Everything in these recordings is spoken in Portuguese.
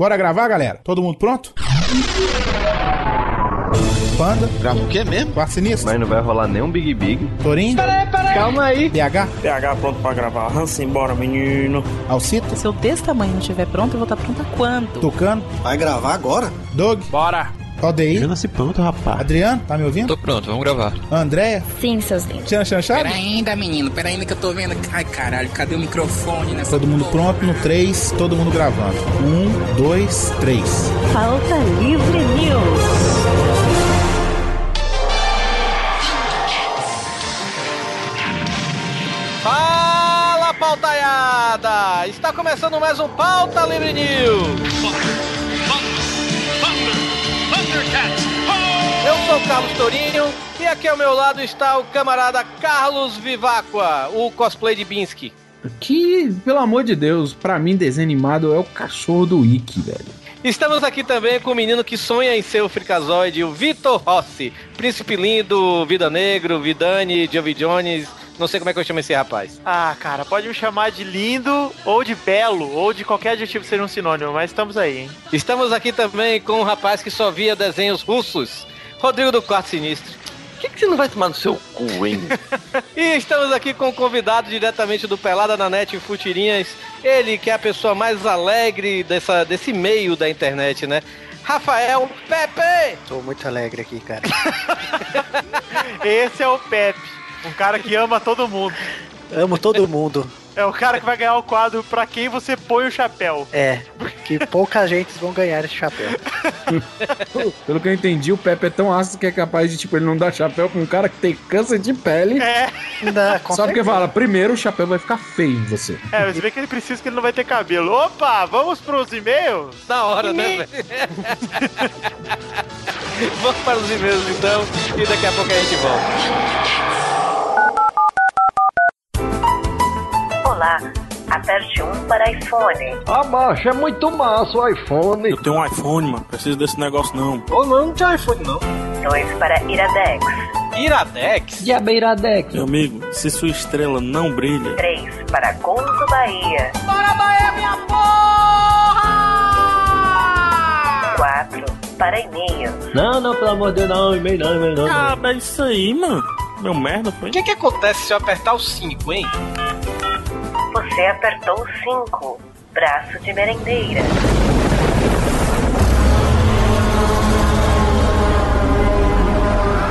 Bora gravar, galera? Todo mundo pronto? Panda. Grava o quê mesmo? Quarto sinistro. Mas não vai rolar nenhum Big Big. Torinho. Peraí, peraí. Calma aí. PH. PH pronto pra gravar. Hansen, bora, menino. Alcito. Se o desse tamanho não estiver pronto, eu vou estar pronta quando? Tucano. Vai gravar agora? Doug. Bora. ODI. Já nasci pronto, rapaz. Adriano, tá me ouvindo? Tô pronto, vamos gravar. Andréia. Sim, seus lindos. Tiana Chanchado. Pera ainda, menino, pera ainda que eu tô vendo. Ai, caralho, cadê o microfone nessa Todo mundo porra? pronto no 3, todo mundo gravando. 1, 2, 3. Falta Livre News. Fala, pautaiada! Está começando mais um Pauta Livre News. Sou o Carlos Torinho e aqui ao meu lado está o camarada Carlos Vivacqua, o cosplay de Binsky. Que, pelo amor de Deus, pra mim desenho animado é o cachorro do Wiki, velho. Estamos aqui também com o menino que sonha em ser o Fricazoide, o Vitor Rossi, príncipe lindo, Vida Negro, Vidani, Jovi Jones, não sei como é que eu chamo esse rapaz. Ah, cara, pode me chamar de lindo, ou de belo, ou de qualquer adjetivo que seja um sinônimo, mas estamos aí, hein? Estamos aqui também com um rapaz que só via desenhos russos, Rodrigo do Quarto Sinistro. Por que, que você não vai tomar no seu cu, hein? E estamos aqui com um convidado diretamente do Pelada na Net em Futirinhas, ele que é a pessoa mais alegre dessa, desse meio da internet, né? Rafael Pepe! Tô muito alegre aqui, cara. Esse é o Pepe, um cara que ama todo mundo. Amo todo mundo. É o cara que vai ganhar o quadro pra quem você põe o chapéu. É, que pouca gente vão ganhar esse chapéu. Pelo que eu entendi, o Pepe é tão ácido que é capaz de, tipo, ele não dar chapéu pra um cara que tem câncer de pele. É, Ainda Só porque fala, primeiro o chapéu vai ficar feio em você. é, você vê que ele precisa que ele não vai ter cabelo. Opa, vamos pros e-mails? Na hora, né, velho? Vamos para os e-mails então, e daqui a pouco a gente volta. Olá, aperte 1 para iPhone, ah, macho, é muito massa o iPhone. Eu tenho um iPhone, mano. Preciso desse negócio não. Ou não, não tem iPhone, não. 2 para Iradex, Iradex? Diabeiradex. Meu amigo, se sua estrela não brilha, 3 para Gonzo Bahia, Bora, Bahia, minha porra! 4 para e-mails, Não, não, pelo amor de Deus, não, e-mail não, e-mail não. cara, é isso aí, mano. Meu merda, foi. O que que acontece se eu apertar o 5, hein? Você apertou 5, braço de merendeira,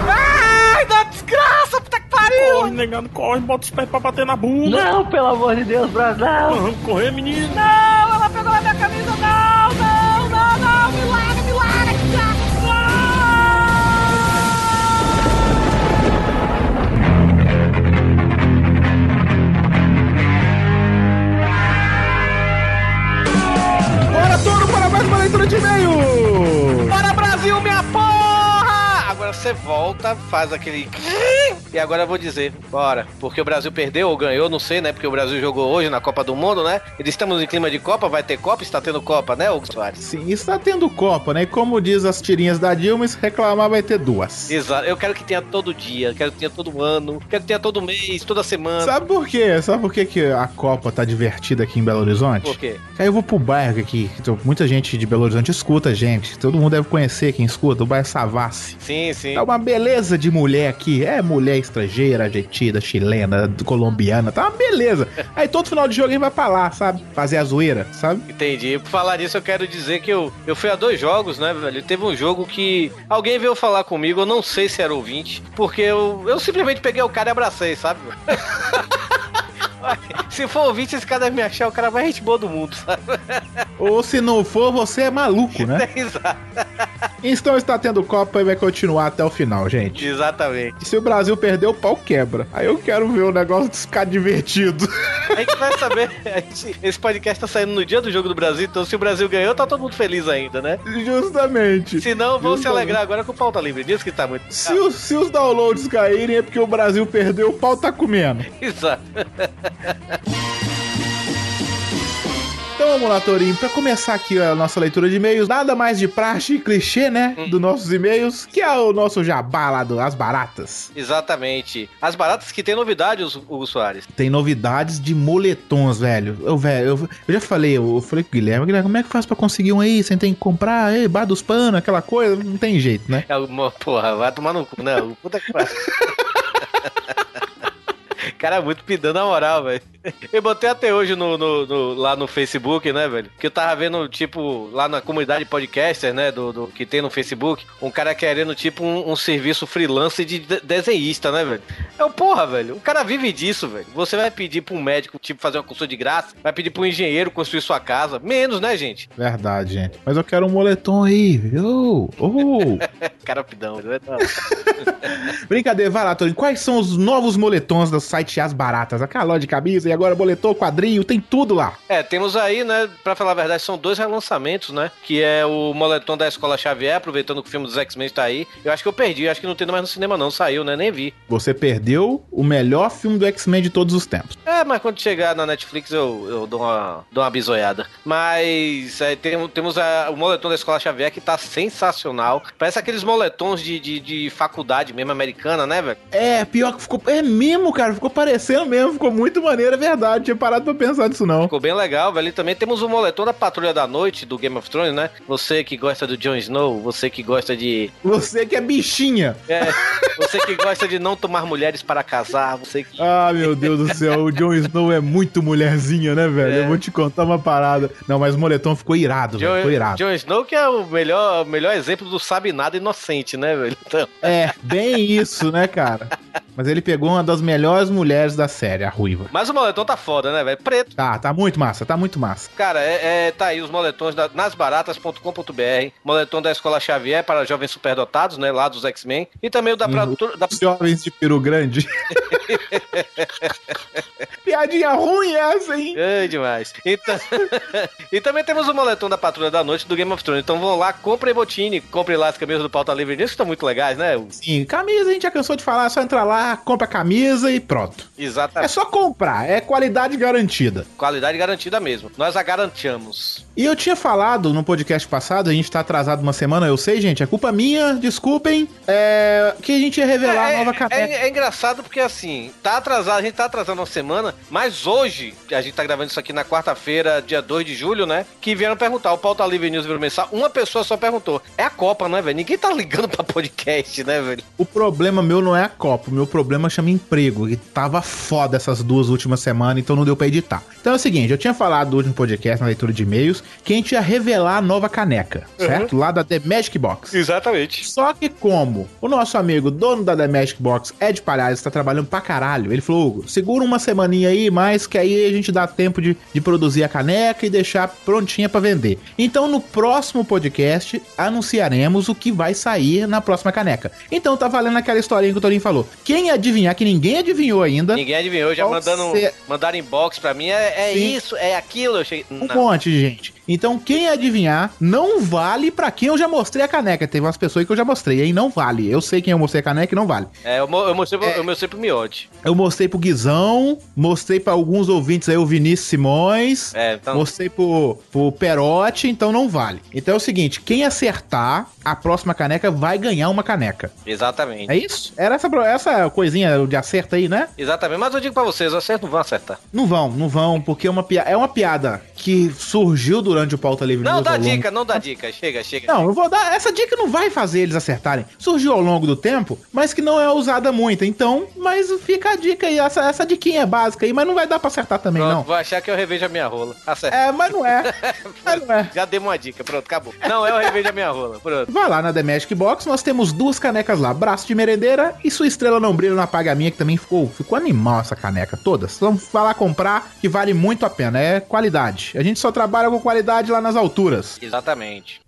Ai, da desgraça, puta que pariu! Corre, negado, corre, bota os pés pra bater na bunda. Não, pelo amor de Deus, Brasil. Vamos correr, menino. Não, ela pegou na minha camisa, não, volta, faz aquele... E agora eu vou dizer, bora. Porque o Brasil perdeu ou ganhou, não sei, né? Porque o Brasil jogou hoje na Copa do Mundo, né? Eles estamos em clima de Copa, vai ter Copa, está tendo Copa, né, Hugo Soares? Sim, está tendo Copa, né? E como diz as tirinhas da Dilma, se reclamar vai ter duas. Exato, eu quero que tenha todo dia, quero que tenha todo ano, quero que tenha todo mês, toda semana. Sabe por quê? Sabe por quê que a Copa tá divertida aqui em Belo Horizonte? Por quê? Aí eu vou pro bairro aqui, tô- muita gente de Belo Horizonte escuta gente. Todo mundo deve conhecer quem escuta, o bairro Savassi. Sim, sim. Tá uma beleza de mulher aqui. É mulher estrangeira, argentina, chilena, colombiana. Tá uma beleza. Aí todo final de jogo gente vai pra lá, sabe? Fazer a zoeira, sabe? Entendi. Por falar nisso, eu quero dizer que eu, eu fui a dois jogos, né, velho? Teve um jogo que alguém veio falar comigo, eu não sei se era ouvinte, porque eu, eu simplesmente peguei o cara e abracei, sabe? Se for ouvinte, esse cara deve me achar o cara mais gente boa do mundo, sabe? Ou se não for, você é maluco, né? Exato. Então está tendo Copa e vai continuar até o final, gente. Exatamente. E se o Brasil perder, o pau quebra. Aí eu quero ver o negócio ficar divertido. A gente vai saber. gente- esse podcast tá saindo no dia do jogo do Brasil, então se o Brasil ganhou, tá todo mundo feliz ainda, né? Justamente. Se não, vão se alegrar agora com o pauta livre. Diz que tá muito. Se os, se os downloads caírem é porque o Brasil perdeu, o pau tá comendo. Exato. Então vamos lá, Torinho, pra começar aqui a nossa leitura de e-mails, nada mais de praxe e clichê, né, dos nossos e-mails, que é o nosso jabá lá do As Baratas. Exatamente. As baratas que tem novidades, Hugo Soares. Tem novidades de moletons, velho. Eu, velho, eu, eu já falei, eu falei com o Guilherme, Guilherme, como é que faz pra conseguir um aí? Você tem que comprar, ei, bar dos panos, aquela coisa, não tem jeito, né? É uma, porra, vai tomar no cu. Não, puta que pariu. Cara, é muito pidando a moral, velho. Eu botei até hoje no, no- no- lá no Facebook, né, velho? Que eu tava vendo, tipo, lá na comunidade podcaster, né, do, do- que tem no Facebook, um cara querendo, tipo, um, um serviço freelance de de- desenhista, né, velho? É o porra, velho. O cara vive disso, velho. Você vai pedir pra um médico, tipo, fazer uma consulta de graça, vai pedir pra um engenheiro construir sua casa. Menos, né, gente? Verdade, gente. Mas eu quero um moletom aí, viu? Oh. cara pidão, velho. Brincadeira, vai lá, Torinho. Quais são os novos moletons do site As Baratas? Aquela loja de camisa e agora moletom, quadrinho, tem tudo lá. É, temos aí, né, pra falar a verdade, são dois relançamentos, né? Que é o moletom da Escola Xavier, aproveitando que o filme dos X-Men tá aí. Eu acho que eu perdi, acho que não tem mais no cinema não, saiu, né? Nem vi. Você perdeu o melhor filme do X-Men de todos os tempos. É, mas quando chegar na Netflix eu, eu dou, uma, dou uma bisoiada. Mas é, tem- temos a- o moletom da Escola Xavier que tá sensacional. Parece aqueles moletons de, de, de faculdade mesmo, americana, né, velho? É, pior que ficou. É mesmo, cara. Ficou parecendo mesmo. Ficou muito maneiro, é verdade. Tinha parado pra pensar nisso, não. Ficou bem legal, velho. E também temos o moletom da Patrulha da Noite do Game of Thrones, né? Você que gosta do Jon Snow, você que gosta de. Você que é bichinha. É, você que gosta de não tomar mulheres para casar, você que. Ah, meu Deus do céu. O Jon Snow é muito mulherzinha, né, velho? É. Eu vou te contar uma parada. Não, mas o moletom ficou irado, velho. Ficou irado. Jon Snow que é o melhor, melhor exemplo do sabe nada inocente, né, velho? Então, É, bem isso, né, cara? Mas ele pegou uma das melhores mulheres da série, a Ruiva. mas o moletom tá foda, né, velho? Preto. Tá, tá muito massa, tá muito massa. Cara, é, é- tá aí os moletons da, nasbaratas.com.br, moletom da Escola Xavier para jovens superdotados, né, lá dos X-Men, e também o da, Uhum. Da Os jovens de peru grande. Piadinha ruim essa, hein? É demais. Então... e também temos o moletom da Patrulha da Noite do Game of Thrones. Então vão lá, comprem Botini, comprem lá as camisas do Pauta Livre que estão muito legais, né? Sim, camisa a gente já cansou de falar, é só entrar lá, compra a camisa e pronto. É Exatamente. só comprar, é qualidade garantida. Qualidade garantida mesmo. Nós a garantimos. E eu tinha falado no podcast passado, a gente tá atrasado uma semana, eu sei, gente, é culpa minha, desculpem, é, que a gente ia revelar é, a nova é- caneca. é- é engraçado porque assim, tá atrasado, a gente tá atrasando uma semana, mas hoje, a gente tá gravando isso aqui na quarta-feira, dia 2 de julho, né? Que vieram perguntar, o Pauta Livre News virou mensal, uma pessoa só perguntou. É a Copa, né, velho? Ninguém tá ligando pra podcast, né, velho? O problema meu não é a Copa, o meu problema chama emprego, e tava foda essas duas últimas semanas, então não deu pra editar. Então é o seguinte, eu tinha falado do último podcast, na leitura de e-mails, que a gente ia revelar a nova caneca, certo? Lá da The Magic Box. Exatamente. Só que como o nosso amigo, dono da The Magic Box, Ed Palhares, tá trabalhando pra caralho, ele falou, Hugo, segura uma semaninha aí, mais que aí a gente dá tempo de, de produzir a caneca e deixar prontinha pra vender. Então no próximo podcast anunciaremos o que vai sair na próxima caneca. Então tá valendo aquela historinha que o Torinho falou. Quem adivinhar, que ninguém adivinhou ainda, Ninguém adivinhou, já mandando, ser- mandaram inbox pra mim, é, é isso, é aquilo. Cheguei, um não. monte de gente. Então quem adivinhar, não vale pra quem eu já mostrei a caneca. Teve umas pessoas que eu já mostrei, hein? Não vale. Eu sei quem eu mostrei a caneca e não vale. É, eu, mo- eu mostrei, pro- eu mostrei pro Miote. Eu mostrei pro Guizão, mostrei pra alguns ouvintes aí, o Vinícius Simões, É, então. mostrei pro, pro Perotti, então não vale. Então é o seguinte, quem acertar a próxima caneca vai ganhar uma caneca. Exatamente. É isso? Era essa, essa coisinha de acerto aí, né? Exatamente, mas eu digo pra vocês, vocês não vão acertar. Não vão, não vão, porque é uma, é uma piada que surgiu durante o Pauta Livre Não dá dica, não dá dica. Chega, chega. Não, eu vou dar. Essa dica não vai fazer eles acertarem. Surgiu ao longo do tempo, mas que não é usada muito. Então, mas fica a dica aí. Essa, essa diquinha é básica aí, mas não vai dar pra acertar também, Pronto, não. vou achar que eu revejo a minha rola. Acerta. É, mas não é. mas não é. Já dei uma dica, pronto, acabou. Não, é o revejo a minha rola, pronto. Vai lá na The Magic Box, nós temos duas canecas lá, braço de merendeira e sua estrela não brilha na paga minha, que também ficou, ficou animal essa caneca, todas. Vamos lá comprar, que vale muito a pena, é qualidade. A gente só trabalha com qualidade lá nas alturas. Exatamente.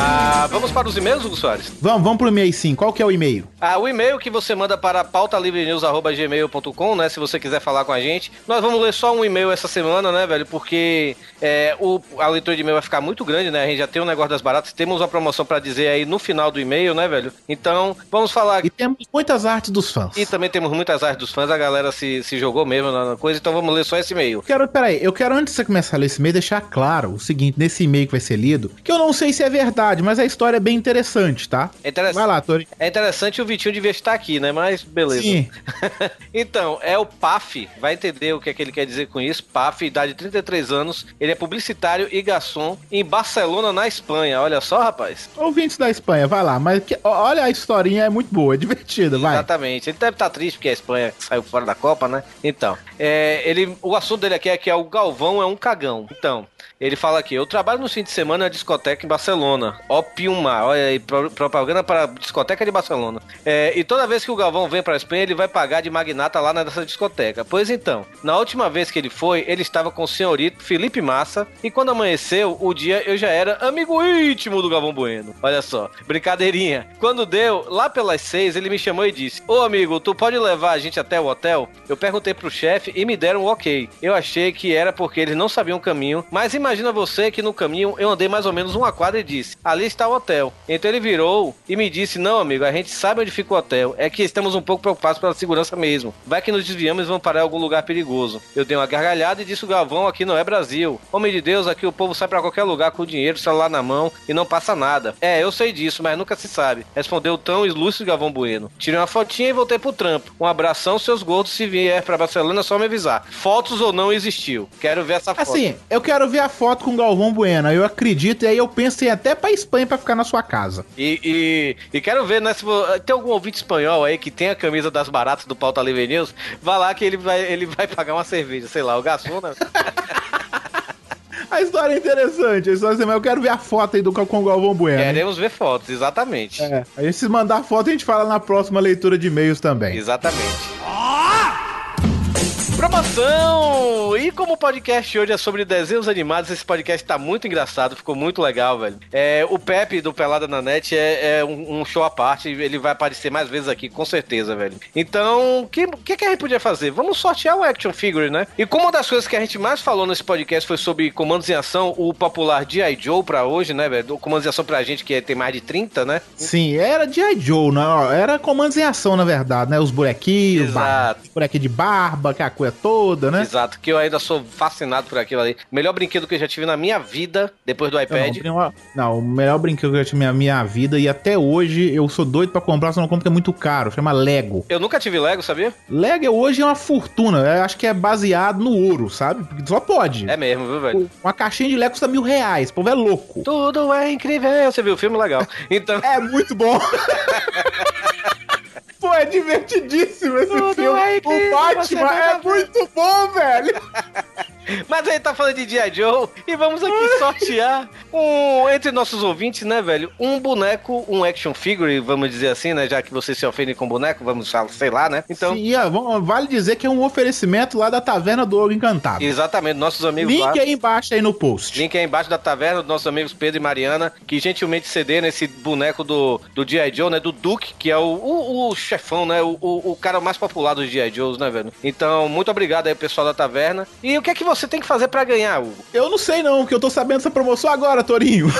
Ah, vamos para os e-mails, Hugo Soares? Vamos, vamos pro e-mail sim. Qual que é o e-mail? Ah, o e-mail que você manda para pautalivrenews.gmail.com, né? Se você quiser falar com a gente. Nós vamos ler só um e-mail essa semana, né, velho? Porque é, o, a leitura de e-mail vai ficar muito grande, né? A gente já tem um negócio das baratas. Temos uma promoção para dizer aí no final do e-mail, né, velho? Então, vamos falar. E temos muitas artes dos fãs. E também temos muitas artes dos fãs. A galera se, se jogou mesmo na coisa. Então vamos ler só esse e-mail. Quero, peraí, eu quero antes de você começar a ler esse e-mail, deixar claro o seguinte, nesse e-mail que vai ser lido, que eu não sei se é verdade, mas a história é bem interessante, tá? É interessante. Vai lá, Tori. É interessante o Vitinho devia estar aqui, né? Mas beleza. Sim. então, é o PAF, vai entender o que é que ele quer dizer com isso. PAF, idade de 33 anos, ele é publicitário e garçom em Barcelona, na Espanha. Olha só, rapaz. Ouvintes da Espanha, vai lá, mas que- olha a historinha, é muito boa, é divertida, vai. Exatamente. Ele deve estar triste porque a Espanha saiu fora da Copa, né? Então, é, ele, o assunto dele aqui é que é o Galvão é um cagão. Então, ele fala aqui: eu trabalho no fim de semana na discoteca em Barcelona. Opium Mar. Olha aí, pro- propaganda para a discoteca de Barcelona. É, e toda vez que o Galvão vem para Espanha, ele vai pagar de magnata lá nessa discoteca. Pois então, na última vez que ele foi, ele estava com o senhorito Felipe Massa. E quando amanheceu, o dia eu já era amigo íntimo do Galvão Bueno. Olha só, brincadeirinha. Quando deu, lá pelas seis, ele me chamou e disse: Ô amigo, tu pode levar a gente até o hotel? Eu perguntei pro chefe e me deram um ok. Eu achei que era porque eles não sabiam o caminho, mas imagina você que no caminho eu andei mais ou menos uma quadra e disse: Ali está o hotel. Então ele virou e me disse: Não, amigo, a gente sabe onde fica o hotel. É que estamos um pouco preocupados pela segurança mesmo. Vai que nos desviamos e vamos parar em algum lugar perigoso. Eu dei uma gargalhada e disse: o Galvão, aqui não é Brasil. Homem de Deus, aqui o povo sai pra qualquer lugar com dinheiro, celular na mão e não passa nada. É, eu sei disso, mas nunca se sabe. Respondeu o tão ilustre Galvão Bueno. Tirei uma fotinha e voltei pro trampo. Um abração, seus gordos. Se vier pra Barcelona, é só me avisar. Fotos ou não existiu. Quero ver essa foto. Assim, eu quero ver a foto com o Galvão Bueno, eu acredito, e aí eu pensei até pra Espanha pra ficar na sua casa. E, e, e quero ver, né? Se tem algum ouvinte espanhol aí que tem a camisa das baratas do Pauta Livre News, vai lá que ele vai, ele vai pagar uma cerveja, sei lá, o garçom, né? A história é interessante, a história é assim, mas eu quero ver a foto aí do com o Galvão Bueno. Queremos ver fotos, exatamente. É, aí se mandar foto a gente fala na próxima leitura de e-mails também. Exatamente. Promoção! E como o podcast hoje é sobre desenhos animados, esse podcast tá muito engraçado, ficou muito legal, velho. É, o Pepe do Pelada na Net é, é um, um show à parte, ele vai aparecer mais vezes aqui, com certeza, velho. Então, o que, que, que a gente podia fazer? Vamos sortear o Action Figure, né? E como uma das coisas que a gente mais falou nesse podcast foi sobre comandos em ação, o popular G.I. Joe pra hoje, né, velho? O Comandos em ação pra gente que é- tem mais de 30, né? Sim, era G.I. Joe, né? Era comandos em ação, na verdade, né? Os bonequinhos, Exato. ba- bonequinho de barba, que é a coisa toda, né? Exato, que eu ainda sou fascinado por aquilo ali. Melhor brinquedo que eu já tive na minha vida, depois do iPad. Não, não, não, o melhor brinquedo que eu já tive na minha vida e até hoje eu sou doido pra comprar, só não compro porque é muito caro. Chama Lego. Eu nunca tive Lego, sabia? Lego hoje é uma fortuna. Eu acho que é baseado no ouro, sabe? Porque Só pode. É mesmo, viu, velho? Uma caixinha de Lego custa mil reais. O povo é louco. Tudo é incrível. Você viu o filme legal. Então. É muito bom. Pô, é divertidíssimo esse Tudo filme. é incrível, o Batman é muito bom, velho. Mas aí tá falando de G.I. Joe e vamos aqui sortear um, entre nossos ouvintes, né, velho? Um boneco, um action figure, vamos dizer assim, né? Já que vocês se ofendem com boneco, vamos falar, sei lá, né? Então. Sim, vale dizer que é um oferecimento lá da Taverna do Ouro Encantado. Exatamente, nossos amigos Link lá. aí embaixo aí no post. Link aí embaixo da taverna dos nossos amigos Pedro e Mariana, que gentilmente cederam esse boneco do, do G.I. Joe, né? Do Duke, que é o, o, o chefão, né? O, o, o cara mais popular dos G.I. Joes, né, velho? Então, muito obrigado aí, pessoal da taverna. E o que é que você tem que fazer pra ganhar, Hugo? Eu não sei não, porque eu tô sabendo dessa promoção agora, Torinho.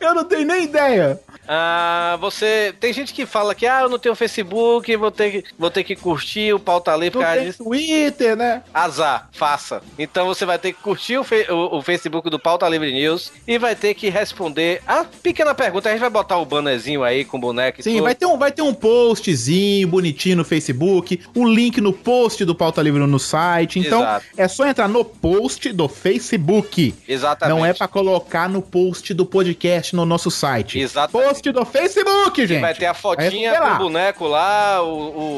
eu não tenho nem ideia. Ah, você. Tem gente que fala que, ah, eu não tenho Facebook, vou ter que, vou ter que curtir o pauta ali por causa disso. Twitter, né? Azar, faça. Então você vai ter que curtir o, fe- o- o Facebook do Pauta Livre News e vai ter que responder a pequena pergunta. A gente vai botar o bannerzinho aí com o boneco e Sim, tudo. vai ter, um, vai ter um postzinho bonitinho no Facebook, o link no post do Pauta Livre no site. Então, Exato. é só entrar no post do Facebook. Exatamente. Não é pra colocar no post do podcast no nosso site. Exatamente. post do Facebook, gente. Vai ter a fotinha Vai com lá. o boneco lá, o,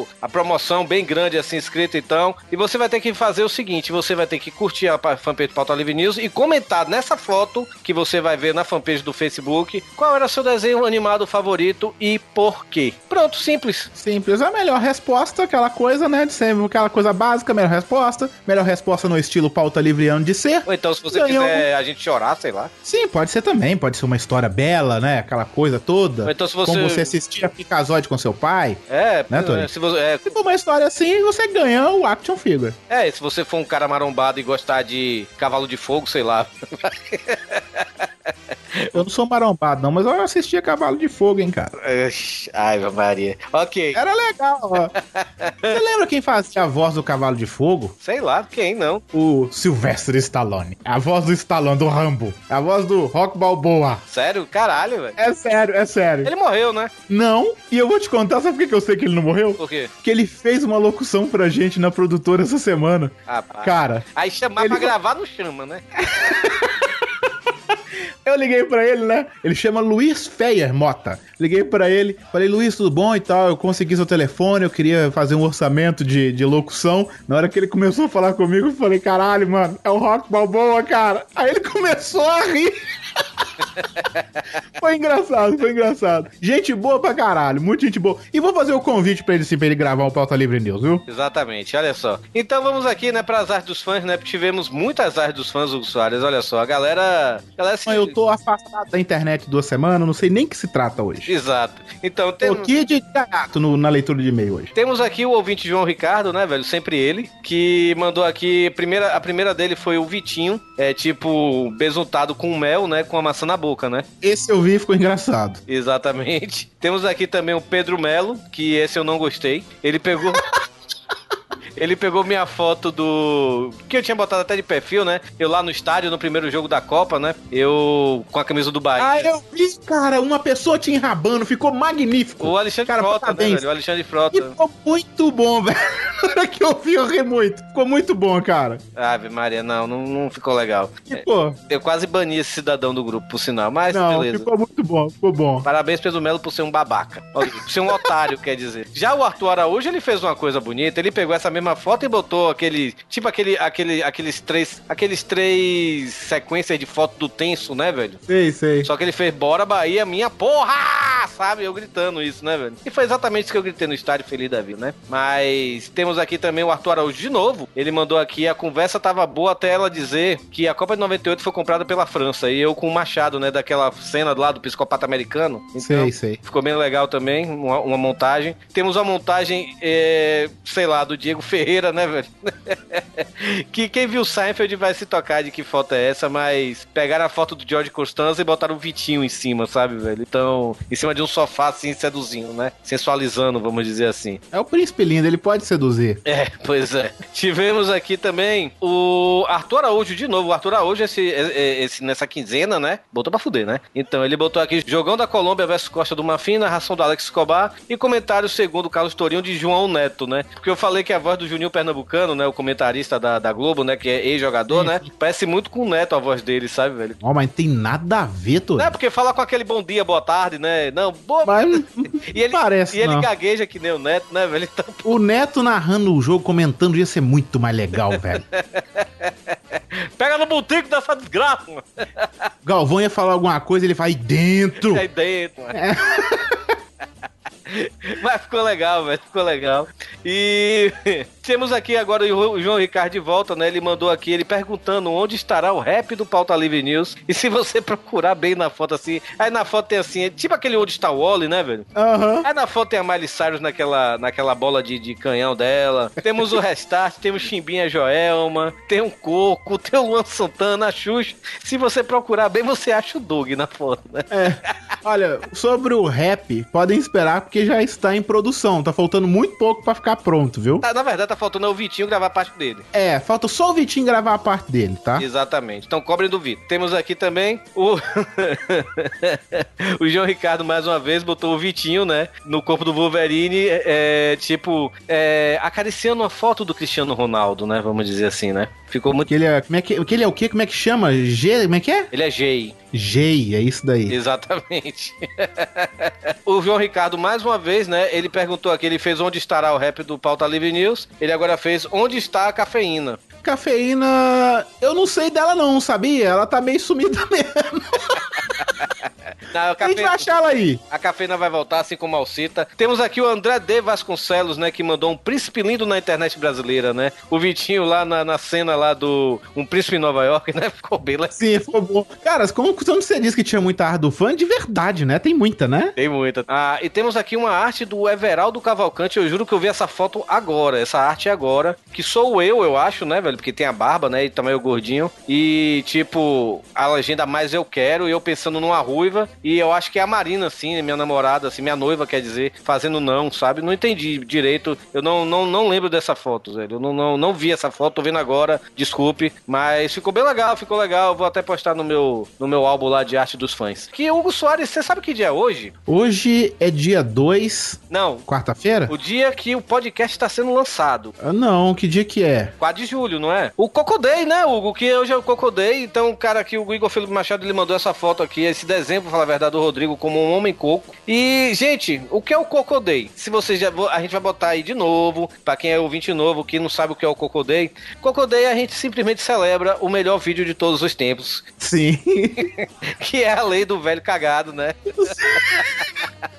o- a promoção bem grande assim, escrita então. E você vai ter que fazer o seguinte: você vai ter que curtir a pa- fanpage Pauta Livre News e comentar nessa foto que você vai ver na fanpage do Facebook qual era seu desenho animado favorito e por quê. Pronto, simples. Simples, a melhor resposta, aquela coisa, né, de sempre, aquela coisa básica, melhor resposta. Melhor resposta no estilo pauta livreano de ser. Ou então, se você Ganhou. quiser a gente chorar, sei lá. Sim, pode ser também, pode ser uma história bela, né, aquela coisa toda. Ou então, se você- Como você assistir a Picazóide com seu pai. É, Né, Tony? é, se você, é, Se for uma história assim, você ganha o Action Figure. é, se você for um cara marombado e gostar de cavalo de fogo, sei lá. Eu não sou marombado, não, mas eu assistia Cavalo de Fogo, hein, cara. Ai, Maria. Ok. Era legal, ó. Você lembra quem fazia a voz do Cavalo de Fogo? Sei lá, quem não? O Sylvester Stallone. A voz do Stallone, do Rambo. A voz do Rock Balboa. Sério? Caralho, velho. É sério, é sério. Ele morreu, né? Não, e eu vou te contar, sabe por que eu sei que ele não morreu? Por quê? Que ele fez uma locução pra gente na produtora essa semana. Rapaz. Cara, Aí chamar Ele- pra gravar não chama, né? eu liguei pra ele, né? Ele chama Luiz Feyer Mota. Liguei pra ele, falei, Luiz, tudo bom e tal? Eu consegui seu telefone, eu queria fazer um orçamento de, de locução. Na hora que ele começou a falar comigo, eu falei, caralho, mano, é o Rock Balboa, cara. Aí ele começou a rir. foi engraçado, foi engraçado. Gente boa pra caralho, muita gente boa. E vou fazer o convite pra ele, sim, pra ele gravar o Pauta Livre News, viu? Exatamente, olha só. Então vamos aqui, né, pras artes dos fãs, né? Porque tivemos muitas artes dos fãs, Hugo Soares. Olha só, a galera. A galera se... Eu tô afastado da internet duas semanas, não sei nem que se trata hoje. Exato. Então Tô temos. aqui de gato no- na leitura de e-mail hoje. Temos aqui o ouvinte João Ricardo, né, velho? Sempre ele, que mandou aqui. A primeira, a primeira dele foi o Vitinho, é tipo, besuntado com mel, né? Com a maçã na boca, né? Esse eu vi e ficou engraçado. Exatamente. Temos aqui também o Pedro Melo, que esse eu não gostei. Ele pegou. Ele pegou minha foto do. Que eu tinha botado até de perfil, né? Eu lá no estádio, no primeiro jogo da Copa, né? Eu com a camisa do Bahia. Ah, eu vi, cara, uma pessoa te enrabando, ficou magnífico. O Alexandre Cara, Frota, né, velho? O Alexandre E Frota. ficou muito bom, velho. Na hora que eu vi, eu ri muito. Ficou muito bom, cara. Ave Maria, não, não, não ficou legal. E, pô, Eu quase bani esse cidadão do grupo, por sinal, mas não, beleza. ficou muito bom, ficou bom. Parabéns, Pedro Melo, por ser um babaca. Por ser um otário, quer dizer. Já o Arthur Araújo, ele fez uma coisa bonita. Ele pegou essa mesma foto e botou aquele. Tipo aquele, aquele, aqueles três. Aqueles três sequências de foto do tenso, né, velho? Sei, sei. Só que ele fez Bora Bahia, minha porra! Sabe? Eu gritando isso, né, velho? E foi exatamente isso que eu gritei no estádio Feliz da Vida, né? Mas temos aqui também o Arthur Araújo de novo. Ele mandou aqui, a conversa tava boa até ela dizer que a Copa de 98 foi comprada pela França. E eu com o Machado, né? Daquela cena lá do psicopata americano. Então, Sei, sei. Ficou bem legal também, uma, uma montagem. Temos uma montagem, é, sei lá, do Diego Ferreira, né, velho? que quem viu Seinfeld vai se tocar de que foto é essa, mas pegaram a foto do George Costanza e botaram o Vitinho em cima, sabe, velho? Então, em cima de um sofá, assim, seduzindo, né? Sensualizando, vamos dizer assim. É o príncipe lindo, ele pode seduzir. É, pois é. Tivemos aqui também o Arthur Araújo, de novo. O Arthur Araújo, esse, esse, nessa quinzena, né? Botou pra fuder, né? Então, ele botou aqui Jogão da Colômbia versus Costa do Marfim, narração do Alex Escobar e comentário segundo o Carlos Tourinho de João Neto, né? Porque eu falei que a voz do Juninho Pernambucano, né? O comentarista da, da Globo, né? Que é ex-jogador, né? Parece muito com o Neto a voz dele, sabe, velho? Ó, mas tem nada a ver. Não é porque fala com aquele bom dia, boa tarde, né? Não, boa. Mas E ele, parece, e ele não. gagueja que nem o Neto, né, velho? Então, o Neto narrando o jogo, comentando, ia ser muito mais legal, velho. pega no botico dessa desgraça, mano. Galvão ia falar alguma coisa, ele vai dentro. Aí dentro, mano. Mas ficou legal, velho. Ficou legal. E temos aqui agora o João Ricardo de volta, né? Ele mandou aqui, ele perguntando onde estará o rap do Pauta Livre News. E se você procurar bem na foto assim, aí na foto tem assim, é tipo aquele onde está o Wally, né, velho? Aham. Aí na foto tem a Miley Cyrus naquela, naquela bola de, de canhão dela. Temos o Restart, temos Chimbinha Joelma, tem um Coco, tem o Luan Santana, a Xuxa. Se você procurar bem, você acha o Doug na foto, né? Olha, sobre o rap, podem esperar porque já está em produção. Tá faltando muito pouco pra ficar pronto, viu? Tá, na verdade, tá faltando é o Vitinho gravar a parte dele. É, falta só o Vitinho gravar a parte dele, tá? Exatamente. Então cobrem do Vitor. Temos aqui também o. o João Ricardo, mais uma vez, botou o Vitinho, né? No corpo do Wolverine, é, tipo, é, acariciando uma foto do Cristiano Ronaldo, né? Vamos dizer assim, né? Ficou muito. Ele é, como é que, que ele é o quê? Como é que chama? G, como é que é? Ele é Gei. Gei, é isso daí. Exatamente. o João Ricardo, mais uma vez, né? Ele perguntou aqui, ele fez onde estará o rap do Pauta Livre News. Ele agora fez onde está a cafeína. Cafeína, eu não sei dela não, sabia? Ela tá meio sumida mesmo. Não, a, A gente vai achar ela aí. a cafeína vai voltar, assim como a Alcita. Temos aqui o André D. Vasconcelos, né? Que mandou um príncipe lindo na internet brasileira, né? O Vitinho lá na, na cena lá do Um Príncipe em Nova York, né? Ficou bem lá. Sim, ficou bom. Cara, como quando você disse que tinha muita arte do fã, de verdade, né? Tem muita, né? Tem muita. Ah, e temos aqui uma arte do Everaldo Cavalcante. Eu juro que eu vi essa foto agora, essa arte agora. Que sou eu, eu acho, né, velho? Porque tem a barba, né? E também o gordinho. E, tipo, a legenda mais eu quero. E eu pensando numa ruiva. E eu acho que é a Marina, assim, minha namorada, assim, minha noiva, quer dizer, fazendo não, sabe? Não entendi direito. Eu não, não, não lembro dessa foto, velho. Eu não, não, não vi essa foto, tô vendo agora. Desculpe. Mas ficou bem legal, ficou legal. Eu vou até postar no meu, no meu álbum lá de arte dos fãs. Que Hugo Soares, você sabe que dia é hoje? Hoje é dia 2, Não. quarta-feira? O dia que o podcast está sendo lançado. Ah, não, que dia que é? 4 de julho, não é? O Cocodei, né, Hugo? Que hoje é o Cocodei. Então, o cara aqui, o Igor Felipe Machado, ele mandou essa foto aqui, esse desenho, pra falar verdade, do Rodrigo como um homem coco. E, gente, o que é o Cocodei? Se vocês já. A gente vai botar aí de novo, pra quem é ouvinte novo, que não sabe o que é o Cocodei. Cocodei, a gente simplesmente celebra o melhor vídeo de todos os tempos, Sim. que é a lei do velho cagado, né?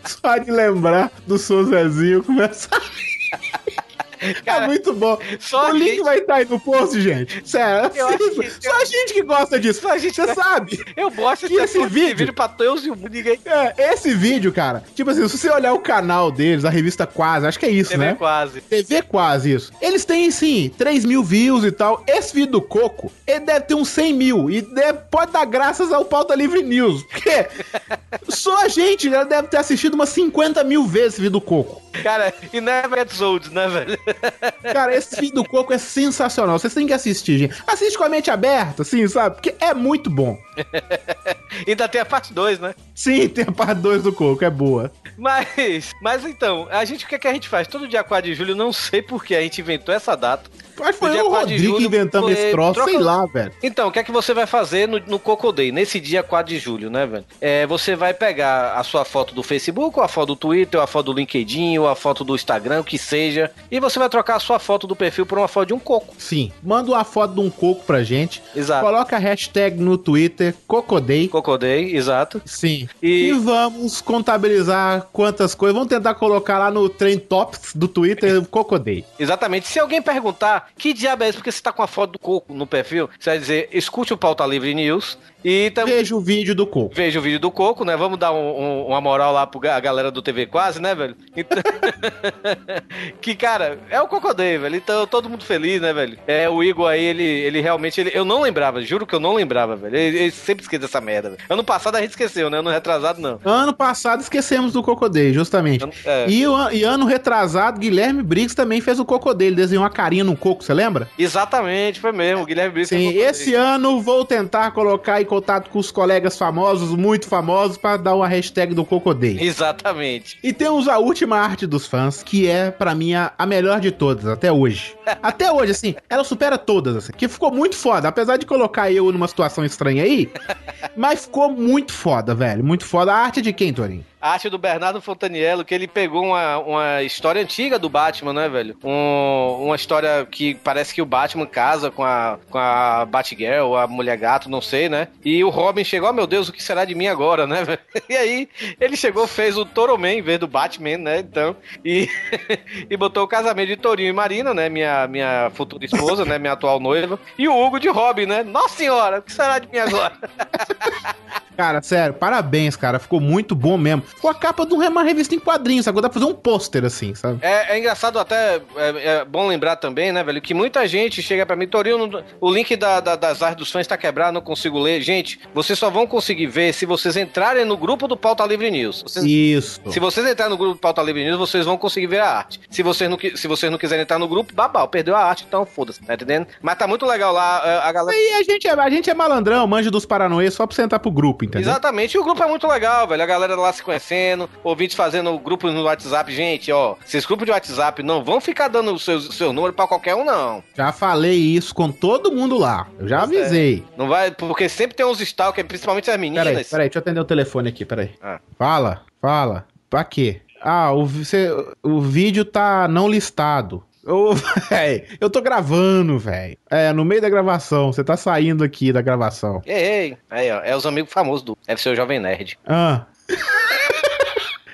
Só de lembrar do Sou Zezinho começa. Cara, é muito bom. só o link gente- vai estar aí no post, gente. Sério. Acho que- Só a gente que gosta disso. Só a gente- Você sabe. Eu gosto Que esse vídeo- vídeo pra Deus e o ninguém. É, esse vídeo, cara, tipo assim, se você olhar o canal deles, a revista Quase, acho que é isso, TV né? quase. TV quase isso. Eles têm, sim, 3 mil views e tal. Esse vídeo do Coco, ele deve ter uns 100 mil. E deve- pode dar graças ao Pauta Livre News. Porque só a gente já deve ter assistido umas 50 mil vezes esse vídeo do Coco. Cara, e never gets old, né, velho? Cara, esse vídeo do Coco é sensacional. Vocês têm que assistir, gente. Assiste com a mente aberta, assim, sabe? Porque é muito bom. Ainda tem a parte 2, né? Sim, tem a parte 2 do Coco, é boa. Mas, mas então, a gente, o que, é que a gente faz? Todo dia 4 de julho, não sei por que a gente inventou essa data. Acho que foi o 4 de Rodrigo julho, inventamos foi- esse troço, troca- sei lá, velho. Então, o que é que você vai fazer no, no Coco Day, nesse dia 4 de julho, né, velho? É, você vai pegar a sua foto do Facebook, ou a foto do Twitter, ou a foto do LinkedIn, ou a foto do Instagram, o que seja, e você vai trocar a sua foto do perfil por uma foto de um coco. Sim, manda uma foto de um coco pra gente. Exato. Coloca a hashtag no Twitter, Cocodei. Coco Day, exato. Sim. E- E... vamos contabilizar quantas coisas. Vamos tentar colocar lá no Trend Tops do Twitter, Cocodei. Exatamente. Se alguém perguntar que diabo é isso, porque você tá com a foto do coco no perfil, você vai dizer, escute o Pauta Livre News e também... Veja o vídeo do coco. Veja o vídeo do Coco, né? Vamos dar um- um- uma moral lá pra galera do TV Quase, né, velho? Então... que, cara, é o Cocodê, velho. Então, todo mundo feliz, né, velho? É, o Igor aí, ele, ele realmente... Ele... Eu não lembrava, juro que eu não lembrava, velho. Ele, ele sempre esquece dessa merda, velho. Ano passado a gente esqueceu, né? Ano retrasado, não. Ano passado esquecemos do Cocodei, justamente. É. E, o e ano retrasado, Guilherme Briggs também fez o Cocodei. Ele desenhou uma carinha no coco, você lembra? Exatamente, foi mesmo. O Guilherme Brito Sim, esse ano vou tentar colocar contato com os colegas famosos, muito famosos, pra dar uma hashtag do Cocodei. Exatamente. E temos a última arte dos fãs, que é, pra mim, a, a melhor de todas, até hoje. Até hoje, assim, ela supera todas, assim, que ficou muito foda. Apesar de colocar eu numa situação estranha aí, mas ficou muito foda, velho. Muito foda. A arte é de quem, Torinho? A arte do Bernardo Fontaniello, que ele pegou uma, uma história antiga do Batman, né, velho? Um- uma história que parece que o Batman casa com a, com a Batgirl, a Mulher Gato, não sei, né? E o Robin chegou, oh meu Deus, o que será de mim agora, né, velho? E aí, ele chegou, fez o Toroman em vez do Batman, né? Então, e, e botou o casamento de Torinho e Marina, né? Minha, minha futura esposa, né? Minha atual noiva. E o Hugo de Robin, né? Nossa senhora, o que será de mim agora? Cara, sério, parabéns, cara. Ficou muito bom mesmo. Ficou a capa de uma revista em quadrinhos, agora dá pra fazer um pôster assim, sabe? É, é engraçado até, é, é bom lembrar também, né, velho, que muita gente chega pra mim, Torinho, não- o link da- da- das artes dos fãs tá quebrado, não consigo ler. Gente, vocês só vão conseguir ver se vocês entrarem no grupo do Pauta Livre News. Vocês- Isso. Se vocês entrarem no grupo do Pauta Livre News, vocês vão conseguir ver a arte. Se vocês não, se vocês não quiserem entrar no grupo, babau, perdeu a arte, então foda-se, tá entendendo? Mas tá muito legal lá, a- a galera... Aí a gente, é, a gente é malandrão, manja dos paranoias só pra você entrar pro grupo, entendeu? Exatamente, e o grupo é muito legal, velho. A galera lá se conhecendo, ouvintes fazendo grupos no WhatsApp. Gente, ó, esses grupos de WhatsApp não vão ficar dando o seu, seu número pra qualquer um, não. Já falei isso com todo mundo lá. Eu já avisei. Não vai, porque sempre tem uns stalkers, principalmente as meninas. Peraí, peraí, deixa eu atender o telefone aqui, peraí. Ah. Fala, fala. Pra quê? Ah, o, cê- o vídeo tá não listado. Ô, véi, eu tô gravando, velho. É, no meio da gravação. Você tá saindo aqui da gravação. Ei, ei, aí, ó, é os amigos famosos do. Deve ser o Jovem Nerd. Ah,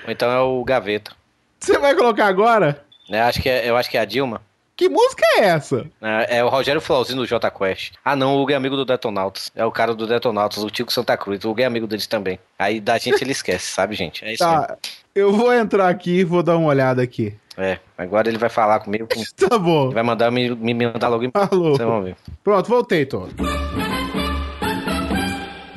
Ou então é o Gaveta. você vai colocar agora? Né, acho que é, eu acho que é a Dilma. Que música é essa? É, é o Rogério Flauzinho do Jota Quest. Ah, não, o Hugo é amigo do Detonautas. É o cara do Detonautas, o Tico Santa Cruz. O Hugo é amigo deles também. Aí da gente ele esquece, sabe, gente? É isso aí. Tá, eu vou entrar aqui e vou dar uma olhada aqui. É, agora ele vai falar comigo. com- Tá bom. Ele vai mandar me, me mandar logo em. Alô. Vocês vão ver. Pronto, voltei, Tô.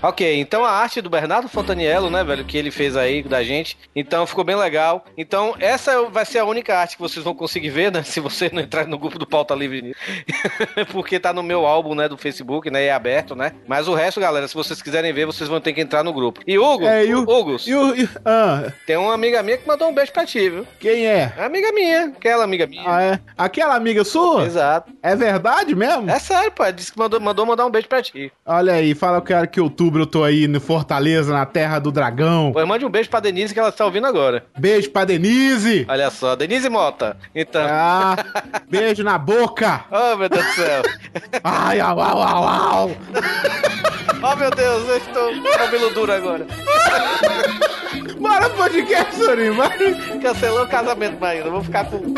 Ok, então a arte do Bernardo Fontaniello, né, velho, que ele fez aí da gente. Então ficou bem legal. Então essa vai ser a única arte que vocês vão conseguir ver, né, se você não entrar no grupo do Pauta Livre. Porque tá no meu álbum, né, do Facebook, né, e é aberto, né. Mas o resto, galera, se vocês quiserem ver, vocês vão ter que entrar no grupo. E Hugo, É, e o- Hugo, E o. e- ah, tem uma amiga minha que mandou um beijo pra ti, viu? quem é? É amiga minha, aquela amiga minha. Ah, é? Aquela amiga sua? Exato. É verdade mesmo? É sério, pô. Disse que mandou, mandou mandar um beijo pra ti. Olha aí, fala que, que outubro eu tô aí no Fortaleza, na terra do dragão. Pois mande um beijo pra Denise que ela está ouvindo agora. Beijo pra Denise. Olha só, Denise Mota. Então. Ah, beijo na boca. Oh, meu Deus do céu. Ai, au, au, au, au. Oh, meu Deus, eu estou com cabelo duro agora. Bora pro podcast, Sorinho. Cancelou o casamento, Maíra. Vou ficar com.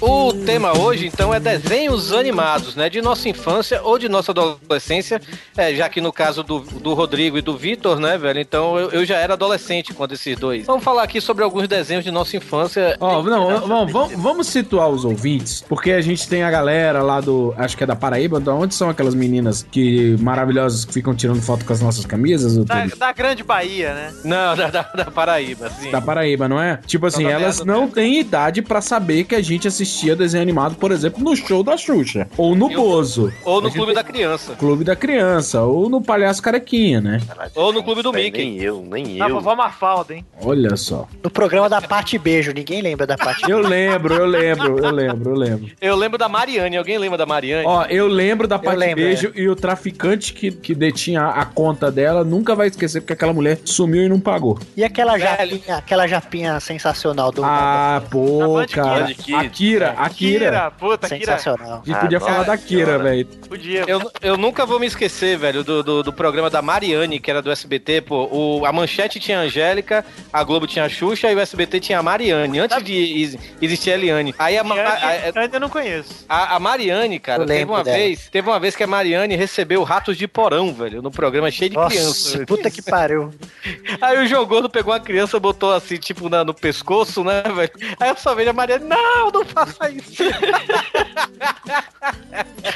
O tema hoje, então, é desenhos animados, né? De nossa infância ou de nossa adolescência. É, já que no caso do, do Rodrigo e do Vitor, né, velho? Então eu, eu já era adolescente quando esses dois. Vamos falar aqui sobre alguns desenhos de nossa infância. Ó, não, não, vamos, vamos situar os ouvintes, porque a gente tem a galera lá do, acho que é da Paraíba, da onde são aquelas meninas que maravilhosas que ficam tirando foto com as nossas camisas? Da, da grande Bahia, né? Não, da, da, da Paraíba, assim. Da Paraíba, não é? Tipo assim, elas não têm idade pra saber que a gente assistia desenho animado, por exemplo, no show da Xuxa. Ou no Eu- Bozo. Ou no A gente Clube da Criança. Clube da Criança. Ou no Palhaço Carequinha, né? Ou no Clube do Nem Mickey. eu, nem Na eu. vovó Mafalda, hein? Olha só. No programa da Parte Beijo, ninguém lembra da Parte Eu lembro, eu lembro, eu lembro, eu lembro. Eu lembro da Mariane. Alguém lembra da Mariane? Ó, eu lembro da lembro, Beijo e o traficante que, que detinha a conta dela nunca vai esquecer porque aquela mulher sumiu e não pagou. E aquela Velho. japinha, aquela japinha sensacional do Ah, pô, cara. Kids. A Kira, a Kira. Puta, Kira. sensacional. A gente podia Ah, falar da nossa Kira, velho. Podia. Eu, eu nunca vou me esquecer, velho, do, do, do programa da Mariane, que era do SBT, pô. O, a Manchete tinha a Angélica, a Globo tinha a Xuxa e o SBT tinha a Mariane, antes de is- existir a Eliane. Aí a, a, a- Eu ainda não conheço. a- a Mariane, cara, teve uma dela. vez, teve uma vez que a Mariane recebeu ratos de porão, velho, no programa cheio de criança. Nossa, puta que pariu. Aí o João Gordo pegou uma criança, botou assim, tipo, na- no pescoço, né, velho? Aí eu só vejo a Mariane, não, não faça isso.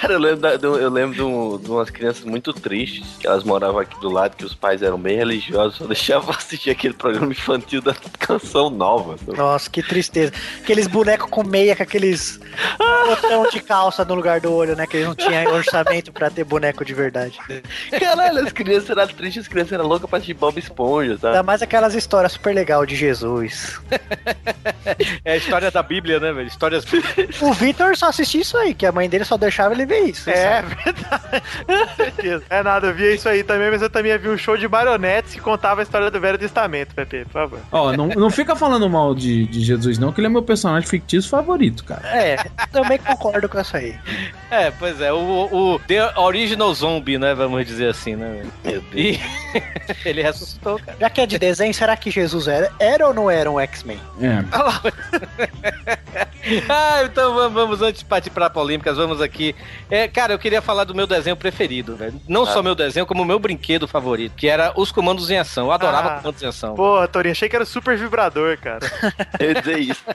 Cara, eu lembro, da- eu lembro de, um- de umas crianças muito tristes, que elas moravam aqui do lado, que os pais eram bem religiosos, só deixavam assistir aquele programa infantil da canção nova. sabe? Nossa, que tristeza. Aqueles bonecos com meia, com aqueles botão de calça no lugar do olho, né? Que eles não tinham orçamento pra ter boneco de verdade. Caralho, as crianças eram tristes, as crianças eram loucas pra assistir Bob Esponja, tá? Ainda mais aquelas histórias super legais de Jesus. É a história da Bíblia, né, velho? Histórias O Vitor só assistia isso aí, que a mãe dele só deixava ele ver isso. É verdade. Com certeza. É nada, eu via isso aí também, mas eu também vi um show de marionetes que contava a história do Velho Testamento, Pepe, por favor. Ó, não, não fica falando mal de, de Jesus, não, que ele é meu personagem fictício favorito, cara. É, também concordo com isso aí. É, pois é, o, o The Original Zombie, né? Vamos dizer assim, né? Meu Deus. E ele ressuscitou, cara. Já que é de desenho, será que Jesus era, era ou não era um X-Men? É. Ah, então vamos, vamos antes de partir pra polêmicas, vamos aqui. É, cara, eu queria falar do meu desenho preferido, velho. Não só meu desenho, como o meu brinquedo favorito, que era os comandos em ação. Eu adorava Ah. comandos em ação. Porra, Torinho, achei que era super vibrador, cara. Eu ia dizer isso.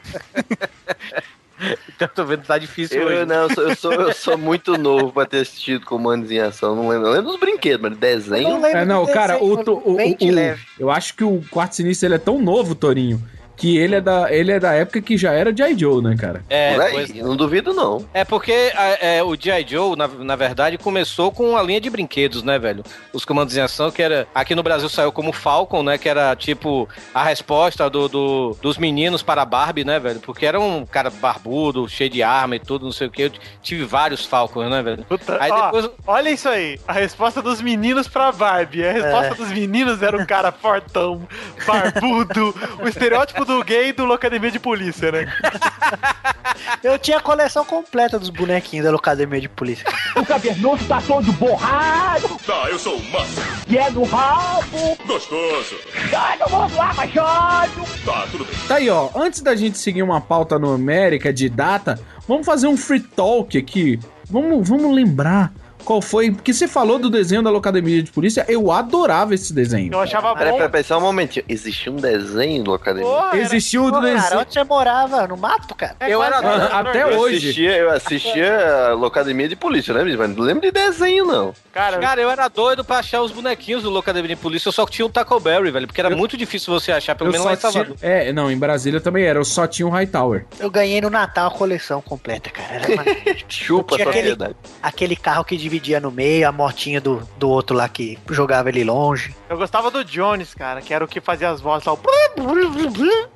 Então eu tô vendo que tá difícil Eu, hoje. não, eu sou, eu, sou, eu sou muito novo pra ter assistido comandos em ação. Não lembro. Eu lembro dos brinquedos, mas desenho. É, não, cara, o, o, o- o- eu acho que o Quarto Sinistro ele é tão novo, Torinho, que ele é da, ele é da época que já era G.I. Joe, né, cara? É, Por aí, pois- não duvido, não. É porque é, é, o G.I. Joe, na, na verdade, começou com a linha de brinquedos, né, velho? Os comandos em ação, que era. Aqui no Brasil saiu como Falcon, né? Que era tipo a resposta do, do- dos meninos para a Barbie, né, velho? Porque era um cara barbudo, cheio de arma e tudo, não sei o que. Eu tive vários Falcons, né, velho? Aí Ó, depois. Olha isso aí, a resposta dos meninos pra Barbie. A resposta É. dos meninos era um cara fortão, barbudo, o estereótipo do gay do Locademia de Polícia, né? Eu tinha a coleção completa dos bonequinhos da Locademia de Polícia. O cavernoso tá todo borrado. Tá, eu sou o Massa. E é no rabo. Gostoso. Todo mundo lá, machado. Tá, tudo bem. Tá aí, ó. Antes da gente seguir uma pauta numérica de data, vamos fazer um free talk aqui. Vamos, vamos lembrar qual foi. Porque você falou do desenho da Locademia de Polícia, eu adorava esse desenho. Eu achava Peraí, bom. peraí, peraí, só um momentinho. Existia um desenho do Academia? Porra, era- Existiu o Pô, cara, desenho. onde você morava? No mato, cara? Eu era até Eu hoje. assistia, eu assistia a Locademia de Polícia, né, mas não lembro de desenho, não. Cara, Cara, eu era doido pra achar os bonequinhos do Locademia de Polícia, eu só tinha o Taco Berry, velho, porque era muito difícil você achar, pelo Eu menos lá em Salvador. tinha, é, não, em Brasília também era. Eu só tinha o Hightower. Eu ganhei no Natal a coleção completa, cara. Era uma- Chupa a Tinha aquele- aquele carro que dividia no meio, a motinha do, do outro lá que jogava ele longe. eu gostava do Jones, cara, que era o que fazia as vozes lá. o-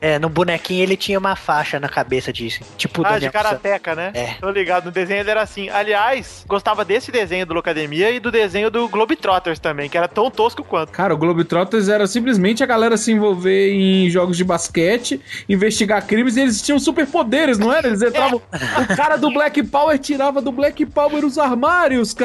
É, no bonequinho ele tinha uma faixa na cabeça disso. Tipo Ah, de karateca, né? É. Tô ligado, no desenho ele era assim. Aliás, gostava desse desenho do Locademia e do desenho do Globetrotters também, que era tão tosco quanto. Cara, o Globetrotters era simplesmente a galera se envolver em jogos de basquete, investigar crimes e eles tinham superpoderes, não era? Eles entravam. O cara do Black Power tirava do Black Power os armários, cara.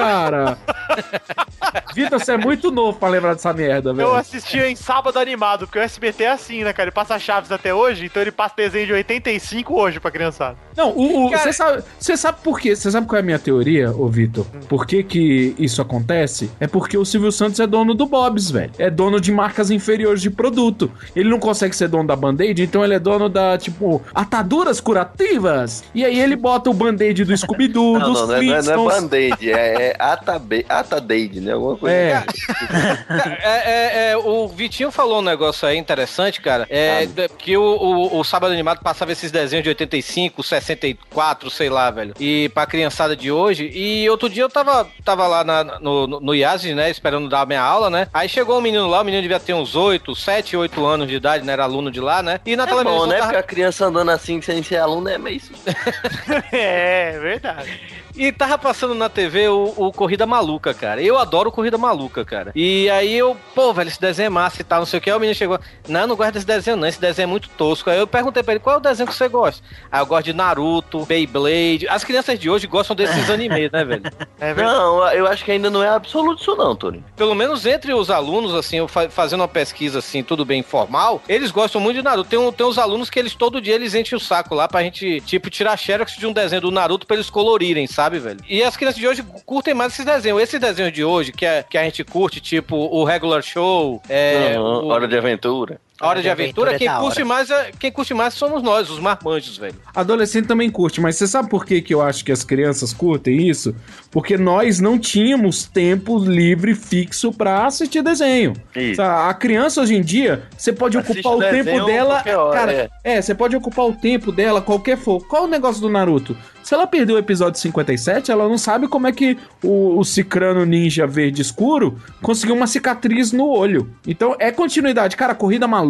Vitor, você é muito novo pra lembrar dessa merda, Eu velho. assistia em sábado animado, porque o SBT é assim, né, cara? Ele passa chaves até hoje, então ele passa desenho de 85 hoje pra criançada. Não, o, Cara- você sabe, você sabe por quê? Você sabe qual é a minha teoria, ô Vitor? Por que que isso acontece? É porque o Silvio Santos é dono do Bob's, velho. É dono de marcas inferiores de produto. Ele não consegue ser dono da Band-Aid, então ele é dono da, tipo, ataduras curativas. E aí ele bota o Band-Aid do Scooby-Doo, dos não, não é, não é, não é Flintstones. Band-Aid, é, é Atabe- Atadeide, né? Alguma coisa É. assim. É, é, é, o Vitinho falou um negócio aí interessante, cara. É de- que o, o, o Sábado Animado passava esses desenhos de 85, 64, sei lá, velho. E pra criançada de hoje. E outro dia eu tava, tava lá na- no, no, IASES, né? Esperando dar a minha aula, né? Aí chegou um menino lá, o menino devia ter uns 8, 7, 8 anos de idade, né? Era aluno de lá, né? E na É televisão. bom, né? tava- Porque a criança andando assim sem ser aluno é meio. é, verdade. E tava passando na TV o, o Corrida Maluca, cara. Eu adoro Corrida Maluca, cara. E aí eu, pô, velho, esse desenho é massa e tal, não sei o que. Aí o menino chegou, não, não gosto desse desenho não, esse desenho é muito tosco. Aí eu perguntei pra ele, qual é o desenho que você gosta? Aí eu gosto de Naruto, Beyblade. As crianças de hoje gostam desses animes, né, velho? É. Não, eu acho que ainda não é absoluto isso, não, Tony. Pelo menos entre os alunos, assim, fa- fazendo uma pesquisa, assim, tudo bem informal, eles gostam muito de Naruto. Tem, um, tem uns alunos que eles, todo dia, eles enchem o saco lá pra gente, tipo, tirar xerox de um desenho do Naruto pra eles colorirem, sabe, velho? E as crianças de hoje curtem mais esses desenhos. Esses desenhos de hoje, que, é, que a gente curte, tipo, o Regular Show, é... Aham, o- Hora de aventura. A Hora de Aventura, é quem da curte, hora. mais é, quem curte mais somos nós, os marmanjos, velho. Adolescente também curte, mas você sabe por que, que eu acho que as crianças curtem isso? Porque nós não tínhamos tempo livre fixo pra assistir desenho. Isso. A criança hoje em dia, você pode Assiste ocupar o tempo dela. hora, cara, é. você pode ocupar o tempo dela qualquer for. Qual o negócio do Naruto? Se ela perdeu o episódio 57, ela não sabe como é que o, o Cicrano Ninja Verde Escuro conseguiu uma cicatriz no olho. Então é continuidade. Cara, corrida maluca,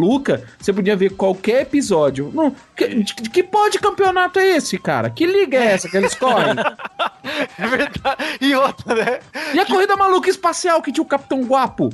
você podia ver qualquer episódio. Não, que, de, de que pó de campeonato é esse, cara? Que liga é essa que eles correm? É verdade. E outra, né? E a corrida maluca espacial que tinha o Capitão Guapo?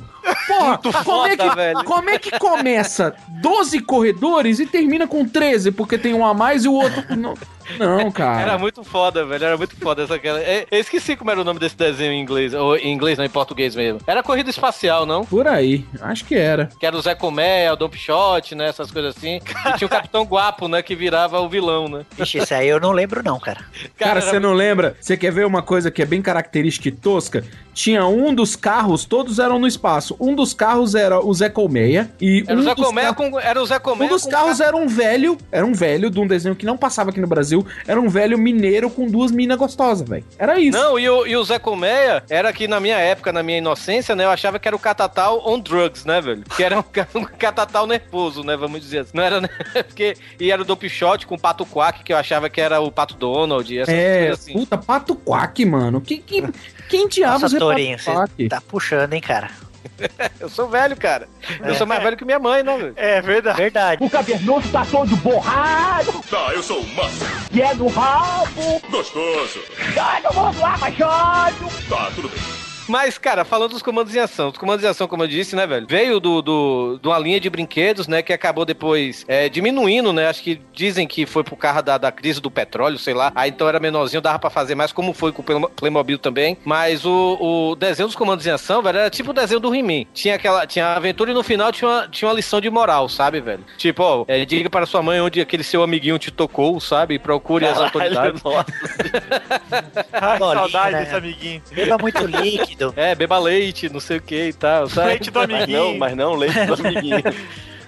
Porra, como, foda, é que, velho. como é que começa 12 corredores e termina com 13? Porque tem um a mais e o outro. Não, não cara. Era muito foda, velho. Era muito foda essa aquela. é, Eu esqueci como era o nome desse desenho em inglês. Ou em inglês, não, em português mesmo. Era corrida espacial, não? Por aí, acho que era. Que era o Zé Comé, o Don Pichote, né? Essas coisas assim. E tinha o Capitão Guapo, né? Que virava o vilão, né? Ixi, esse aí eu não lembro não, cara. Cara, você não lembra? Você quer ver uma coisa que é bem característica e tosca? Tinha um dos carros, todos eram no espaço. Um dos carros era o Zé Colmeia e Era um o Zé dos Comé ca- com. Era o Zé Comé Um dos com carros era um velho, era um velho de um desenho que não passava aqui no Brasil, Brasil era um velho mineiro com duas minas gostosas, velho. Era isso. Não, e o, e o Zé Colmeia era que na minha época, na minha inocência, né, eu achava que era o Catatal on drugs, né, velho? Que era um, um Catatal nervoso, né, vamos dizer assim. Não era, né? Porque, e era o Dope Shot com o Pato Quack, que eu achava que era o Pato Donald, e essas É, assim. puta, pato quack, mano. Que, que, quem diabos Nossa, é Torinho, pato quack? tá puxando, hein, cara? Eu sou velho, cara. Eu sou mais velho que minha mãe, né, velho? É verdade. Verdade. O cavernoso tá todo borrado. Tá, eu sou o Massa. Que é no rabo. Gostoso. Ai, não vamos lá, machado. Tá, tudo bem. Mas, cara, falando dos comandos em ação, os comandos em ação, como eu disse, né, velho, veio do, do, de uma linha de brinquedos, né, que acabou depois é, diminuindo, né, acho que dizem que foi por causa da, da crise do petróleo, sei lá, aí então era menorzinho, dava pra fazer mais, como foi com o Play- Playmobil também, mas o, o desenho dos comandos em ação, velho, era tipo o desenho do He-Man, tinha aquela, tinha a aventura e no final tinha uma, tinha uma lição de moral, sabe, velho, tipo, ó, é, diga para sua mãe onde aquele seu amiguinho te tocou, sabe, procure as Caralho, autoridades. nossa. Ai, Bolinha, saudade né? desse amiguinho. Beba muito líquido. É, beba leite, não sei o que e tal, sabe? Leite do Mas amiguinho. não, mas não, leite do amiguinho.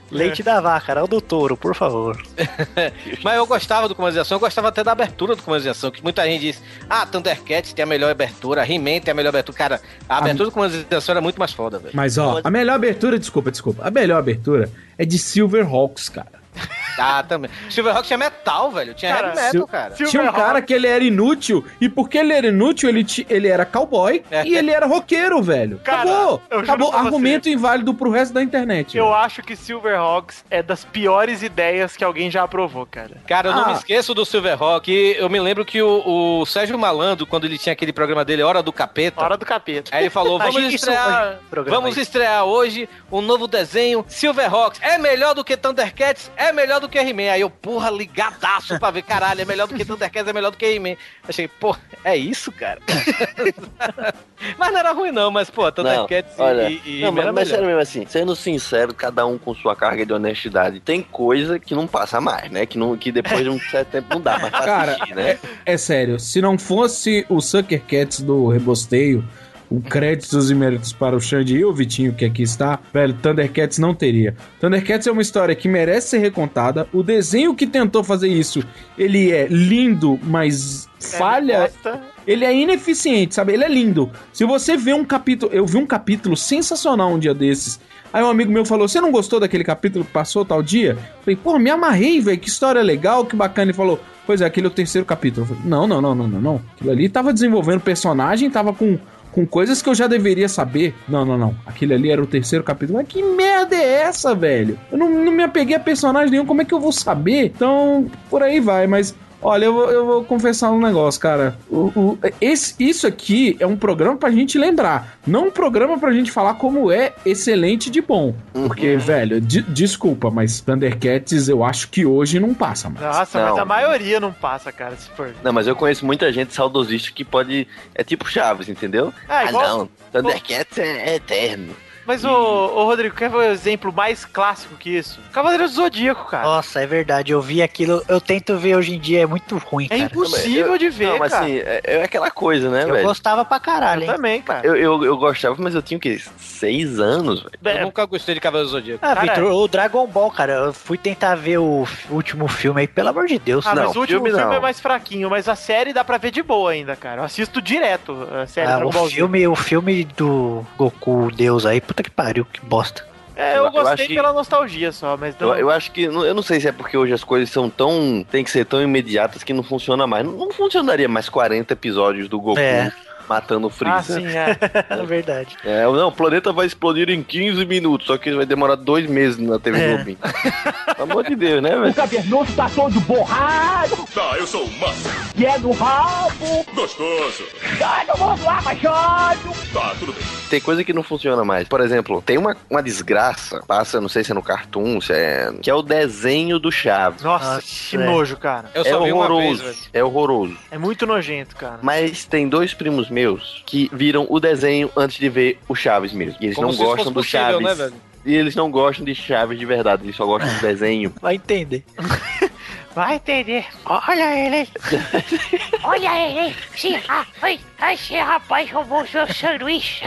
Leite da vaca, não do touro, por favor. Mas eu gostava do Comandos em Ação, eu gostava até da abertura do Comandos em Ação, que muita gente diz, ah, Thundercats tem a melhor abertura, He-Man tem a melhor abertura. Cara, a abertura do Comandos em Ação era muito mais foda, velho. Mas ó, a melhor abertura, desculpa, desculpa. A melhor abertura é de Silverhawks, cara. Ah, também. Silverhawk tinha metal, velho. Tinha Cara, heavy metal, Sil- cara. Tinha um cara que ele era inútil, e porque ele era inútil, ele, ele era cowboy É. e ele era roqueiro, velho. Cara, Acabou! Acabou. pra você. Argumento inválido pro resto da internet. Eu velho. acho que Silverhawks é das piores ideias que alguém já aprovou, cara. Cara, eu não Ah. me esqueço do Silverhawk. Eu me lembro que o, o Sérgio Malandro, quando ele tinha aquele programa dele, Hora do Capeta, Hora do capeta. aí ele falou: vamos Imagina isso estrear, vamos aí. estrear hoje um novo desenho, Silverhawks. É melhor do que Thundercats, é melhor do que He-Man. Aí eu, porra, ligadaço pra ver, caralho, é melhor do que Thundercats, é melhor do que He-Man. Achei, pô, é isso, cara? mas não era ruim não, mas, pô, Thundercats e- olha, e, e não, mas, era mas sério mesmo assim, sendo sincero, cada um com sua carga de honestidade. Tem coisa que não passa mais, né? Que, não, que depois de um certo tempo não dá mais pra Cara, assistir, né? É sério, se não fosse o Sucker Cats do Rebosteio, o créditos e méritos para o Xande e o Vitinho que aqui está, velho, Thundercats não teria. Thundercats é uma história que merece ser recontada. O desenho que tentou fazer isso, ele é lindo, mas falha. Bosta. Ele é ineficiente, sabe? Ele é lindo. Se você vê um capítulo, eu vi um capítulo sensacional um dia desses. Aí um amigo meu falou: "Você não gostou daquele capítulo que passou tal dia?" Eu falei: "Pô, me amarrei, velho. Que história legal, que bacana." Ele falou: "Pois é, aquele é o terceiro capítulo." Eu falei: "Não, não, não, não, não, não. Aquilo ali tava desenvolvendo personagem, tava com com coisas que eu já deveria saber. Não, não, não. Aquele ali era o terceiro capítulo. Mas que merda é essa, velho? Eu não, não me apeguei a personagem nenhum. Como é que eu vou saber? Então, por aí vai. Mas Olha, eu vou, eu vou confessar um negócio, cara. O, o- esse, isso aqui é um programa pra gente lembrar. Não um programa pra gente falar como é excelente de bom. Porque, velho, de- desculpa, mas Thundercats eu acho que hoje não passa mais. Nossa, mas Não. a maioria não passa, cara, se for. Não, mas eu conheço muita gente saudosista que pode. É tipo Chaves, entendeu? Ah, igual- não. Thundercats é, é eterno. Mas, ô, ô Rodrigo, quer ver o exemplo mais clássico que isso? Cavaleiro do Zodíaco, cara. Nossa, é verdade. Eu vi aquilo. Eu tento ver hoje em dia, é muito ruim, É cara. impossível Eu- de ver, Não, mas cara. assim, é, é aquela coisa, né, Eu velho? gostava pra caralho, Eu hein? também, cara. Eu, eu, eu gostava, mas eu tinha o quê? Seis anos, velho. Eu nunca gostei de Cavaleiro do Zodíaco. Ah, Cara, Victor, o Dragon Ball, cara, eu fui tentar ver o último filme aí, pelo amor de Deus. Ah, Não, mas o último filme filme, é mais fraquinho, mas a série dá pra ver de boa ainda, cara. Eu assisto direto a série Ah, Dragon o Ball filme, o filme do Goku Deus aí, puta que pariu, que bosta. É, eu, Eu- eu gostei que- pela nostalgia só, mas Eu, não. eu acho que. Eu não sei se é porque hoje as coisas são tão. tem que ser tão imediatas que não funciona mais. Não, não funcionaria mais 40 episódios do Goku É. matando o Freeza. ah, sim, é. É verdade. É, não, o planeta vai explodir em 15 minutos, só que vai demorar dois meses na TV É. Globinho. Pelo amor de Deus, né, O velho? cavernoso tá todo borrado. Tá, eu sou o Massa. Que é no rabo. Gostoso. Ai, não vamos lá, machado. Tá, tudo bem. Tem coisa que não funciona mais. Por exemplo, tem uma, uma desgraça, passa, não sei se é no Cartoon, se é. que é o desenho do Chaves. Nossa, Nossa, que é. nojo, cara. Eu é só vi uma horroroso. vez, velho. é horroroso. É muito nojento, cara. Mas tem dois primos meus que viram o desenho antes de ver o Chaves mesmo. E eles Como não gostam do possível, Chaves. né, velho? E eles não gostam de Chaves de verdade, eles só gostam do desenho. Vai entender. Vai entender. Olha ele. Olha ele. Sim, ah, ai, esse rapaz roubou seu sanduíche.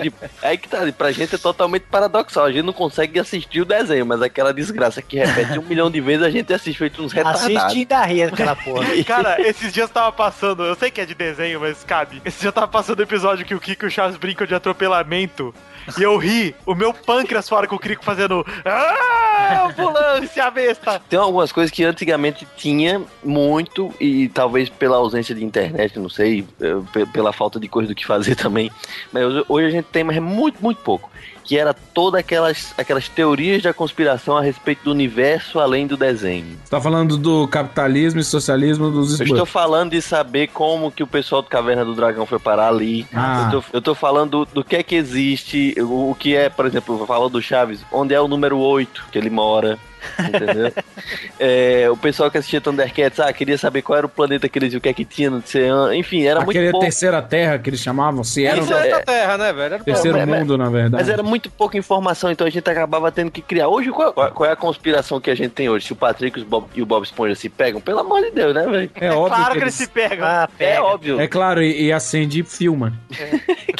Tipo, Aí que tá, pra gente é totalmente paradoxal. A gente não consegue assistir o desenho, mas aquela desgraça que repete um milhão de vezes, a gente assiste feito uns retardados. Assiste e dá rir aquela porra. Cara, esses dias tava passando, eu sei que é de desenho, mas cabe. Esse dia tava passando o episódio que o Kiko e o Chaves brincam de atropelamento. E eu ri, o meu pâncreas fora com o Kiko fazendo. Ah, ambulância, besta! Tem algumas coisas que antigamente tinha muito, e talvez pela ausência de internet, não sei, eh, pe- pela falta de coisa do que fazer também. Mas hoje a gente tem, mas é muito, muito pouco. Que era todas aquelas, aquelas teorias da conspiração a respeito do universo além do desenho. Você tá falando do capitalismo e socialismo dos Eu estou falando de saber como que o pessoal do Caverna do Dragão foi parar ali. Ah. Eu, tô, eu tô falando do, do que é que existe, o, o que é, por exemplo, eu falo do Chaves, onde é o número 8 que ele mora. Entendeu? É, o pessoal que assistia Thundercats, ah, queria saber qual era o planeta que eles viam, o que é que tinha no oceano. Enfim, era Aquele muito pouco. terceira terra que eles chamavam, se era Isso um é- Da Terra, né, velho? Era terceiro mundo, na verdade. Mas era muito pouca informação, então a gente acabava tendo que criar. Hoje, qual, qual- é a conspiração que a gente tem hoje? Se o Patrick e os Bob- e o Bob Esponja se pegam, pelo amor de Deus, né, velho? É óbvio Claro que que eles... eles se pegam. Ah, É pega. óbvio. É claro, e, e acende e filma.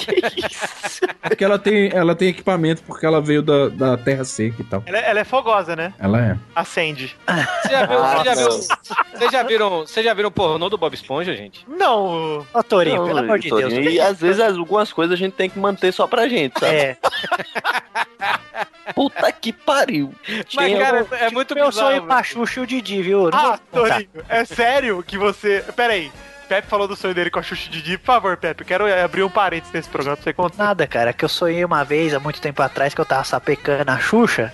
Que isso? Porque ela tem, ela tem equipamento porque ela veio da, da terra seca e tal. Ela, é- ela é fogosa, né? Ela é. Acende. Você já viu, Ah, você já viu, não. vocês já viram, vocês já viram pornô do Bob Esponja, gente? Não. Ô, Torinho, Não, pelo amor de Deus. E às vezes algumas coisas a gente tem que manter só pra gente, sabe? É, Puta que pariu. Mas, Tem cara, algum- é muito meu bizarro. sonho velho. pra Xuxa e o Didi, viu? Não Ah. Torinho, é sério que você. Pera aí. Pepe falou do sonho dele com a Xuxa Didi. Por favor, Pepe, eu quero abrir um parênteses nesse programa pra você contar. Nada, cara, que eu sonhei uma vez, há muito tempo atrás, que eu tava sapecando a Xuxa.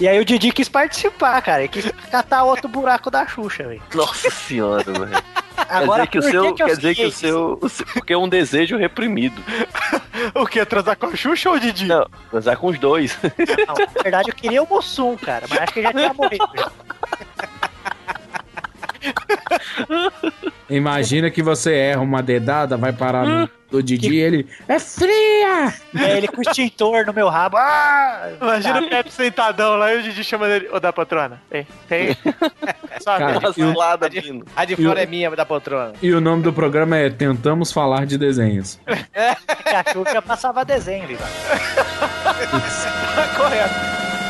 E aí o Didi quis participar, cara. Ele quis catar outro buraco da Xuxa, velho. Nossa senhora, velho. Agora, quer dizer que o seu, que quer dizer que o seu, o seu- porque é um desejo reprimido. O que? Transar com a Xuxa ou o Didi? Não, transar com os dois. Não, na verdade eu queria o Mussum, cara, mas acho que já tinha morrido. já. Imagina que você erra uma dedada, vai parar no do Didi e ele. É fria! É ele com o extintor no meu rabo. Ah! Imagina Tá. o Pepe sentadão lá e o Didi chamando ele. Ô, da patrona. Tem. Tem. Sabe? Cara, e Pino. A de fora é minha, da poltrona. E o nome do programa é Tentamos Falar de Desenhos. Que a Xuxa passava desenho, viu? Correto.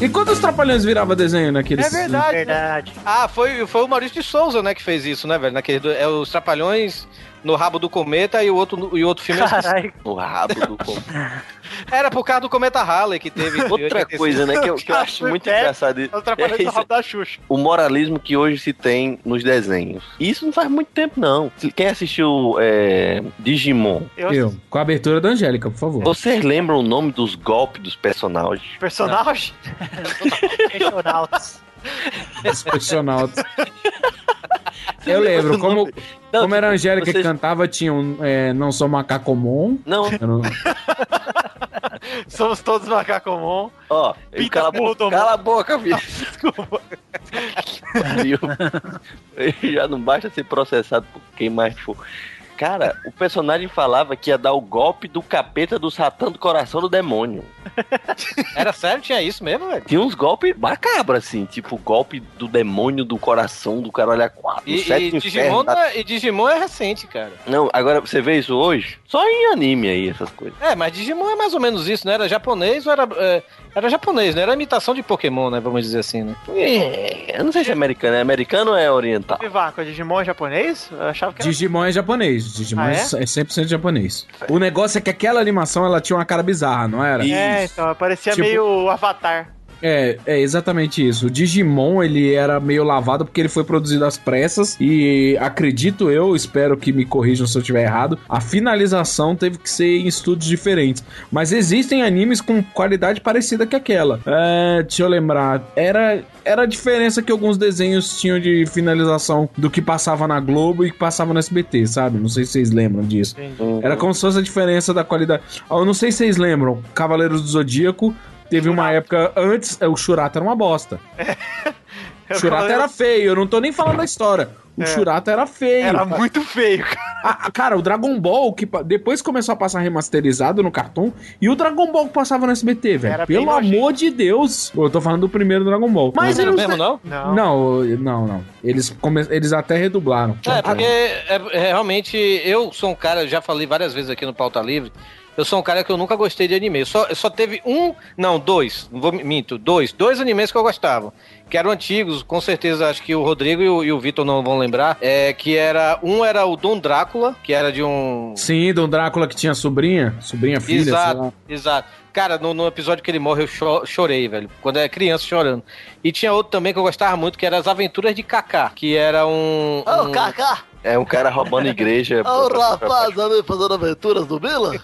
E quando os Trapalhões virava desenho naqueles. É verdade. Verdade. Ah, foi, foi o Maurício de Souza, né, que fez isso, né, velho? Naquele, do- é os Trapalhões no rabo do cometa e o outro, e o outro filme... eu esqueci. Caralho. O rabo do com- Era por causa do cometa Halley que teve... Outra coisa, né, que eu, que eu acho muito Pepe, engraçado. Atrapalhei é o rabo da Xuxa. o moralismo que hoje se tem nos desenhos. E Isso não faz muito tempo, não. Quem assistiu é, Digimon, Eu, Eu, com a abertura da Angélica, por favor. vocês lembram o nome dos golpes dos personagens? Personagem? Personautas. Excepcional. Eu lembro, como, Não, como era a Angélica que vocês- cantava, tinha um é, Não Sou Macacomon. Não, um- Somos todos macacomon. ó, Pinta cala, a boca, cala a boca, filho. Desculpa. Já não basta ser processado por quem mais for. Cara, o personagem falava que ia dar o golpe do capeta do satã do coração do demônio. Era sério? Tinha isso mesmo, velho? Tinha uns golpes macabros, assim, tipo o golpe do demônio do coração do caralho a quatro. E, sete e Digimon da- é, e Digimon é recente, cara. Não, agora você vê isso hoje? Só em anime aí, essas coisas. É, mas Digimon é mais ou menos isso, né? Era japonês ou era... é, era japonês, né? Era imitação de Pokémon, né? Vamos dizer assim, né? É, eu não sei se é americano, é americano ou é oriental? Vivaco, Digimon é japonês? Eu achava que era. Digimon é japonês. Digimon Ah, é? é? é 100% japonês. O negócio é que aquela animação ela tinha uma cara bizarra, não era? É, então, parecia Tipo- meio Avatar. É, é exatamente isso. O Digimon, ele era meio lavado porque ele foi produzido às pressas e acredito eu, espero que me corrijam se eu estiver errado, a finalização teve que ser em estúdios diferentes. Mas existem animes com qualidade parecida que aquela. É, deixa eu lembrar, era era a diferença que alguns desenhos tinham de finalização do que passava na Globo e que passava no SBT, sabe? Não sei se vocês lembram disso. Era como se fosse a diferença da qualidade. Eu não sei se vocês lembram, Cavaleiros do Zodíaco teve uma época antes, é, o Churata era uma bosta. O Churata era feio, eu não tô nem falando da história. O É. Churata era feio. Era cara. muito feio, cara. A- cara, o Dragon Ball, que depois começou a passar remasterizado no cartão, e o Dragon Ball que passava no SBT, velho. Pelo amor de Deus. Eu tô falando do primeiro Dragon Ball. Mas Não era eles mesmo, não? Não. Não, não, não. Eles, come... eles até redublaram. É, porque é, é, realmente eu sou um cara, eu já falei várias vezes aqui no Pauta Livre, eu sou um cara que eu nunca gostei de anime. Só, só teve um, não, dois, não vou, minto, dois, dois animes que eu gostava. Que eram antigos, com certeza acho que o Rodrigo e o, e o Vitor não vão lembrar. É, que era. Um era o Dom Drácula, que era de um. Sim, do Drácula que tinha sobrinha, sobrinha, filha, sei lá. Exato, exato. Cara, no, no episódio que ele morre, eu cho- chorei, velho. Quando era criança chorando. E tinha outro também que eu gostava muito, que era As Aventuras de Kaká, que era um. Ô, um... Kaká! É um cara roubando igreja. Ô, rapaz, ali fazendo aventuras do Mila?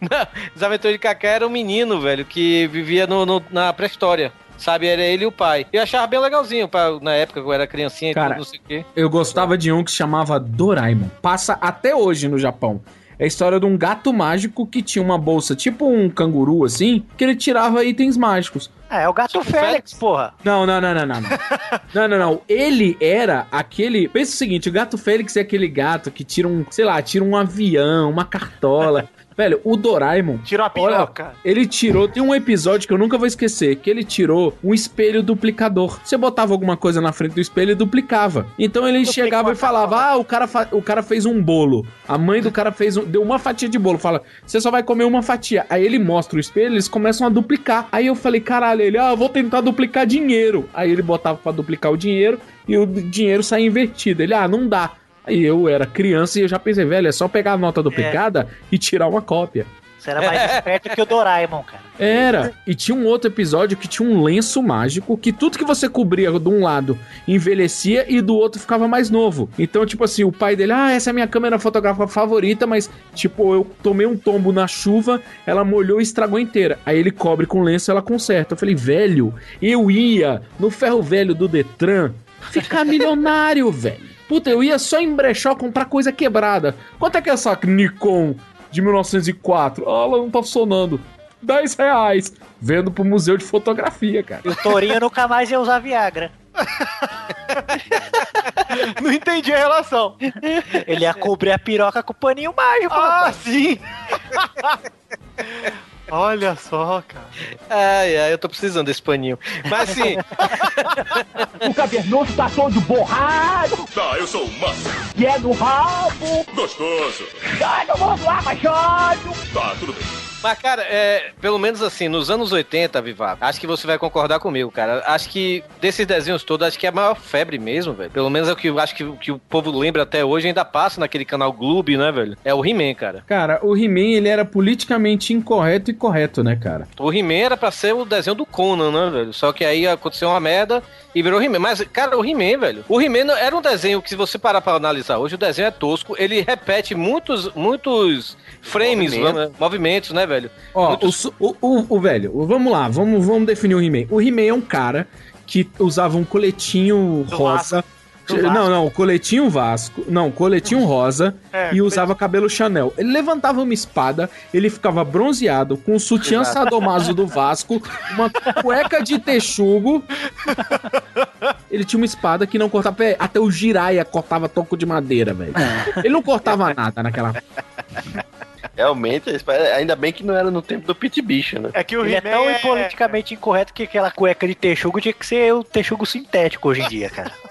Não, As Aventuras de Kaká era um menino, velho, que vivia no, no- na pré-história. Sabe, era ele e o pai. Eu achava bem legalzinho, pra, na época que eu era criancinha e Cara, tudo, não sei o quê. Eu gostava de um que se chamava Doraemon. Passa até hoje no Japão. É a história de um gato mágico que tinha uma bolsa, tipo um canguru assim, que ele tirava itens mágicos. É, é o gato Félix, porra. Não, não, não, não, não. Não, não, não. Ele era aquele. Pensa o seguinte: o gato Félix é aquele gato que tira um, sei lá, tira um avião, uma cartola. Velho, o Doraemon. Tirou a olha, piroca. ele tirou. Tem um episódio que eu nunca vou esquecer: que ele tirou um espelho duplicador. Você botava alguma coisa na frente do espelho e duplicava. Então ele chegava e falava: Ah, o cara, fa- o cara fez um bolo. A mãe do cara fez um, deu uma fatia de bolo. Fala, você só vai comer uma fatia. Aí ele mostra o espelho, eles começam a duplicar. Aí eu falei, caralho, ele, ah, vou tentar duplicar dinheiro. Aí ele botava pra duplicar o dinheiro e o dinheiro saía invertido. Ele, ah, não dá. Aí eu era criança e eu já pensei, velho, é só pegar a nota duplicada e tirar uma cópia. Você era mais esperto que o Doraemon, cara. Era. E tinha um outro episódio que tinha um lenço mágico que tudo que você cobria de um lado envelhecia e do outro ficava mais novo. Então, tipo assim, o pai dele, ah, essa é a minha câmera fotográfica favorita, mas, tipo, eu tomei um tombo na chuva, ela molhou e estragou inteira. Aí ele cobre com lenço e ela conserta. Eu falei, velho, eu ia no ferro velho do Detran ficar milionário, velho. Puta, eu ia só em brechó comprar coisa quebrada. Quanto é que é essa Nikon de 1904? Ah, ela não tá funcionando. 10 reais. Vendo pro museu de fotografia, cara. E o Torinho nunca mais ia usar Viagra. Não entendi a relação. Ele ia cobrir a piroca com o paninho mágico. Ah, rapaz. sim! Olha só, cara. Ai, ai, eu tô precisando desse paninho. Mas assim, O cavernoso tá todo borrado, Tá, eu sou o Massa. que é no rabo. Gostoso. Ai, não vou zoar, machado. Tá, tudo bem. Mas, cara, é, pelo menos assim, nos anos 80, Vivaco, acho que você vai concordar comigo, cara. Acho que desses desenhos todos, acho que é a maior febre mesmo, velho. Pelo menos é o que eu acho que, que o povo lembra até hoje, ainda passa naquele canal Gloob, né, velho? É o He-Man, cara. Cara, o He-Man, ele era politicamente incorreto e correto, né, cara? O He-Man era pra ser o desenho do Conan, né, velho? Só que aí aconteceu uma merda e virou He-Man. Mas, cara, o He-Man, velho. O He-Man era um desenho que, se você parar pra analisar hoje, o desenho é tosco. Ele repete muitos, muitos frames, Movimento. né, movimentos, né, velho? Ó, Muitos- o, o, o, o velho, vamos lá, vamos, vamos definir o He-Man. O He-Man é um cara que usava um coletinho Do rosa. Vasco. Não, não, coletinho Vasco. Não, coletinho rosa É, e usava cabelo Chanel. Ele levantava uma espada, ele ficava bronzeado, com o sutiã sadomaso do Vasco, uma cueca de texugo. Ele tinha uma espada que não cortava. Até o Jiraiya cortava toco de madeira, velho. Ele não cortava nada naquela. Realmente, ainda bem que não era no tempo do Pit Bicho, né? É que o Ele é tão é... politicamente incorreto que aquela cueca de texugo tinha que ser o texugo sintético hoje em dia, cara.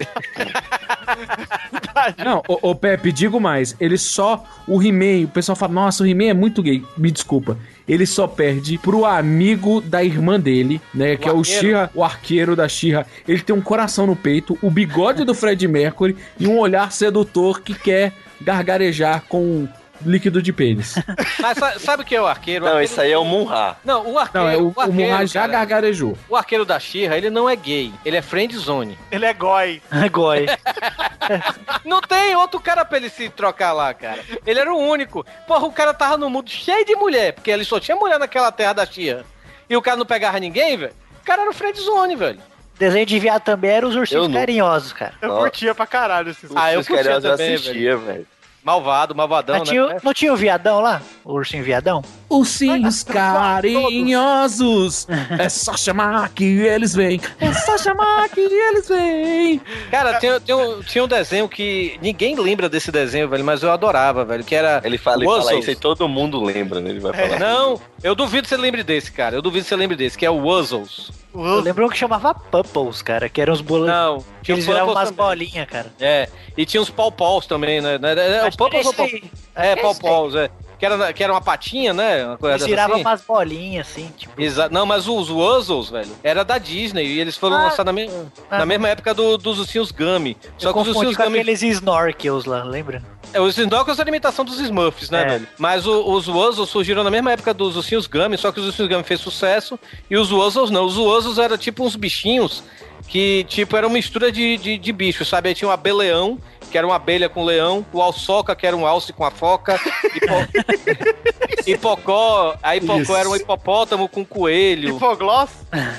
Não, ô, ô, Pepe, digo mais. Ele só. O He-Man, o pessoal fala, nossa, o He-Man é muito gay. Me desculpa. Ele só perde pro amigo da irmã dele, né? que é o arqueiro. Shira, o arqueiro da Shira. Ele tem um coração no peito, o bigode do Fred Mercury e um olhar sedutor que quer gargarejar com líquido de pênis. Mas sa- sabe o que é o arqueiro? O Não, arqueiro- esse aí é o Munra. Não, o arqueiro. Não, é o, o arqueiro, Munra já cara, gargarejou. O arqueiro da Xirra, ele não é gay. Ele é friend zone. Ele é goi. Goi. Não tem outro cara pra ele se trocar lá, cara. Ele era o único. Porra, o cara tava no mundo cheio de mulher, porque ele só tinha mulher naquela terra da Xirra. E o cara não pegava ninguém, velho. O cara era o friend zone, velho. Desenho de viado também era os ursinhos carinhosos, cara. Eu curtia pra caralho esses Ah, eu Os caras curtia eu também, assistia, velho. Malvado, malvadão, Mas tinha- né? não tinha o viadão lá? O ursinho viadão? Ursinhos carinhosos, é só chamar que eles vêm. É só chamar que eles vêm. Cara, tinha, tinha um, tinha um desenho que ninguém lembra desse desenho, velho, mas eu adorava, velho, que era... Ele fala, ele fala isso aí, todo mundo lembra, né? Ele vai falar. Não, eu duvido que você lembre desse, cara. Eu duvido que você lembre desse, que é o Wuzzles. Eu lembro que chamava Pupples, cara, que eram os bolos. Não, que tinha eles viravam umas bolinhas, cara. É, e tinha uns pau-paus também, né? É, o Acho que era Pupples ou pau. É, pau-paus, é. Que era, que era uma patinha, né? Uma coisa viravam assim. umas bolinhas, assim, tipo. Exa não, mas os Wuzzles, velho, era da Disney e eles foram Ah. lançados na, me- Ah. na mesma época do- dos ursinhos Gummy. Só que os ursinhos Gummy... aqueles snorkels lá, lembra? É, os Snorkels era a imitação dos Smurfs, né, É. velho? Mas o- os Wuzzles surgiram na mesma época dos ursinhos Gummy, só que os ursinhos Gummy fez sucesso e os Wuzzles não. Os Wuzzles eram tipo uns bichinhos que, tipo, era uma mistura de, de, de bichos, sabe? Aí tinha um abelhão, que era uma abelha com leão, o alçoca, que era um alce com a foca, hipo... hipocó, a hipocó Isso. era um hipopótamo com coelho. Hipogloss?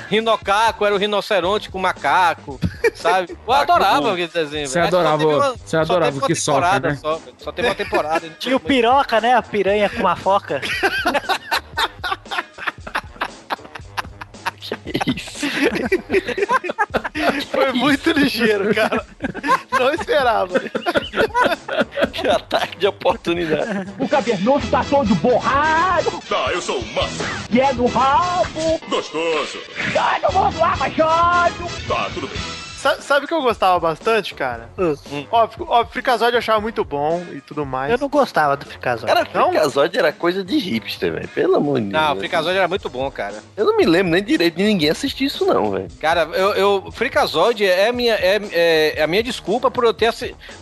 Rinocaco era o rinoceronte com macaco, sabe? Eu adorava aquele desenho. Você que adorava, uma- você só adorava o que soca, temporada né? Só. Só teve uma temporada. Tinha o piroca, né? A piranha com uma foca. Foi muito ligeiro, cara. Não esperava. Que ataque de oportunidade. O cavernoso tá todo borrado. Tá, eu sou o Massa. E é no rabo. Gostoso. Ai, não vou zoar, machado. Tá, tudo bem. Sa- Sabe o que eu gostava bastante, cara? Óbvio, óbvio, Frikazoid eu achava muito bom e tudo mais. Eu não gostava do Frikazoid. Cara, Frikazoid era coisa de hipster, velho. Pelo amor de Deus. Não, o Frikazoid era muito bom, cara. Eu não me lembro nem direito de ninguém assistir isso, não, velho. Cara, eu, eu Frikazoid é a minha, é, é- é a minha desculpa por eu ter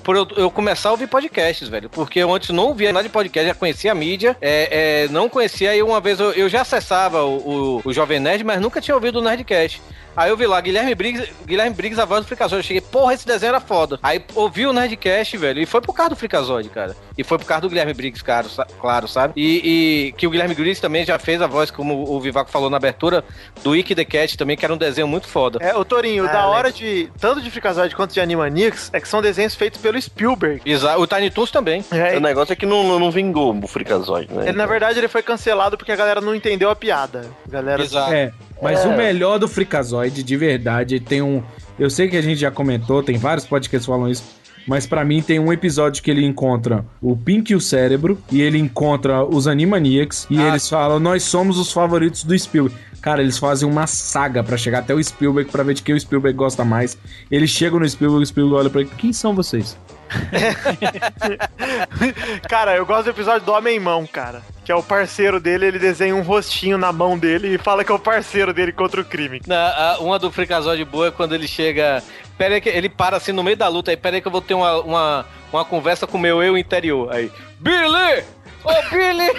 por eu, eu começar a ouvir podcasts, velho. Porque eu antes não ouvia nada de podcast, já conhecia a mídia, é, é, não conhecia, aí uma vez eu, eu já acessava o, o, o Jovem Nerd, mas nunca tinha ouvido o Nerdcast. Aí eu vi lá, Guilherme Briggs, Guilherme Briggs, a voz do Frikazoid. Eu cheguei, porra, esse desenho era foda. Aí ouvi o Nerdcast, velho, e foi por causa do Frikazoid, cara. E foi por causa do Guilherme Briggs, cara, sa- claro, sabe? E, e que o Guilherme Briggs também já fez a voz, como o Vivaco falou na abertura, do Wiki the Cat também, que era um desenho muito foda. É, o Torinho, Ah, da legal. hora de. Tanto de Frikazoid quanto de Animaniacs, é que são desenhos feitos pelo Spielberg. Exato, o Tiny Toons também. É, O negócio é que não, não vingou o Frikazoid, né? ele, na verdade, ele foi cancelado porque a galera não entendeu a piada. A galera. É, mas É. o melhor do Frikazoid, de verdade, tem um. Eu sei que a gente já comentou, tem vários podcasts que falam isso. Mas pra mim tem um episódio que ele encontra o Pink e o Cérebro, e ele encontra os Animaniacs, e eles falam: Nós somos os favoritos do Spielberg. Cara, eles fazem uma saga pra chegar até o Spielberg pra ver de quem o Spielberg gosta mais. Eles chegam no Spielberg, o Spielberg olha pra ele: Quem são vocês? Cara, eu gosto do episódio do Homem-Mão, cara. Que é o parceiro dele, ele desenha um rostinho na mão dele e fala que é o parceiro dele contra o crime. Na- a- uma do Frikazoid boa é quando ele chega. Pera aí que ele para assim no meio da luta. Aí, pera aí que eu vou ter uma, uma, uma conversa com o meu eu interior. Aí, Billy! Ô, Billy!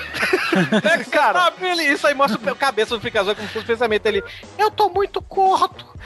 Cara, ah, Billy! Isso aí mostra a cabeça do Frikazoid como se fosse pensamento. Ele, eu tô muito corto.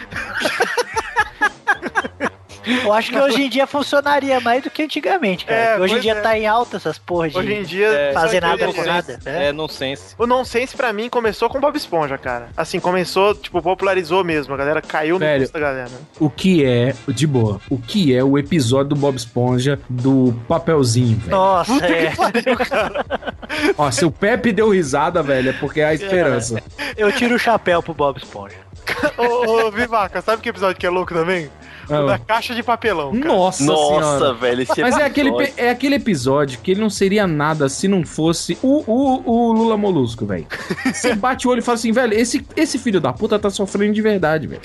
Eu acho que hoje em dia funcionaria mais do que antigamente, cara. É, hoje em dia é. tá em alta essas porra de Hoje em dia, é, fazer nada com nada. né? É, nonsense. O nonsense pra mim começou com Bob Esponja, cara. Assim, começou, tipo, popularizou mesmo. A galera caiu no Velho. gosto da galera. O que é, de boa, o que é o episódio do Bob Esponja do papelzinho, velho? Nossa, é. Ó, se o Pepe deu risada, velho, é porque é a esperança. Eu tiro o chapéu pro Bob Esponja. ô, ô, Vivaca, sabe que episódio que é louco também? O Ah. da caixa de papelão, cara. Nossa, Nossa, senhora. velho, esse Mas é aquele, é aquele episódio que ele não seria nada se não fosse o, o, o Lula Molusco, velho. Você bate o olho e fala assim, velho, esse, esse filho da puta tá sofrendo de verdade, velho.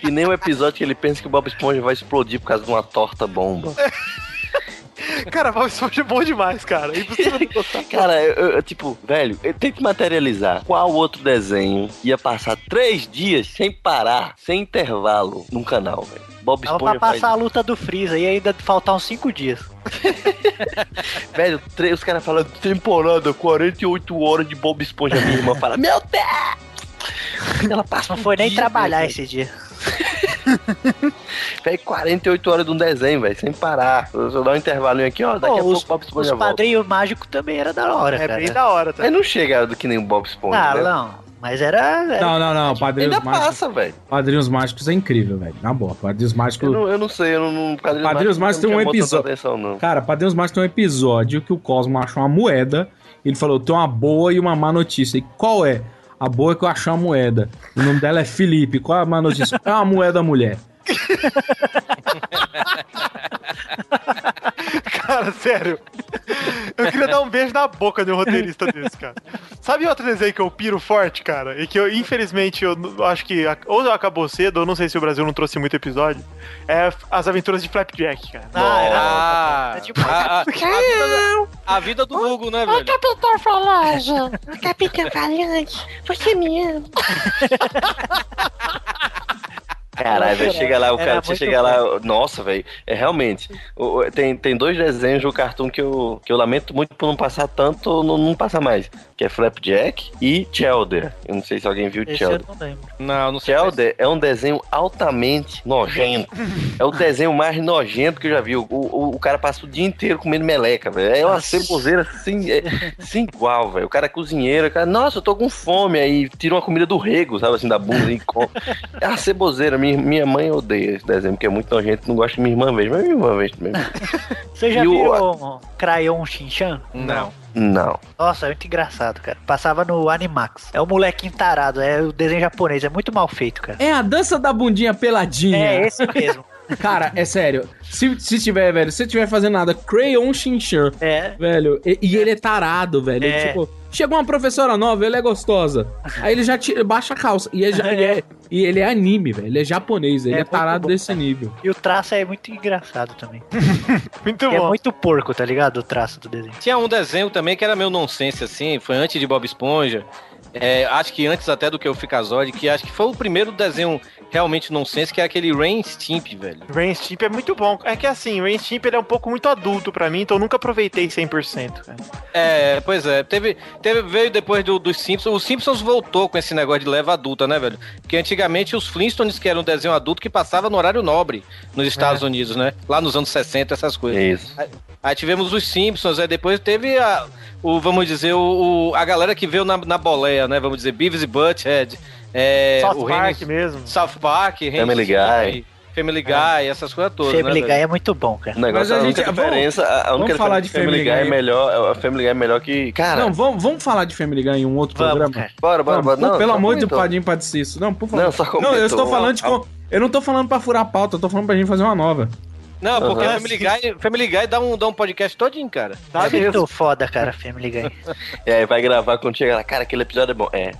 Que nem o episódio que ele pensa que o Bob Esponja vai explodir por causa de uma torta bomba. Cara, Bob Esponja é bom demais, cara. É impossível não gostar. Cara, eu, eu- tipo, velho, eu tenho que materializar qual outro desenho ia passar três dias sem parar, sem intervalo, num canal, velho. Bob Dava pra Esponja faz passar a luta do Freeza e ainda faltar uns 5 dias. Velho, os caras falam temporada, 48 horas de Bob Esponja. Minha irmã fala, meu Deus! Ela passa Não foi nem dia, trabalhar velho. esse dia. Velho, 48 horas de um desenho, velho, sem parar. Eu só dar um intervalinho aqui, ó. Daqui Pô, a os, pouco o Bob Esponja volta. padrinhos mágicos também era da hora, É cara. bem da hora, tá? Mas não chega do que nem o Bob Esponja, Ah, né? não. Mas era. era Não, não, não. Padrinhos Ainda Mágicos. passa, velho. Padrinhos Mágicos é incrível, velho. Na boa. Padrinhos Mágicos. Eu não, eu não sei, eu não. não Padrinhos, Padrinhos Mágicos tem um episódio. Atenção, não. Cara, Padrinhos Mágicos tem um episódio que o Cosmo achou uma moeda. Ele falou: tem uma boa e uma má notícia. E qual é? A boa é que eu achei uma moeda. O nome dela é Felipe. Qual é a má notícia? É uma moeda mulher. Cara, sério. Eu queria dar um beijo na boca de um roteirista desse, cara. Sabe outro desenho que eu piro forte, cara? E que eu, infelizmente, eu acho que ou acabou cedo, ou não sei se o Brasil não trouxe muito episódio. É As Aventuras de Flapjack, cara. Ah, É tipo- a, a- a vida, a vida do Hugo, né, velho? Capitão Falante, Capitão Falante, você me ama. Caralho, velho, chega lá, o Era cara, chega lá, nossa, velho, é realmente, tem, tem dois desenhos do cartoon que eu, que eu lamento muito por não passar tanto, não, não passar mais, que é Flapjack e Chelder, eu não sei se alguém viu Esse eu Chelder. não lembro. Não, não sei. Chelder é um desenho altamente nojento, é o desenho mais nojento que eu já vi, o, o, o cara passa o dia inteiro comendo meleca, velho, é uma ceboseira assim, é, sem igual, velho, o cara é cozinheiro, o cara, nossa, eu tô com fome, aí tira uma comida do rego, sabe, assim, da bunda e come. É uma ceboseira. Minha, minha mãe odeia esse desenho, porque é muito nojento. Não gosta que minha irmã veja, mas minha irmã veja também. Você já E o- viu Crayon Shinchan? Não. Não. Nossa, é muito engraçado, cara. Passava no Animax. É um molequinho tarado, é o desenho japonês, é muito mal feito, cara. É a dança da bundinha peladinha. É esse mesmo. Cara, é sério. Se, se tiver, velho, se tiver fazendo nada, Crayon Shinchan, É. velho, e, e ele é tarado, velho. É. Tipo, chegou uma professora nova, ele é gostosa. Aí ele já tira, baixa a calça. E, é, já- e é- e ele é anime, velho. Ele é japonês, ele É é, tarado desse nível. E o traço é muito engraçado também. Muito é bom. muito porco, tá ligado? O traço do desenho. Tinha um desenho também que era meio nonsense, assim, foi antes de Bob Esponja. É, acho que antes até do que o Ficazord, que acho que foi o primeiro desenho realmente nonsense, que é aquele Rain Stimp, velho. Rain Stimp é muito bom. É que assim, Rain Stimp ele é um pouco muito adulto pra mim, então eu nunca aproveitei 100%. Cara. É, pois é. Teve, teve, veio depois do, dos Simpsons. Os Simpsons voltou com esse negócio de leva adulta, né, velho? Porque antigamente os Flintstones, que era um desenho adulto que passava no horário nobre nos Estados É. Unidos, né? Lá nos anos 60, essas coisas. Isso. Aí, aí tivemos os Simpsons, aí depois teve a, o, vamos dizer, o, o- a galera que veio na, na boleia, né? Vamos dizer, Beavis e Butthead. É, South o Park Reino- mesmo. South Park, Family Guy. Family Guy, essas coisas todas, Family né, Guy velho? é muito bom, cara. Mas a a, única gente- vamos- diferença, a- a única vamos falar de Family Guy é Guy. melhor, a Family Guy é melhor que, cara, Não, vamos, vamos falar de Family Guy em um outro Vamos, programa? cara. bora, bora, Não, bora. Não, pelo amor de comentou. Padinho Padre isso. Não, por favor. Não, só Não, eu comentou. estou falando de. com- Eu não tô falando pra furar a pauta, eu tô falando pra gente fazer uma nova. Não, porque Aham. Family Guy, Family Guy dá um, dá um podcast todinho, cara. Tá é muito foda, cara, Family Guy. E aí vai gravar quando chega lá, cara, aquele episódio é bom. É.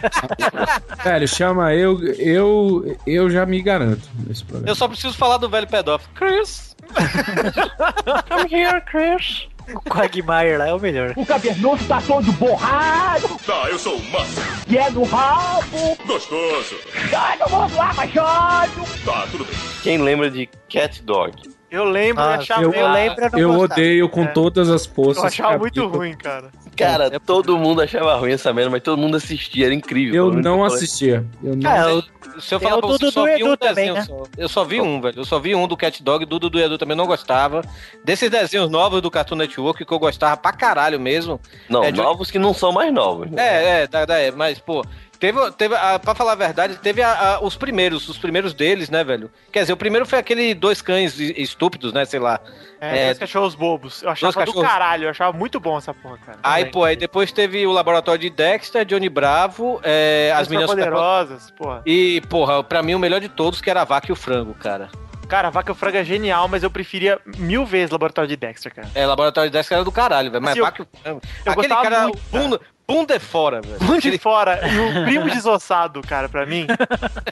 Velho, chama eu. Eu. Eu já me garanto nesse programa. Eu só preciso falar do velho pedófilo. Chris! Come here, Chris. O Quagmire lá é o melhor. O cavernoso tá todo borrado, Tá, eu sou o Massa. que é do rabo. Gostoso. Ai, não vou lá, machado. Tá, tudo bem. Quem lembra de Cat Dog? Eu lembro Ah, e achava, eu- eu, Eu lembro, eu Eu odeio com É. todas as forças. eu achava muito ruim, cara. Cara, todo mundo achava ruim essa merda, mas todo mundo assistia, era incrível. Eu não assistia. Eu não Cara, eu- Se eu falar pra você, Dudu eu só do vi Edu um também, desenho né? só. Eu só vi um, velho. Eu só vi um do Cat Dog, Dudu do Edu também não gostava. Desses desenhos novos do Cartoon Network que eu gostava pra caralho mesmo. Não, É, de- novos que não são mais novos. né? É, é, é, mas, pô, teve, teve a, pra falar a verdade, teve a- a- os primeiros, os primeiros deles, né, velho? Quer dizer, o primeiro foi aquele dois cães estúpidos, né, sei lá. É, É, dois cachorros bobos. Eu achava dois do cachorros- caralho, eu achava muito bom essa porra, cara. Aí, Também. pô, aí depois teve o laboratório de Dexter, Johnny Bravo, é, as As meninas poderosas, porra. E, porra, pra mim o melhor de todos que era a vaca e o frango, cara. Cara, vaca e o frango é genial, mas eu preferia mil vezes Laboratório de Dexter, cara. É, laboratório de Dexter era do caralho, velho. Mas Assim, vaca e o frango. eu Aquele cara, muito, bunda, bunda é fora, velho. Um de fora e o primo desossado, cara, pra mim,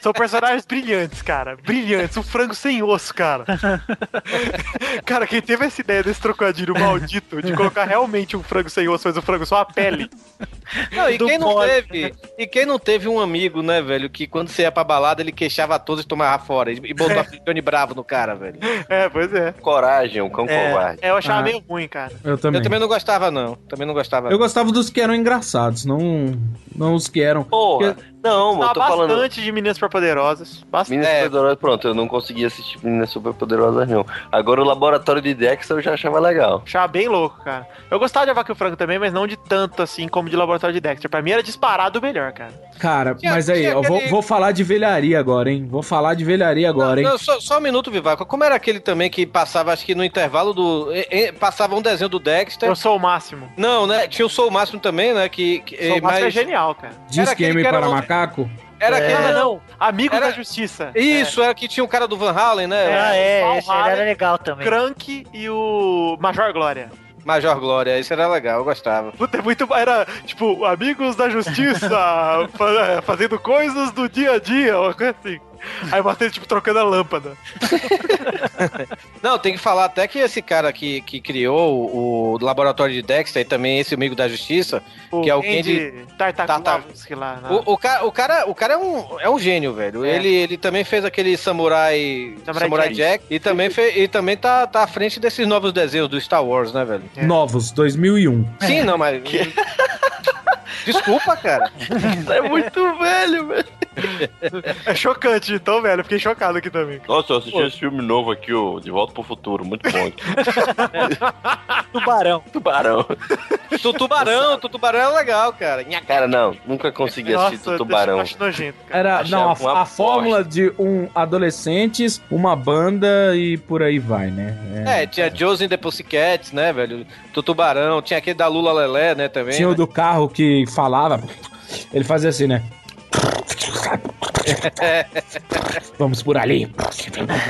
são personagens brilhantes, cara. Brilhantes. O frango sem osso, cara. cara, quem teve essa ideia desse trocadilho maldito de colocar realmente um frango sem osso, mas o frango só a pele. Não, e quem não teve? E quem não teve um amigo, né, velho, que quando você ia pra balada, ele queixava todos e tomava fora. E botou a Johnny Bravo no cara, velho. É, pois é. Coragem, o cão covarde. É, eu achava Ah. meio ruim, cara. Eu também. Eu também não gostava, não. Também não gostava. Eu gostava dos que eram engraçados, não, não os que eram. Porra, Não, eu Gostava tô falando. bastante de Meninas Superpoderosas. Bastante. Meninas Superpoderosas, pronto, eu não consegui assistir Meninas Superpoderosas, não. Agora o Laboratório de Dexter eu já achava legal. Achava bem louco, cara. Eu gostava de A Vaca e o Frango também, mas não de tanto assim como de Laboratório de Dexter. Pra mim era disparado o melhor, cara. Cara, Tinha- mas aí, eu vou, aquele- vou falar de velharia agora, hein? Vou falar de velharia agora, hein? Não, só, só um minuto, Vivaco. Como era aquele também que passava, acho que no intervalo do. passava um desenho do Dexter. Eu sou o máximo. Não, né? Tinha o Sou o Máximo também, né? Que, que, Sou o eh, máximo é genial, cara. Diz era para um- macaco? Era É. aquele. Não, não. Amigo Era- da Justiça. Isso, era que tinha o cara do Van Halen, né? Ah, é, esse Valhalla, era legal também. Crank e o Major Glória. Major Glória, isso era legal, eu gostava. Puta, é muito. Era tipo, amigos da justiça fa- fazendo coisas do dia a dia, uma coisa assim. Aí você, tipo, trocando a lâmpada. Não, tem que falar até que esse cara que, que criou o, laboratório de Dexter e também esse amigo da justiça, O que é o Candy. Candy Tartakovsky lá. na- O, o, cara, o, cara, o cara é um, é um gênio, velho. É. Ele, ele também fez aquele Samurai, Samurai Samurai, Jack. Jack. e também, fe, e também tá, tá à frente desses novos desenhos do Star Wars, né, velho? É. Novos, 2001. Sim, não, mas. Desculpa, cara. É muito velho, velho. É chocante, então, velho. eu Fiquei chocado aqui também. Nossa, eu assisti esse filme novo aqui, o De Volta pro Futuro, muito bom. Tubarão. Tubarão. Tu tubarão, tu tubarão é legal, cara. Nha. Cara, não, nunca consegui assistir o Tubarão. Eu acho nojento, cara. Era, Achava não, a, a fórmula de um adolescentes, uma banda e por aí vai, né? É, tinha Josie and the Pussycats, né, velho? Tu tubarão, tinha aquele da Lula Lelé, né, também. Tinha o né? do carro que falava, ele fazia assim, né? Vamos por ali.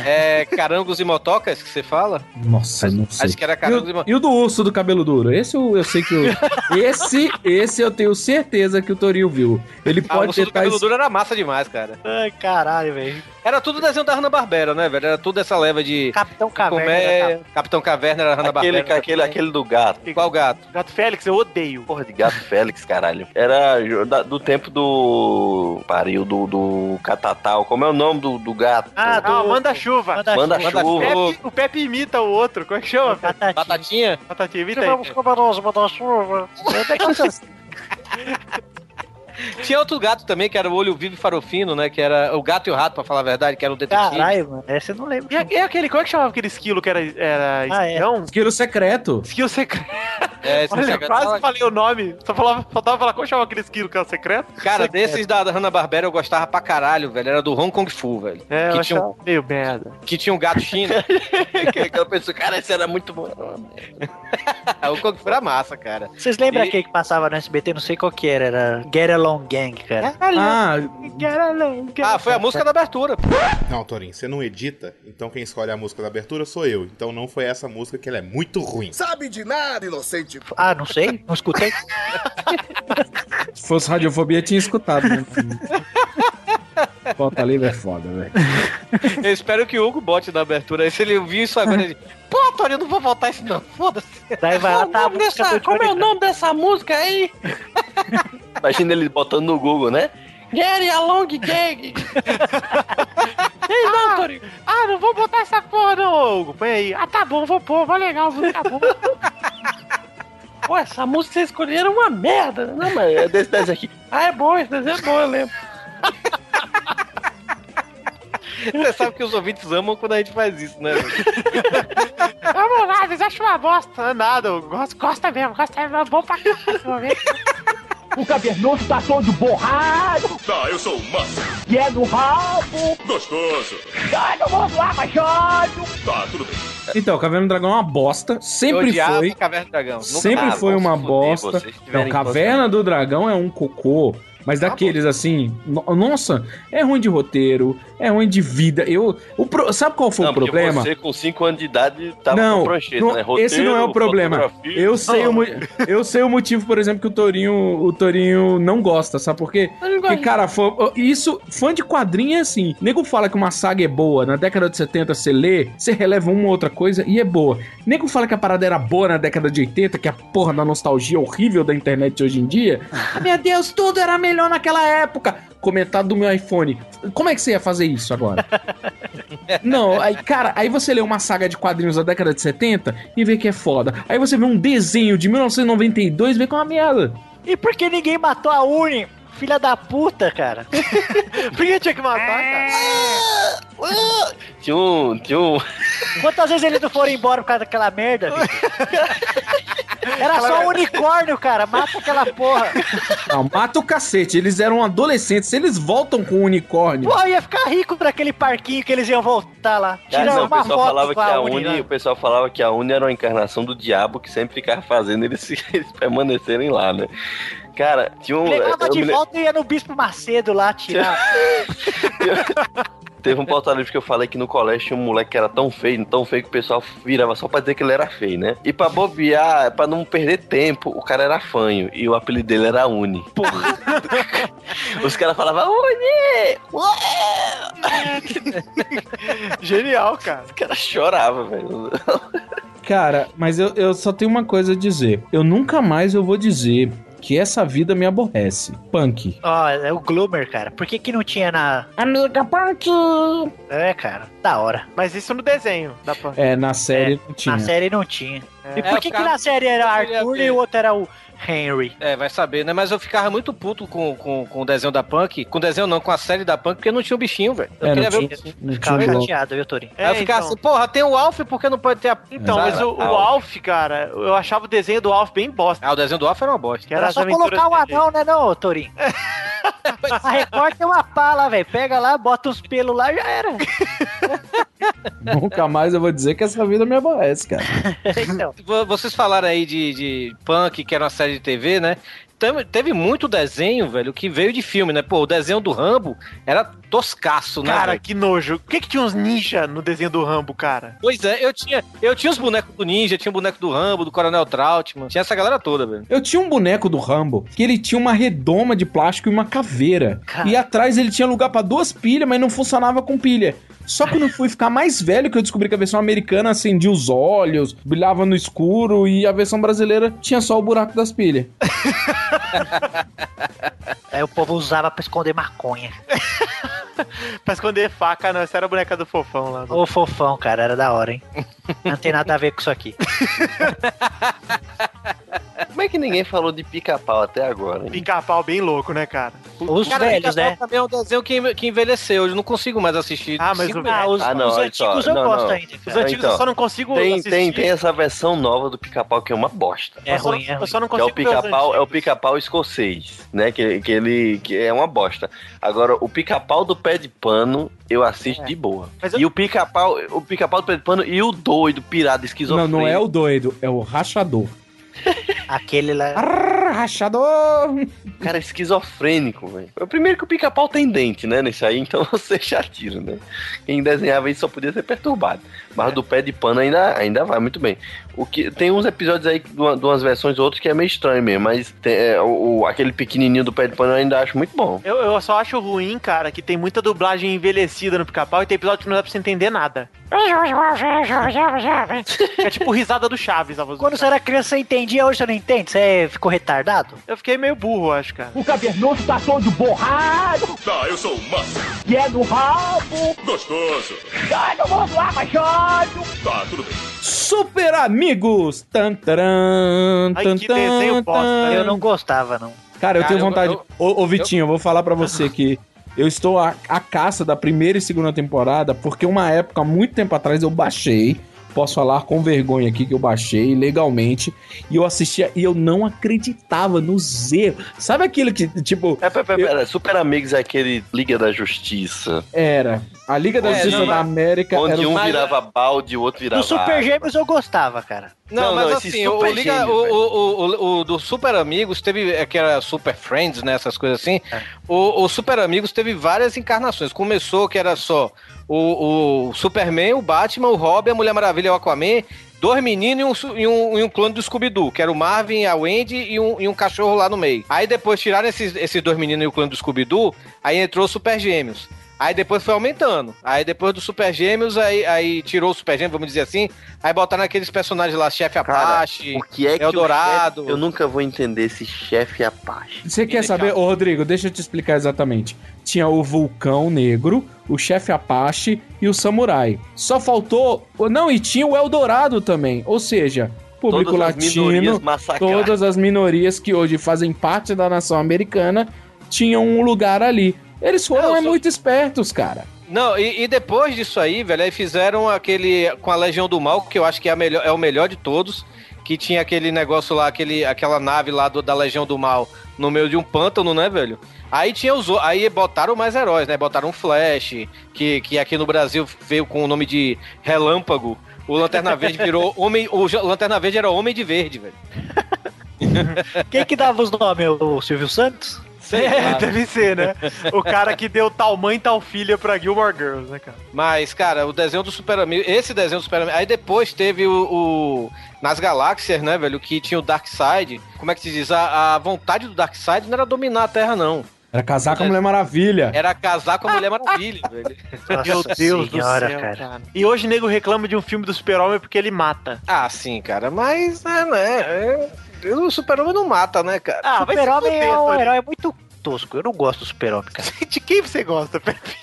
É carangos e motocas que você fala? Nossa, não sei. Acho que era E carangos e o, motocas. e o do urso do cabelo duro? Esse eu, eu sei que eu, esse esse eu tenho certeza que o Torinho viu. Ele Ah, o pode urso do cabelo es- duro era massa demais, cara. Ai, caralho, velho. Era tudo desenho da Hanna-Barbera, né, velho? Era tudo essa leva de... Capitão Caverna. Era Capitão Caverna era Aquele, Hanna-Barbera. aquele, aquele do gato. Qual gato? Gato Félix, eu odeio. Porra de gato Félix, caralho. Era do tempo do. Pariu, do, do Catatal. Como é o nome do, do gato? Ah, Ah, do- manda chuva. Manda Manda chuva. chuva. Pepe- o Pepe imita o outro. Como é que chama? Batatinha. Batatinha? Batatinha, imita Vamos aí. comeroso, manda chuva. Tinha outro gato também, que era o Olho Vivo e Farofino, né? Que era o gato e o rato, pra falar a verdade, que era o detetive. Caralho, mano. Essa eu não lembro. E, a- e aquele, como é que chamava aquele esquilo que era, era Ah, é. Esquilo secreto. Esquilo secreto. É, Olha, secreto- quase falei o nome. Só falava, faltava falar como chamava aquele esquilo que era secreto. Cara, desses da, da Hanna-Barbera eu gostava pra caralho, velho. Era do Hong Kong Fu, velho. É, eu que, tinha um, meio merda. que tinha um gato chino. Que Aquela pessoa, cara, esse era muito bom. o Hong Kong Fu era massa, cara. Vocês lembram E- aquele que passava no SBT? Não sei qual que era. Era Get Along Gang, cara. Ah, Ah, foi a música da abertura. Não, Torinho, você não edita, então quem escolhe a música da abertura sou eu. Então não foi essa música que ela é muito ruim. Sabe de nada, inocente. Ah, não sei. Não escutei. se fosse radiofobia, tinha escutado, né? Bota livre é foda, velho. Eu espero que o Hugo bote na abertura. Aí se ele ouvir isso agora, ele. Pô, eu não vou voltar isso não. Foda-se. Daí vai lá, tá como é o nome dessa música aí? Imagina ele botando no Google, né? Get Along Gang. Ei, não, Tony. Ah, não vou botar essa porra não, Hugo. Põe aí. Ah, tá bom, vou pôr. Vai legal, tá bom. Pô, essa música que vocês escolheram é uma merda. Não, mas é desse desenho aqui. Ah, é bom, esse desenho é bom, eu lembro. Você sabe que os ouvintes amam quando a gente faz isso, né? Vamos lá, vocês acham uma bosta. Não é nada, eu gosto, gosta mesmo, gosta mesmo. É bom pra caralho. O cavernoso tá todo borrado, Tá, eu sou o Massa. e é no rabo. Gostoso. Todo mundo lá, machado. Tá, tudo bem. Então, Caverna do Dragão é uma bosta. Sempre foi. Caverna do Dragão. Nunca- Sempre foi uma bosta. Não, Caverna do Dragão é um cocô. Mas daqueles assim, no- nossa, é ruim de roteiro, é ruim de vida. Eu, o pro- sabe qual foi Não, o problema? Você com 5 anos de idade tava não, com prancheta, não, né? Roteiro, esse não é o problema. Eu sei, o, mo- eu sei o motivo, por exemplo, que o Torinho, o Torinho não gosta, sabe por quê? Porque, cara, fã- isso, fã de quadrinho é assim. Nego fala que uma saga é boa, na década de 70 você lê, você releva uma ou outra coisa e é boa. Nego fala que a parada era boa na década de 80, que a porra da nostalgia horrível da internet hoje em dia. Ah, meu Deus, tudo era melhor naquela época. Comentado do meu iPhone. Como é que você ia fazer isso agora? Não, aí, cara, aí você lê uma saga de quadrinhos da década de 70 e vê que é foda. Aí você vê um desenho de 1992 e vê que é uma merda. E por que ninguém matou a Uni? Filha da puta, cara. Por que tinha que matar, cara? Tinha um. Tinha um. Quantas vezes eles não foram embora por causa daquela merda? Era só um unicórnio, cara. Mata aquela porra. Não, mata o cacete. Eles eram adolescentes. Se eles voltam com o unicórnio. Pô, ia ficar rico pra aquele parquinho que eles iam voltar lá. Cara, Tirar não, o pessoal foto falava que a Uni, Uni, né? o pessoal falava que a Uni era uma encarnação do diabo que sempre ficava fazendo eles, eles permanecerem lá, né? Cara, tinha um. Pegava eu de me volta e ia no Bispo Macedo lá tirar. Teve um pauta livre que eu falei que no colégio tinha um moleque que era tão feio, tão feio que o pessoal virava só pra dizer que ele era feio, né? E pra bobear, pra não perder tempo, o cara era fanho e o apelido dele era Uni. Porra. Os caras falavam, Uni! Genial, cara. Os caras choravam, velho. Cara, mas eu, eu só tenho uma coisa a dizer. Eu nunca mais eu vou dizer que essa vida me aborrece. Punk. Ó, é o Gloomer, cara. Por que que não tinha na... Amiga Punk! É, cara. Da hora. Mas isso no desenho. Dá pra... É, na série não tinha. Na série não tinha. E É, por que eu que ficava- na série era Arthur e o outro era o Henry? É, vai saber, né? Mas eu ficava muito puto com, com, com o desenho da Punk. Com o desenho não, com a série da Punk, porque não tinha o bichinho, velho. Eu É, queria não ver o tinha- bichinho. não Ficava chateado, viu, Torinho? Aí eu ficava assim, porra, tem o Alf, por que não pode ter a. Então, Sabe? mas o, o Alf. Cara, eu achava o desenho do Alf bem bosta. Ah, o desenho do Alf era uma bosta. Que era Era só colocar o anão, né, não, Torinho? A Record tem uma pala, velho. Pega lá, bota os pelos lá já era. Nunca mais eu vou dizer que essa vida me aborrece, cara. então. Vo- Vocês falaram aí de, de Punk, que era uma série de TV, né? Teve, muito desenho, velho, que veio de filme, né? Pô, o desenho do Rambo era toscaço, né? Cara, velho? que nojo. Por que, que tinha uns ninja no desenho do Rambo, cara? Pois é, eu tinha, eu tinha os bonecos do Ninja, tinha o boneco do Rambo, do Coronel Trautmann, tinha essa galera toda, velho. Eu tinha um boneco do Rambo que ele tinha uma redoma de plástico e uma caveira. Cara. E atrás ele tinha lugar pra duas pilhas, mas não funcionava com pilha. Só que eu fui ficar mais velho que eu descobri que a versão americana acendia os olhos, brilhava no escuro e a versão brasileira tinha só o buraco das pilhas. Aí o povo usava pra esconder maconha. Pra esconder faca, não. Essa era a boneca do fofão lá. Ô, fofão, cara, era da hora, hein? Não tem nada a ver com isso aqui. Como é que ninguém falou de pica-pau até agora, hein? Pica-pau bem louco, né, cara? Os Cara, velhos, né? também é um desenho que, que envelheceu, eu não consigo mais assistir. Ah, mas Cinco o- Ah, os, Ah, não, os antigos só, eu não, gosto não. ainda, Os cara. antigos então, eu só não consigo Tem, assistir. tem, tem essa versão nova do pica-pau que é uma bosta. É eu só ruim, não- é Eu ruim. só não Que é o consigo ver os pica-pau, é o pica-pau escocês, né? Que, que ele que é uma bosta. Agora, o pica-pau do pé de pano, eu assisto de boa. Mas eu- E o pica-pau, o pica-pau do pé de pano e o doido, pirado, Não, esquizofrênico. não é o doido, é o rachador. Aquele lá. Arr, rachador! cara é esquizofrênico, velho. O primeiro que o pica-pau tem dente, né? Nesse aí, então você já tira, né? Quem desenhava isso só podia ser perturbado. Mas do pé de pano ainda, ainda vai muito bem. O que, tem uns episódios aí, de, uma- de umas versões ou outras, que é meio estranho mesmo. Mas tem, é, o, aquele pequenininho do pé de pano eu ainda acho muito bom. Eu, eu só acho ruim, cara, que tem muita dublagem envelhecida no pica-pau e tem episódio que não dá pra você entender nada. É tipo risada do Chaves, a voz do Quando você era criança, você entendia, hoje você não entende? Você ficou retardado? Eu fiquei meio burro, acho, cara. O cavernoso tá todo borrado, Tá, eu sou o Massa. que é do rabo. Gostoso. Ai, não vou lá, Tá, tudo bem. Super Amigos! Tan, taran, Ai, tan, que tan, desenho bosta. Eu não gostava, não. Cara, eu Cara, tenho eu- vontade. eu- Ô, ô, Vitinho, eu vou falar pra você que eu estou à, à caça da primeira e segunda temporada, porque uma época, muito tempo atrás, eu baixei. Posso falar com vergonha aqui que eu baixei legalmente. E eu assistia e eu não acreditava nos erros. Sabe aquilo que, tipo, É, pera, pera, pera, Super Amigos é aquele Liga da Justiça. era. A Liga da É, Justiça não, da América Onde era um virava balde e o outro virava. Do Super Gêmeos eu gostava, cara. Não, Não, mas não, assim, o, Liga, Gêmeo, o, o, o, o do Super Amigos teve, é, que era Super Friends, né, essas coisas assim. O, o Super Amigos teve várias encarnações. Começou que era só o, o Superman, o Batman, o Robin, a Mulher Maravilha o Aquaman, dois meninos e um, e um, e um clone do Scooby-Doo, que era o Marvin, a Wendy e um, e um cachorro lá no meio. Aí depois tiraram esses, esses dois meninos e o clone do Scooby-Doo, aí entrou Super Gêmeos. Aí depois foi aumentando. Aí depois do Super Gêmeos, aí, aí tirou o Super Gêmeos, vamos dizer assim. Aí botaram aqueles personagens lá, Chefe Cara, Apache, O que é que o Eldorado. chefe- Eu nunca vou entender esse chefe Apache. Você quer saber, ô Rodrigo, deixa eu te explicar exatamente. Tinha o Vulcão Negro, o Chefe Apache e o Samurai. Só faltou. Não, e tinha o Eldorado também. Ou seja, público Todas as latino, massacradas. todas as minorias que hoje fazem parte da nação americana tinham um lugar ali. Eles foram é, muito espertos, cara. Não, e, e, depois disso aí, velho, aí fizeram aquele com a Legião do Mal, que eu acho que é, melhor, é o melhor de todos, que tinha aquele negócio lá, aquele, aquela nave lá do, da Legião do Mal no meio de um pântano, né, velho? Aí tinha os aí botaram mais heróis, né? Botaram o Flash, que, que aqui no Brasil veio com o nome de Relâmpago. O Lanterna Verde virou homem, o Lanterna Verde era Homem de Verde, velho. Quem que dava os nomes? O Silvio Santos? É, deve ser, né? O cara que deu tal mãe, tal filha pra Gilmore Girls, né, cara? Mas, cara, o desenho do Super Amigo, esse desenho do Super Amigo, aí depois teve o, o nas galáxias, né, velho, que tinha o Darkseid. Como é que se diz? A, a vontade do Darkseid não era dominar a Terra, não. Era casar com a Mulher Maravilha. Era casar com a Mulher Maravilha, velho. Meu Deus senhora, do céu, cara. cara. E hoje o nego reclama de um filme do Super-Homem porque ele mata. Ah, sim, cara, mas, é, né, é... O super-homem não mata, né, cara? Ah, o super-homem é um herói muito tosco. Eu não gosto do super-homem, cara. De quem você gosta, Pepe?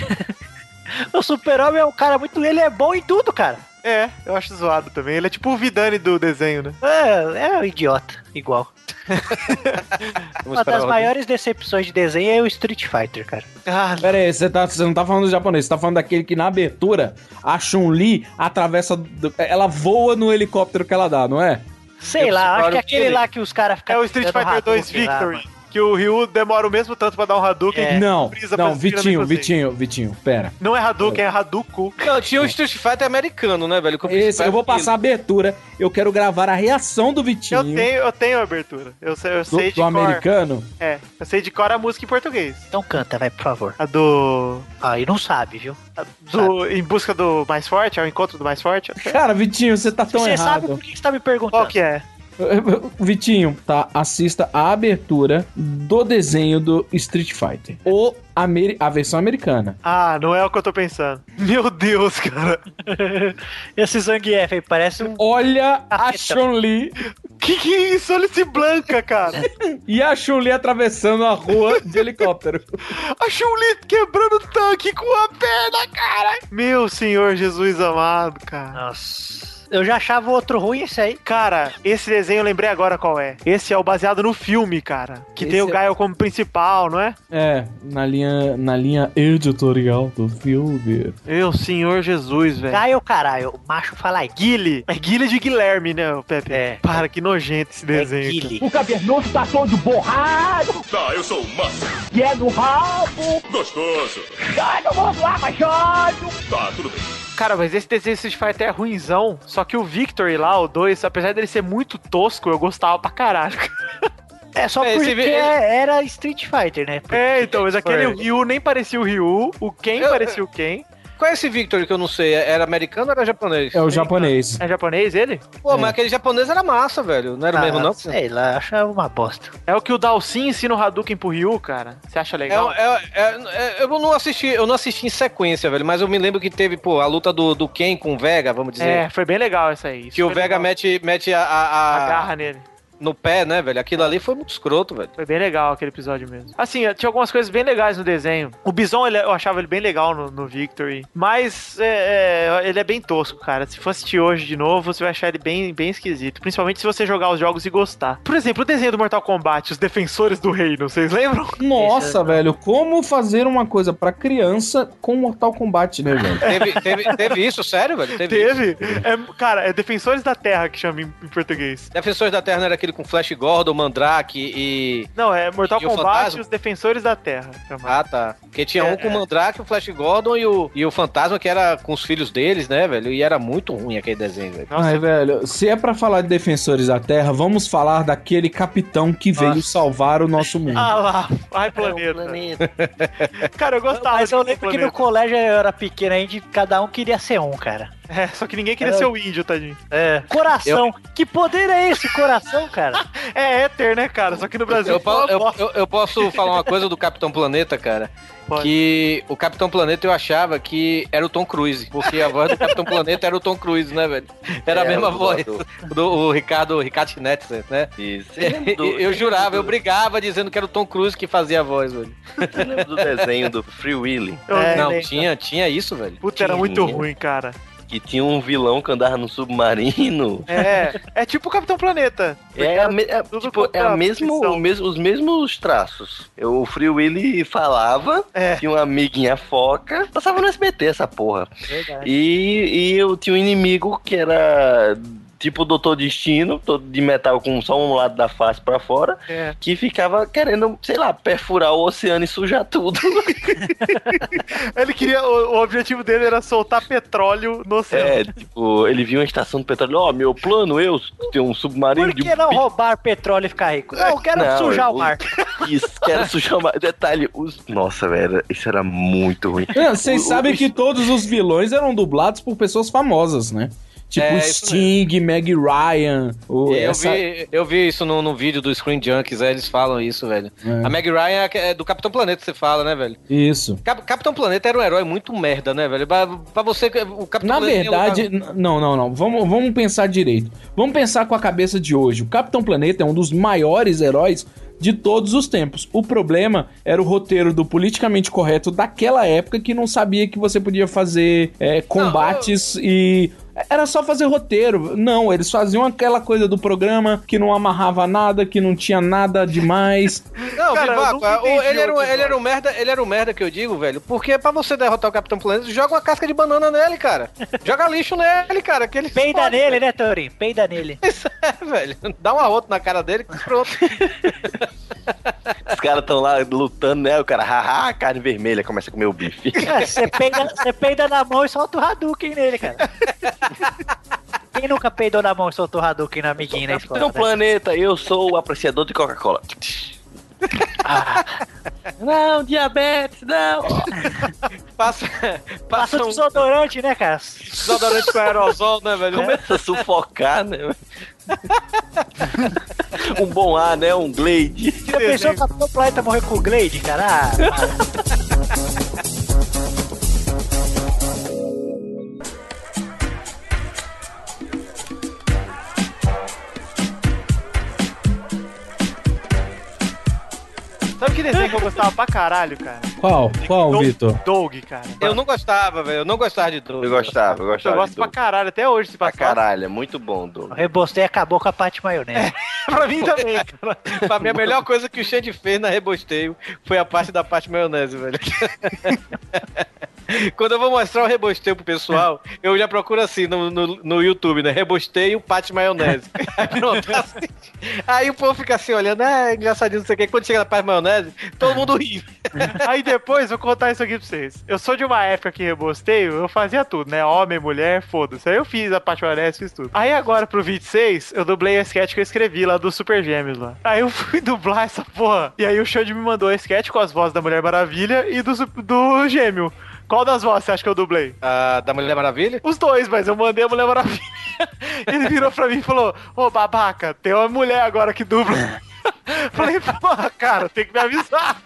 o super-homem é um cara muito... Ele é bom em tudo, cara. É, eu acho zoado também. Ele é tipo o Vidani do desenho, né? É, é um idiota, igual. Uma das maiores decepções de desenho é o Street Fighter, cara. Ah, Pera aí, você, tá, você não tá falando do japonês, você tá falando daquele que na abertura a Chun-Li atravessa. Ela voa no helicóptero que ela dá, não é? Sei lá, acho que aquele lá que os caras ficam. É o Street Fighter 2 Victory. Lá, que o Ryu demora o mesmo tanto pra dar um Hadouken. É. Não, não, Vitinho, Vitinho, Vitinho, pera. Não é Hadouken, é, é Hadouken. Não, tinha o Street Fighter americano, né, velho? Esse, eu vou passar a abertura, eu quero gravar a reação do Vitinho. Eu tenho, eu tenho a abertura. Eu sei, eu sei do, de do cor. americano? É, eu sei de cor a música em português. Então canta, vai, por favor. A do... Aí não sabe, viu? do sabe. Em busca do mais forte, é o encontro do mais forte. Cara, Vitinho, você tá tão você errado. Você sabe por que você tá me perguntando? Qual que é? Vitinho, tá? Assista a abertura do desenho do Street Fighter. O Ameri a versão americana. Ah, não é o que eu tô pensando. Meu Deus, cara. Esse Zangief aí parece um. Olha a Chun-Li. Que que é isso? Olha esse Blanca, cara. e a Chun-Li atravessando a rua de helicóptero. a Chun-Li quebrando o tanque com a perna, cara. Meu Senhor Jesus amado, cara. Nossa. Eu já achava outro ruim esse aí. Cara, esse desenho eu lembrei agora qual é. Esse é o baseado no filme, cara. Que esse tem o é... Gaio como principal, não é? É, na linha, na linha editorial do filme. Meu senhor Jesus, velho. Gaio, caralho. O macho fala aí. Guile. É Guile de Guilherme, né, Pepe? É. Para, que nojento esse desenho. É Guile. O cavernoso tá todo borrado. Tá, eu sou o Massa. E é do rabo. Gostoso. Ai, não vou lá, machado. Tá, tudo bem. Cara, mas esse desenho Street Fighter é ruimzão. Só que o Victory lá, o 2, apesar dele ser muito tosco, eu gostava pra caralho. É só é, porque era Street Fighter, né? Porque é, então, mas aquele Ryu nem parecia o Ryu, o Ken eu, parecia o Ken. Qual é esse Victor que eu não sei? Era americano ou era japonês? É o japonês. É japonês ele? Pô, é. mas aquele japonês era massa, velho. Não era ah, mesmo, não? Sei lá, acha uma bosta. É o que o Dalsin ensina o Hadouken pro Ryu, cara. Você acha legal? É, é, é, eu não assisti, eu não assisti em sequência, velho, mas eu me lembro que teve, pô, a luta do, do Ken com o Vega, vamos dizer. É, foi bem legal essa aí. que o Vega mete, mete a, a, a... a garra nele no pé, né, velho? Aquilo ali foi muito escroto, velho. Foi bem legal aquele episódio mesmo. Assim, tinha algumas coisas bem legais no desenho. O Bison, ele, eu achava ele bem legal no, no Victory. Mas é, é, ele é bem tosco, cara. Se for assistir hoje de novo, você vai achar ele bem, bem esquisito. Principalmente se você jogar os jogos e gostar. Por exemplo, o desenho do Mortal Kombat, os defensores do reino, vocês lembram? Nossa, é velho. Como fazer uma coisa pra criança com Mortal Kombat, né, velho? teve, teve, teve, isso, sério, velho? Teve. teve? É, cara, é Defensores da Terra que chama em, em português. Defensores da Terra não era aquele com Flash Gordon, Mandrake e. Não, é Mortal e Kombat e os Defensores da Terra. Ah, tá. Porque tinha é, um com o é. Mandrake, o Flash Gordon e o, e o Fantasma, que era com os filhos deles, né, velho? E era muito ruim aquele desenho, velho. Nossa, Ai, velho, se é pra falar de Defensores da Terra, vamos falar daquele capitão que Nossa. veio salvar o nosso mundo. Ah lá, ai planeta. É planeta. cara, eu gostava. Mas eu lembro que no colégio eu era pequeno, a gente, cada um queria ser um, cara. É, só que ninguém queria Era... ser o índio, tadinho. É. Coração. Eu... Que poder é esse, coração, cara? é éter, né, cara? Só que no Brasil. Eu, eu, eu, eu posso falar uma coisa do Capitão Planeta, cara? Pode. Que o Capitão Planeta eu achava que era o Tom Cruise, porque a voz do Capitão Planeta era o Tom Cruise, né, velho? Era é, a mesma voz do, do o Ricardo, Ricardo Schnetzer, né? Isso. Eu, eu jurava, eu brigava dizendo que era o Tom Cruise que fazia a voz, velho. Eu lembro do desenho do Free Willy. É, não, tinha, tinha isso, velho. Puta, era muito ruim, cara que tinha um vilão que andava no submarino. É, é tipo o Capitão Planeta. É, a, me- é, tipo, é a mesmo, o mesmo- os mesmos traços. Eu- O Free Willy falava, tinha uma amiguinha foca, passava no SBT essa porra. Verdade. E, e eu tinha um inimigo que era tipo o Doutor Destino, todo de metal com só um lado da face pra fora, É. que ficava querendo, sei lá, perfurar o oceano e sujar tudo. Ele queria. O, o objetivo dele era soltar petróleo no oceano. É, tipo, ele viu uma estação de petróleo, ó, meu plano, eu tenho um submarino Por de que não roubar petróleo e ficar rico? Não, eu quero Não, sujar eu- o mar. Isso, quero sujar o mar. Detalhe, os... Nossa, velho, isso era muito ruim. É, Vocês sabem que todos os vilões eram dublados por pessoas famosas, né? Tipo É, Sting, Meg Ryan. O, eu, essa- vi, eu vi isso no, no vídeo do Screen Junkies, aí eles falam isso, velho. É. A Meg Ryan é é do Capitão Planeta que você fala, né, velho? Isso. Cap- Capitão Planeta era um herói muito merda, né, velho? Pra, pra você, o Capitão Na Planeta verdade, uma- n- não, não, não. Vamos, vamos pensar direito. Vamos pensar com a cabeça de hoje. O Capitão Planeta é um dos maiores heróis de todos os tempos. O problema era o roteiro do politicamente correto daquela época que não sabia que você podia fazer é, combates e. Era só fazer roteiro. Não, eles faziam aquela coisa do programa que não amarrava nada, que não tinha nada demais. Não, Cara, Vivaco, ele, era um, ele era um merda, ele era um merda que eu digo, velho. Porque pra você derrotar o Capitão Planeta, joga uma casca de banana nele, cara. Joga lixo nele, cara. Que ele Peida fode, nele, velho. né, Torinho? Peida nele. Isso é, velho. Dá um arroto na cara dele que pronto. Os caras estão lá lutando, né? O cara, haha, carne vermelha, começa a comer o bife. Você peida, você peida na mão e solta o Hadouken nele, cara. Quem nunca peidou na mão e soltou o Hadouken no amiguinho na escola? Então, né? planeta, eu sou o apreciador de Coca-Cola. Não, diabetes, não. Passa, Passa passa um desodorante, né, cara? desodorante com aerosol, né, velho? Começa a sufocar, né? um bom ar, né? Um Glade. Já pensou que o planeta morrer com o Glade, cara? Ah, Sabe que desenho que eu gostava pra caralho, cara? Qual? Qual, Vitor? Doug, cara. Eu não gostava, velho. Eu não gostava de Doug. Eu gostava, eu Eu gostava. gosto de pra Doug. caralho, até hoje se Pra passar. caralho, é muito bom, Doug. O Rebostei acabou com a parte maionese. pra mim também, cara. Pra mim, a melhor coisa que o Xande fez na Rebosteio foi a parte da parte maionese, velho. Quando eu vou mostrar o rebosteio pro pessoal, eu já procuro assim no, no, no YouTube, né? Rebosteio, pate maionese. Aí pronto, assim. Aí o povo fica assim olhando, ah, engraçadinho, não sei o quê. Quando chega na parte maionese, todo mundo ri. Aí depois, vou contar isso aqui pra vocês. Eu sou de uma época que rebosteio, eu fazia tudo, né? Homem, mulher, foda-se. Aí eu fiz a parte maionese, fiz tudo. Aí agora, pro 26, eu dublei a sketch que eu escrevi lá do Super Gêmeos lá. Aí eu fui dublar essa porra. E aí o Xande me mandou a sketch com as vozes da Mulher Maravilha e do, do Gêmeo. Qual das vozes você acha que eu dublei? Ah, da Mulher Maravilha? Os dois, mas eu mandei a Mulher Maravilha. Ele virou pra mim e falou: Ô babaca, tem uma mulher agora que dubla. Falei, porra, cara, tem que me avisar.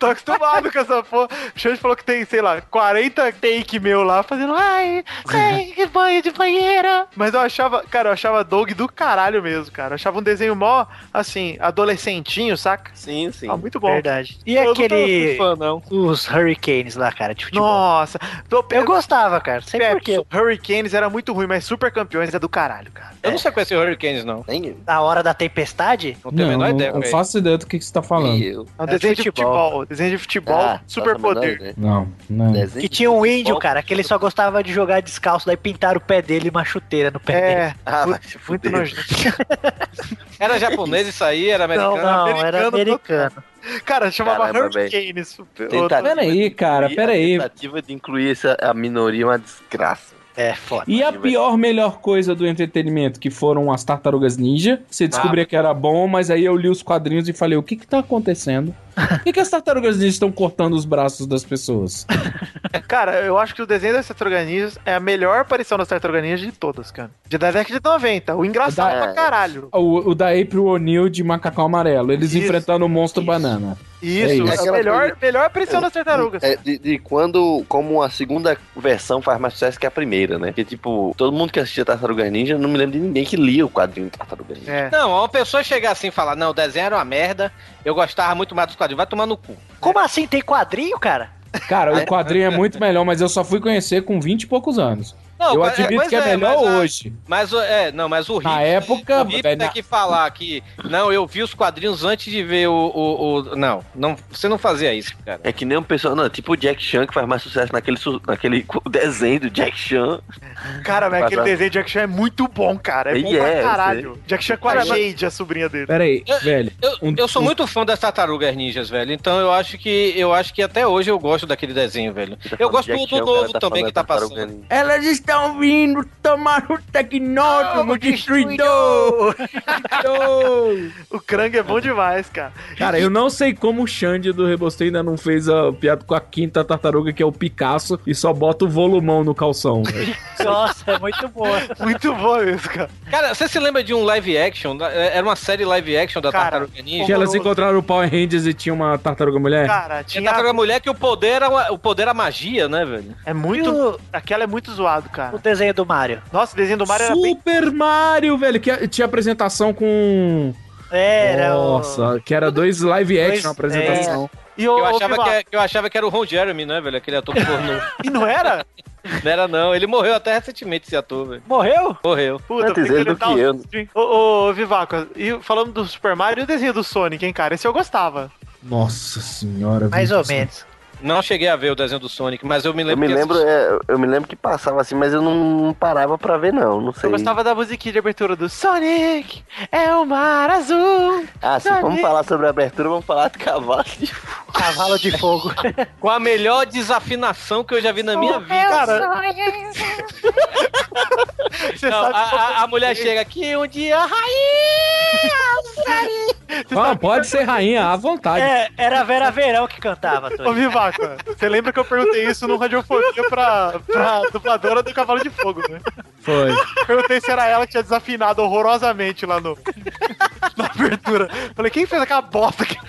Tô acostumado com essa porra. O Xande falou que tem, sei lá, 40 take meu lá fazendo. Ai, ai, que banho de banheira. Mas eu achava, cara, eu achava Doug do caralho mesmo, cara. Eu achava um desenho mó, assim, adolescentinho, saca? Sim, sim. Ah, muito bom. Verdade. E Eu não aquele. sou fã, não. Os Hurricanes lá, cara, de futebol. Nossa, tô, Eu gostava, cara. Sei por quê. Hurricanes era muito ruim, mas Super Campeões é do caralho, cara. Eu não sei conhecer Hurricanes, não. Nem Na hora da tempestade? Não Não, menor não, ideia. não faço ideia do que, que você tá falando. eu. É um desenho de futebol. futebol. Desenho de futebol, Ah, super faço a menor poder. ideia. Não, não. Desenho Que tinha um índio, futebol, cara, que ele só gostava de jogar descalço, daí pintaram o pé dele e uma chuteira no pé dele. É, Ah, muito, muito nojento. Era japonês isso aí? Era Não, americano? não, era americano. americano. Cara, chamava Caramba, Hurricanes. super- Tentativa Pera aí, de cara, incluir- pera a aí. tentativa de incluir essa, a minoria é uma desgraça. É, foda. E a pior, melhor coisa do entretenimento, que foram as tartarugas ninja. Você descobria que era bom, mas aí eu li os quadrinhos e falei: o que que tá acontecendo? Por que, que as tartarugas ninja estão cortando os braços das pessoas? Cara, eu acho que o desenho das Tartarugas Ninjas é a melhor aparição das Tartarugas Ninjas de todas, cara. De da década de 90. O engraçado Da- pra caralho. O, o da April O'Neil de macacão amarelo. Eles Isso, enfrentando o monstro banana. Isso, É isso. é a melhor, coisa- melhor aparição das Tartarugas. É, de, de quando, como a segunda versão faz mais sucesso que a primeira, né? Porque, tipo, todo mundo que assistia Tartarugas Ninja, não me lembro de ninguém que lia o quadrinho de Tartarugas Ninja. É. Não, uma pessoa chegar assim e falar, não, o desenho era uma merda, eu gostava muito mais dos quadrinhos, vai tomar no cu. Como assim? Tem quadrinho, cara? Cara, o quadrinho é muito melhor, mas eu só fui conhecer com 20 e poucos anos. Não, eu mas- admito que é, é, melhor mas a- hoje. Mas, o- é, não, mas o Rick. Na época, o Rick tem na- que falar que. Não, eu vi os quadrinhos antes de ver o. o, o- não, não, você não fazia isso, cara. É que nem um pessoal, não, tipo o Jack Chan que faz mais sucesso naquele, naquele desenho do Jack Chan. Cara, mas aquele desenho de Jack Chan é muito bom, cara. É bom pra é, eu caralho. Jack Chan com a Jade, a sobrinha dele. Pera aí, velho. Eu, um- eu sou um- muito fã das tartarugas ninjas, velho. Então eu acho que eu acho que até hoje eu gosto daquele desenho, velho. Eu gosto do, do novo tá também que tá passando. ninja. Elas estão vindo tomar o tecnódromo destruidor! Destruidor! O Krang é bom demais, cara. Cara, eu não sei como o Xande do Rebostei ainda não fez a piada com a quinta tartaruga, que é o Picasso, e só bota o volumão no calção, velho. Nossa, é muito boa. Muito bom isso, cara. Cara, você se lembra de um live action? da- Era uma série live action da Cara, Tartaruga Ninja? Que elas encontraram o Power Rangers e tinha uma tartaruga mulher? Cara, Tinha tinha. Tartaruga Mulher que o poder era o poder era magia, né, velho? É muito. Aquela é muito zoado, cara. O desenho do Mario. Nossa, o desenho do Mario era bem. Super Mario, velho, que tinha apresentação com... Era o- Nossa, que era dois live action Dois- na apresentação. E o, Eu ô, achava, que, é- que eu achava que era o Ron Jeremy, né, velho? Aquele ator pornô. E não era? não era, não. Ele morreu até recentemente, esse ator, velho. Morreu? Morreu. Puta, Antes ele do que eu. Ô, ô, Vivaco, e falando do Super Mario e o desenho do Sonic, hein, cara? Esse eu gostava. Nossa senhora. Mais ou menos. Não cheguei a ver o desenho do Sonic, mas eu me Eu lembro me que lembro, é, eu me lembro que passava assim, mas eu não parava pra ver não, não sei. Eu gostava da musiquinha de abertura do Sonic é o mar azul. Ah, se vamos falar sobre a abertura, vamos falar de cavalo de Cavalo de fogo. com a melhor desafinação que eu já vi na minha vida. Cara, você Não, sabe a, a- a mulher chega aqui um dia, rainha! Ah, pode ser rainha, à vontade. É, era a Vera Verão que cantava, Ô, Tony. Vivaco, você lembra que eu perguntei isso no Radiofobia pra, pra dubladora do Cavalo de Fogo, né? Foi. Perguntei se era ela que tinha desafinado horrorosamente lá no, na abertura. Falei, quem fez aquela bosta aqui?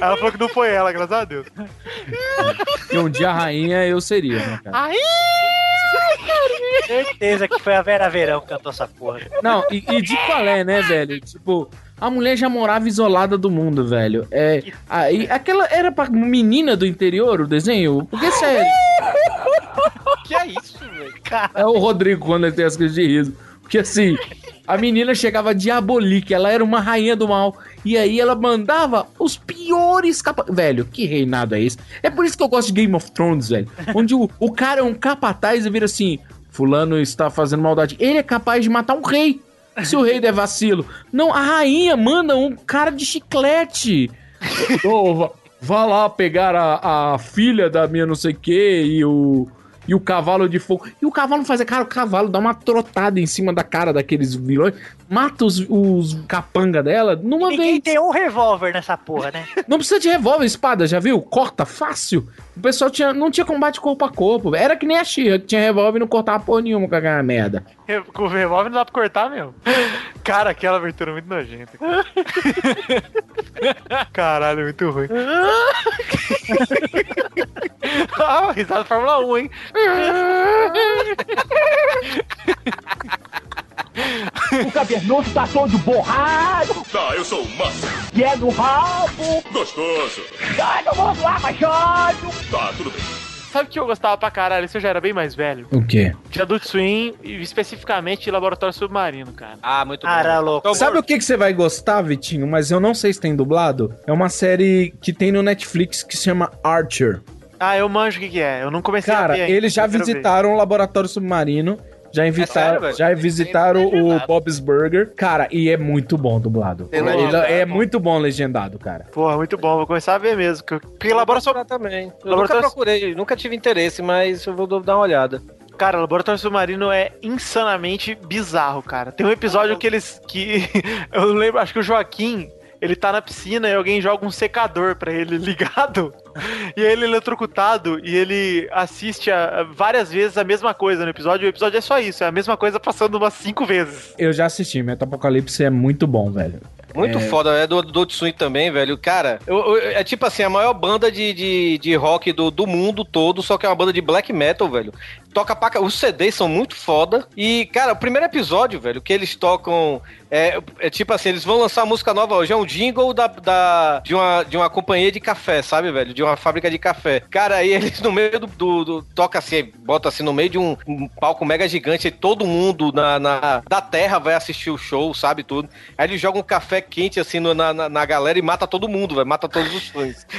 Ela falou que não foi ela, graças a Deus. Que um dia rainha eu seria, né, cara? Certeza que foi a Vera Verão que cantou essa porra. Não, e, e de qual é, né, velho? Tipo, a mulher já morava isolada do mundo, velho. É, aí, aquela era pra menina do interior, o desenho? Porque, sério, Que é isso, velho? é o Rodrigo quando ele tem as crises de riso. Porque, assim, a menina chegava diabolique, ela era uma rainha do mal. E aí ela mandava os piores capa... Velho, que reinado é esse? É por isso que eu gosto de Game of Thrones, velho. Onde o, o cara é um capataz e vira assim: Fulano está fazendo maldade. Ele é capaz de matar um rei. Se o rei der vacilo. Não, a rainha manda um cara de chiclete. Ô, vá, vá lá pegar a, a filha da minha não sei o que e o. E o cavalo de fogo. E o cavalo faz. Cara, o cavalo dá uma trotada em cima da cara daqueles vilões. Mata os, os capanga dela numa Ninguém vez. tem um revólver nessa porra, né? Não precisa de revólver, espada, já viu? Corta fácil. O pessoal tinha, não tinha combate corpo a corpo. Era que nem a Xirra, que tinha revólver e não cortava porra nenhuma com aquela merda. Com o revólver não dá pra cortar, meu. Cara, aquela abertura é muito nojenta. Caralho, é muito ruim. ah, risada da Fórmula 1, hein? O cavernoso tá todo borrado. Tá, eu sou o Massa. E é do rabo. Gostoso. Ai, não vou lá, machado. Tá, tudo bem. Sabe que eu gostava pra caralho? Isso eu já era bem mais velho. O quê? De Adult Swim e especificamente de Laboratório Submarino, cara. Ah, muito bom. Cara, louco. Sabe o que, que você vai gostar, Vitinho? Mas eu não sei se tem dublado. É uma série que tem no Netflix que se chama Archer. Ah, eu manjo o que, que é. Eu não comecei a Cara, ver ainda, eles já eu visitaram o laboratório submarino. Já, sério, invitaram, velho? já visitaram Tem o. Bob's Burger. Cara, e é muito bom dublado. Tem Ele- é muito bom legendado, cara. Porra, muito bom. Vou começar a ver mesmo. Porque Laboratório... também. Eu nunca Laboratório- procurei, nunca tive interesse, mas eu vou dar uma olhada. Cara, Laboratório Submarino é insanamente bizarro, cara. Tem um episódio que eles. que. Eu lembro, acho que o Joaquim. Ele tá na piscina e alguém joga um secador pra ele ligado. E ele é eletrocutado e ele assiste a- a várias vezes a mesma coisa no episódio. O episódio é só isso, é a mesma coisa passando umas cinco vezes. Eu já assisti, Metapocalipse é muito bom, velho. Muito É. foda, é do, do Tsui também, velho. Cara, eu- eu- é tipo assim, a maior banda de, de, de rock do, do mundo todo, só que é uma banda de black metal, velho. toca pra... Os CDs são muito foda. E, cara, o primeiro episódio, velho, que eles tocam. É, é tipo assim, eles vão lançar uma música nova hoje. É um jingle da, da- de, uma, de uma companhia de café, sabe, velho? De uma fábrica de café. Cara, aí eles no meio do. do- do- toca assim, bota assim no meio de um, um palco mega gigante. E todo mundo na, na- da terra vai assistir o show, sabe? Tudo. Aí eles jogam um café quente assim no- na, na, na galera e mata todo mundo, velho. Mata todos os fãs.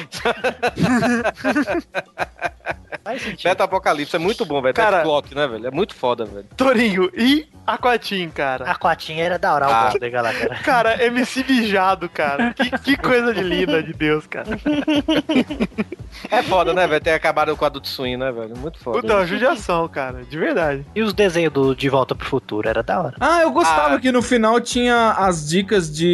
Beta Apocalipse é muito bom, velho. Cara- Clock, né, velho? É muito foda, velho. Torinho, e Aquatim, cara? Aquatim era da hora, Ah. Cara, MC mijado, cara. Que, que coisa de linda de Deus, cara. É foda, né, velho? Ter acabado com a Adult Swing, né, velho? Muito foda. Puta, judiação, cara. De verdade. E os desenhos do De Volta pro Futuro, era da hora. Ah, eu gostava que no final tinha as dicas de.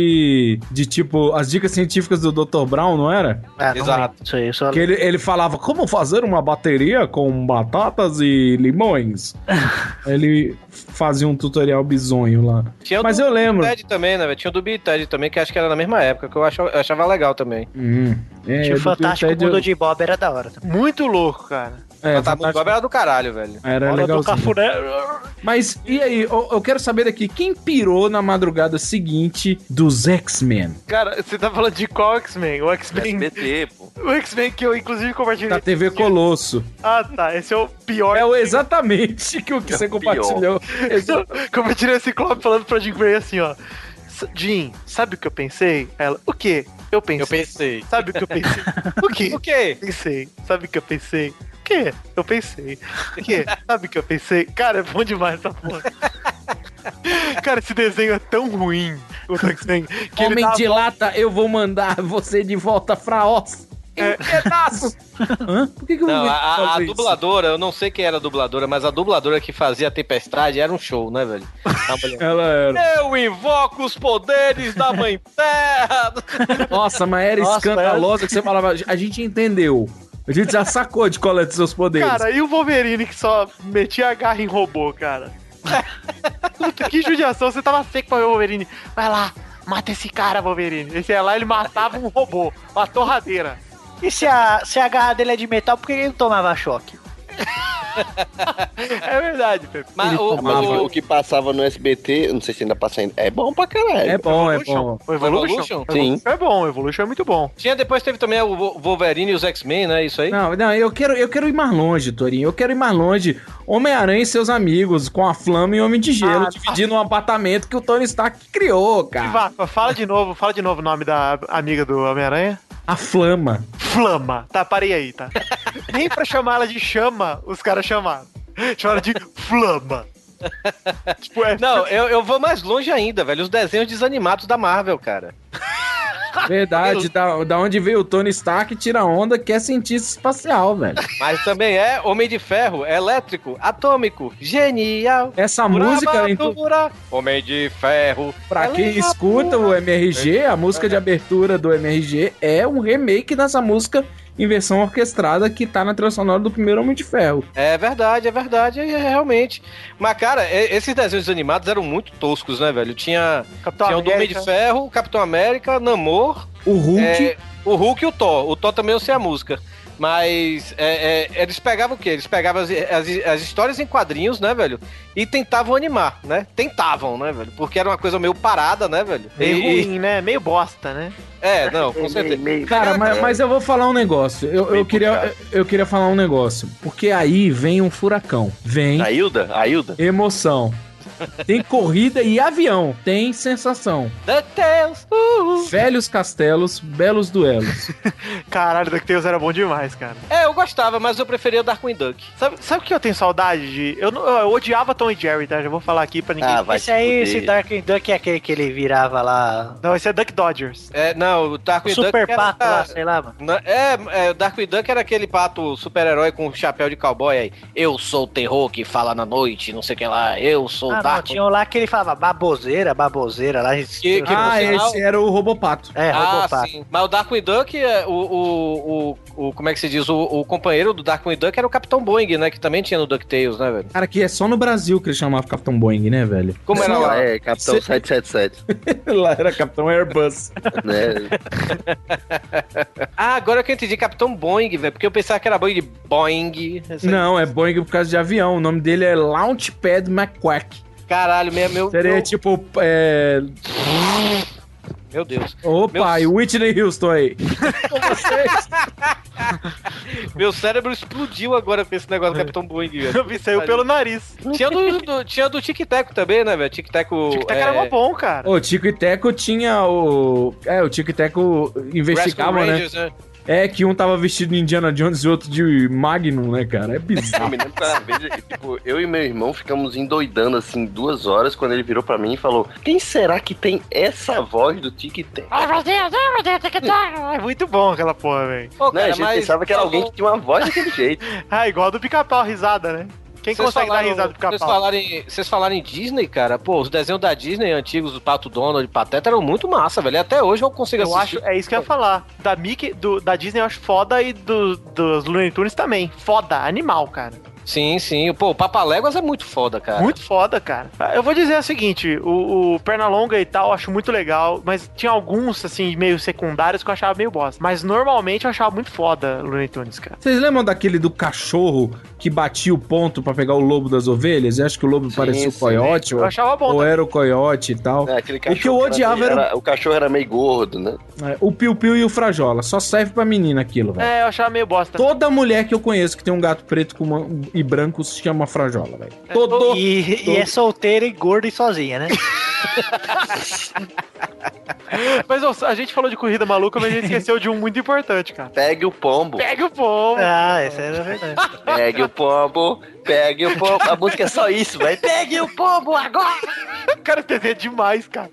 De tipo, as dicas científicas do Dr. Brown, não era? Não Exato. Isso aí, eu só... Que ele, ele falava como fazer uma bateria com batatas e limões. ele fazia um tutorial bizonho lá. Tinha o Mas do eu lembro. Ted também, né? Tinha o do Bill e Ted também, que acho que era na mesma época, que eu achava, eu achava legal também. Hum, é, Tinha o Fantástico Ted eu- Mundo de Bob, era da hora também. Muito louco, cara. É, tá Fantástico- Bob era do caralho, velho. Era do legalzinho. Cafuné. Mas e aí, eu, eu quero saber daqui, quem pirou na madrugada seguinte dos X-Men? Cara, você tá falando de qual X-Men? O X-Men. SBT, pô. O X-Men que eu inclusive compartilhei. Da TV Colosso. Ah, tá. Esse é o pior. É o exatamente que o que você pior. compartilhou. Exa- Compartilhei esse Ciclope falando pra Jean Grey assim, ó. "S- Jean, sabe o que eu pensei? Ela, o quê? Eu pensei. Eu pensei. Sabe o que eu pensei? o quê? O quê? Pensei. Sabe o que eu pensei? O quê? Eu pensei. O quê? Sabe o que eu pensei? Cara, é bom demais essa porra. Cara, esse desenho é tão ruim, o X-Men, que Homem de volta- lata, eu vou mandar você de volta pra Oz. Em pedaços. Hã? Por que, que eu Não, a, a- dubladora, eu não sei quem era a dubladora, mas a dubladora que fazia a Tempestade era um show, né, velho? Ela era. Eu invoco os poderes da Mãe Terra! Nossa, mas era Nossa, escandalosa que você falava. A gente entendeu. A gente já sacou de qual é dos seus poderes. Cara, e o Wolverine que só metia a garra em robô, cara? Puta, que judiação, você tava seco pra ver o Wolverine. Vai lá, mata esse cara, Wolverine. Esse ia lá, ele matava um robô, uma torradeira. E se a, se a garra dele é de metal, por que ele tomava choque? É verdade, Pepe. Mas o, o- o que passava no SBT, não sei se ainda passa ainda, é bom pra caralho. é bom, é bom. O Evolution? Evolution? Sim. É bom, o Evolution é muito bom. tinha depois teve também o Wolverine e os X-Men, né? Isso aí? Não, não, eu quero, eu quero ir mais longe, Torinho. Eu quero ir mais longe. Homem-Aranha e seus amigos, com a Flama e Homem de Gelo, Ah, dividindo um apartamento que o Tony Stark criou, cara. Vaca, fala de novo, fala de novo o nome da amiga do Homem-Aranha. A Flama. Flama. Tá, parei aí, tá? Nem pra chamar ela de chama, os caras chamaram. Chamaram de Flama. tipo, é... Não, eu, eu vou mais longe ainda, velho. Os desenhos desanimados da Marvel, cara. Verdade, da, da onde veio o Tony Stark, tira onda, que é cientista espacial, velho. Mas também é Homem de Ferro, elétrico, atômico, genial. Essa música, então, Homem de Ferro. pra ela quem é escuta o pura. MRG, a música de abertura do MRG é um remake dessa música em versão orquestrada que tá na trilha sonora do primeiro Homem de Ferro. É verdade, é verdade, é, realmente. Mas, cara, e- esses desenhos animados eram muito toscos, né, velho? Tinha, Capitão tinha o do Homem de. Ferro, o Capitão América, Namor, O Hulk, é, o Hulk e o Thor. O Thor também eu sei a música. Mas é, é, eles pegavam o quê? Eles pegavam as, as, as histórias em quadrinhos, né, velho? E tentavam animar, né? Tentavam, né, velho? Porque era uma coisa meio parada, né, velho? Meio E- ruim, né? Meio bosta, né? É, não, com certeza. Cara, mas, mas eu vou falar um negócio. Eu, eu, queria, eu queria falar um negócio. Porque aí vem um furacão. Vem A Hilda? A Hilda? emoção. Tem corrida e avião. Tem sensação. DuckTales! Uhul. Velhos castelos, belos duelos. Caralho, DuckTales era bom demais, cara. É, eu gostava, mas eu preferia o Darkwing Duck. Sabe, sabe o que eu tenho saudade de... Eu, eu odiava Tom e Jerry, tá? Já vou falar aqui pra ninguém... Ah, vai esse aí, se esse. Darkwing Duck é aquele que ele virava lá. Não, esse é Duck Dodgers. É, não, o O Darkwing Duck super era- pato lá, sei lá, mano. É, é, o Darkwing Duck era aquele pato super-herói com chapéu de cowboy aí. Eu sou o terror que fala na noite, não sei o que lá. Eu sou o Ah, não, tinha um lá que ele falava baboseira, baboseira lá. Que- que- ah, esse era o Robopato. É, Ah, Robopato. sim. Mas o Darkwing Duck, é, o, o, o, o como é que se diz? O, o companheiro do Darkwing Duck era o Capitão Boeing, né? Que também tinha no DuckTales, né, velho? Cara, que é só no Brasil que ele chamava Capitão Boeing, né, velho? Como era lá? É, Capitão Cê- 777. Lá era Capitão Airbus. né? Ah, agora que eu entendi Capitão Boeing, velho. Porque eu pensava que era Boeing de Boeing. Não, é Boeing por causa de avião. O nome dele é Launchpad McQuack. Caralho, meu. meu Seria meu, tipo. É... meu Deus. Opa, e Whitney Houston aí. Meu cérebro explodiu agora com esse negócio do Capitão Boeing, velho. Eu vi, saiu pelo nariz. Tinha do, do- tinha do Tic Teco também, né, velho? Tic Teco. Tic Tac era mó bom, cara. O Tico e Teco tinha o. É, o Tico e Teco investigava, né? né? É que um tava vestido de Indiana Jones e outro de Magnum, né, cara? É Eu bizarro. me lembro uma vez, tipo, eu e meu irmão ficamos endoidando assim duas horas quando ele virou pra mim e falou: Quem será que tem essa voz do Tic Tac? Ai, meu Deus, ai, meu Deus, É muito bom aquela porra, velho. Não, a gente pensava que era alguém que tinha uma voz daquele jeito. Ah, igual a do pica-pau, risada, né? Quem Vocês consegue falaram- dar risada do Vocês pica-pau? falarem, vocês falarem em Disney, cara, pô, os desenhos da Disney antigos, do Pato Donald e Pateta, eram muito massa, velho. Até hoje eu consigo Eu assistir. acho, é isso que eu ia falar. Da Mickey, do, da Disney eu acho foda e do, dos Looney Tunes também. Foda, animal, cara. Sim, sim. Pô, o Papaléguas é muito foda, cara. Muito foda, cara. Ah, Eu vou dizer o seguinte, o, o Pernalonga e tal, eu acho muito legal, mas tinha alguns, assim, meio secundários que eu achava meio bosta. Mas normalmente eu achava muito foda o Looney Tunes, cara. Vocês lembram daquele do cachorro que batia o ponto pra pegar o lobo das ovelhas? Eu acho que o lobo parecia o sim. coiote. Eu ou, achava bom ou também. era o coiote e tal. É, aquele O que eu cachorro odiava era, era, O cachorro era meio gordo, né? é, o Piu Piu e o Frajola. Só serve pra menina aquilo, velho. É, eu achava meio bosta. Toda mulher que eu conheço que tem um gato preto com uma- e branco se chama Frajola, velho. Todo. E, e é solteira e gorda e sozinha, né? Mas ó, a gente falou de corrida maluca, mas a gente esqueceu de um muito importante, cara. Pegue o pombo. Pega o pombo. Ah, essa era verdade. Pegue o pombo. Pegue o pombo. A música é só isso, velho. Pegue o pombo agora. Cara, é demais, cara.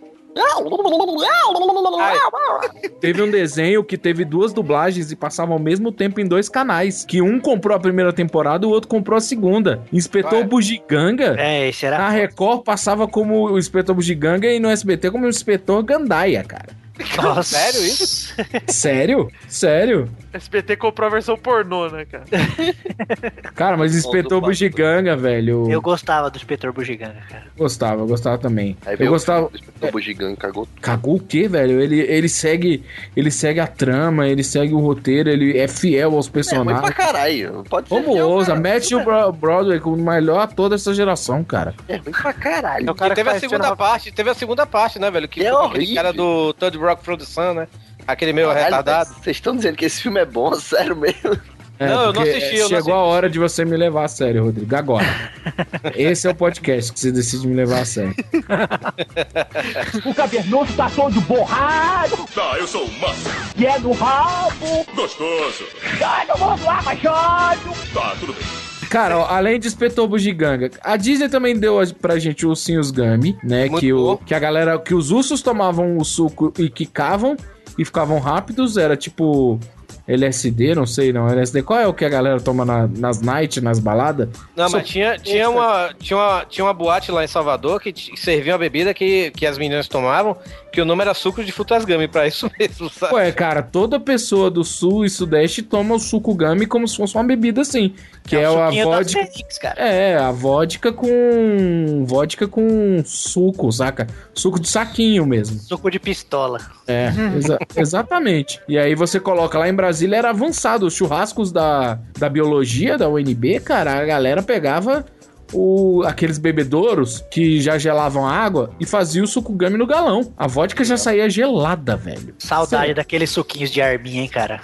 Teve um desenho que teve duas dublagens e passava ao mesmo tempo em dois canais. Que um comprou a primeira temporada e o outro comprou a segunda. Inspetor Vai. Bugiganga. É, era. Na Record passava como o Inspetor Bugiganga e no SBT como o Inspetor Gandaia, cara. Nossa. Sério isso? Sério? Sério? SBT comprou a versão pornô, né, cara? Cara, mas Inspetor Bugiganga, velho. Eu gostava do Inspetor Bugiganga, cara. gostava, eu gostava também. Aí eu gostava. o Inspetor Bugiganga cagou. Cagou o quê, velho? Ele, ele segue. Ele segue a trama, ele segue o roteiro, ele é fiel aos É, personagens. pra caralho. Pode ser. Como ousa? Mete o Bro- Broadway como o melhor ator dessa geração, cara. É muito pra caralho. É o cara E teve a segunda parte, teve a segunda parte, né, velho? Que É com horrível. cara do Third Rock Produção, né? Aquele meio Caralho, retardado. Vocês estão dizendo que esse filme é bom, sério mesmo? É, Não, eu não assisti, eu não Chegou assisti. a hora de você me levar a sério, Rodrigo. Agora. Esse é o podcast que você decide me levar a sério. O cavernoso tá todo borrado, Tá, eu sou o Massa. que é no rabo. Gostoso. Ai, não vamos lá, machado. Tá, tudo bem. Cara, ó, além de Espetor Bugiganga, a Disney também deu pra gente os ursinhos Gummy, né? Muito Que, o, que a galera, que os ursos tomavam o suco e quicavam e ficavam rápidos, era tipo LSD, não sei, não, LSD. Qual é o que a galera toma na- nas night, nas baladas? Não, Só- mas tinha, tinha, uma, tinha, uma, tinha uma boate lá em Salvador que servia uma bebida que, que as meninas tomavam, que o nome era suco de frutas gummy, pra isso mesmo, sabe? Ué, cara, toda pessoa do sul e sudeste toma o suco gummy como se fosse uma bebida assim. Que é, o a vodka. Fênix, cara. É, a vodka com. vodka com suco, saca? Suco de saquinho mesmo. Suco de pistola. É, exa- exatamente. E aí você coloca lá em Brasília, era avançado. Os churrascos da, da biologia, da UNB, cara, a galera pegava o, aqueles bebedouros que já gelavam a água e fazia o suco gummy no galão. A vodka já saía gelada, velho. Saudade daqueles suquinhos de arminha, hein, cara.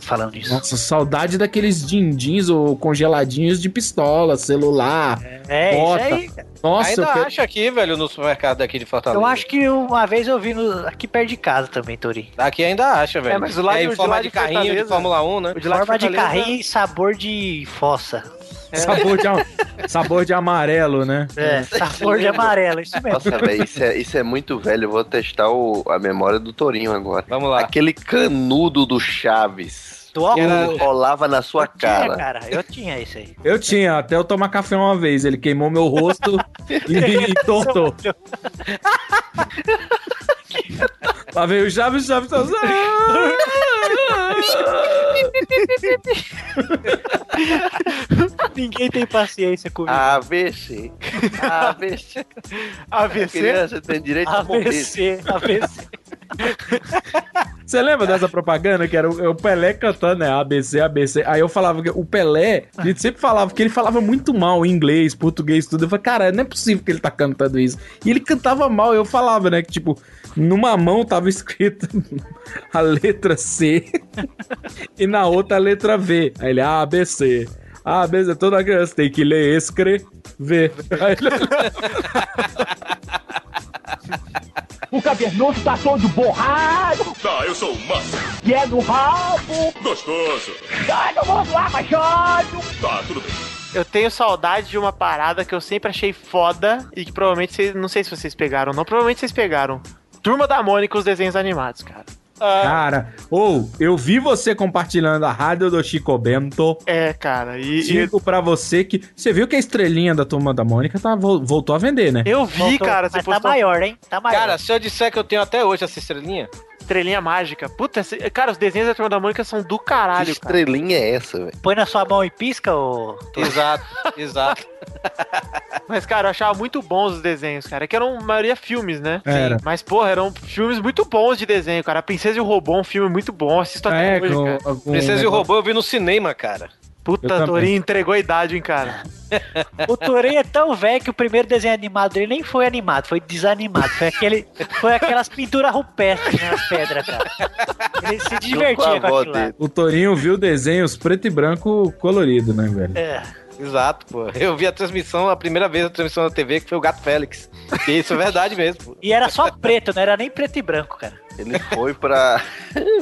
Falando disso. Nossa, saudade daqueles dindins ou congeladinhos de pistola, celular, É, bota. isso aí. cara. Nossa, Ainda eu acha aqui, velho, no supermercado daqui de Fortaleza. Eu acho que uma vez eu vi no- aqui perto de casa também, Tori. Aqui ainda acha, velho. É, mas o lá é, de- em o de forma lá de, de carrinho de Fórmula 1, né? O de lá Forma de Fortaleza- carrinho e sabor de fossa. Sabor, de, sabor de amarelo, né? É, sabor de amarelo, isso mesmo. Nossa, velho, isso é, isso é muito velho. Eu vou testar o- a memória do Torinho agora. Vamos lá. Aquele canudo do Chaves. Que arroz. rolava na sua Tinha, cara. cara, eu tinha isso aí. Eu tinha, até eu tomar café uma vez. Ele queimou meu rosto e, e tortou. Lá veio o Chaves, Chaves, Chaves. Ninguém tem paciência comigo. ABC. ABC. AVC? Criança tem direito a morrer. AVC, AVC. Você lembra dessa propaganda que era o, o Pelé cantando, né? ABC, ABC. Aí eu falava que o Pelé, a gente sempre falava que ele falava muito mal inglês, português, tudo. Eu falei, cara, não é possível que ele tá cantando isso. E ele cantava mal, eu falava, né? Que tipo, numa mão tava escrita a letra C e na outra a letra V. Aí ele, ABC. ABC, toda criança tem que ler, escrever. Aí ele... O cavernoso tá todo borrado. Tá, eu sou o Massa. E é no rabo. Gostoso. Todo mundo abaixado. Tá, tudo bem. Eu tenho saudade de uma parada que eu sempre achei foda e que provavelmente vocês. Não sei se vocês pegaram ou não, provavelmente vocês pegaram. Turma da Mônica, os desenhos animados, cara. Ah, Cara, ou eu vi você compartilhando a rádio do Chico Bento. É, cara, e. e Digo pra você que. Você viu que a estrelinha da turma da Mônica tá, vol- voltou a vender, né? eu vi, Voltou, cara, você mas tá postou maior, hein? Tá maior. Cara, se eu disser que eu tenho até hoje essa estrelinha, estrelinha mágica. Puta, esse- cara, os desenhos da Turma da Mônica são do Que caralho, cara. estrelinha é essa, velho? Põe na sua mão e pisca, ô. exato, exato. Mas, cara, eu achava muito bons os desenhos, cara. É que eram a maioria filmes, né? Era. Mas, porra, eram filmes muito bons de desenho, cara. A Princesa e o Robô é um filme muito bom. Assisto até É, hoje, com, cara. Princesa e o negócio- Robô eu vi no cinema, cara. Puta. Torinho entregou a idade, hein, cara. O Torinho é tão velho que o primeiro desenho animado dele nem foi animado, foi desanimado. Foi, aquele, foi aquelas pinturas rupestres nas pedras, cara. Ele se divertia com aquilo lá. O Torinho viu desenhos preto e branco colorido, né, velho? É. Exato, pô. Eu vi a transmissão, a primeira vez a transmissão da TV, que foi o Gato Félix. E isso é verdade mesmo. pô. E era só preto, não era nem preto e branco, cara. Ele foi pra.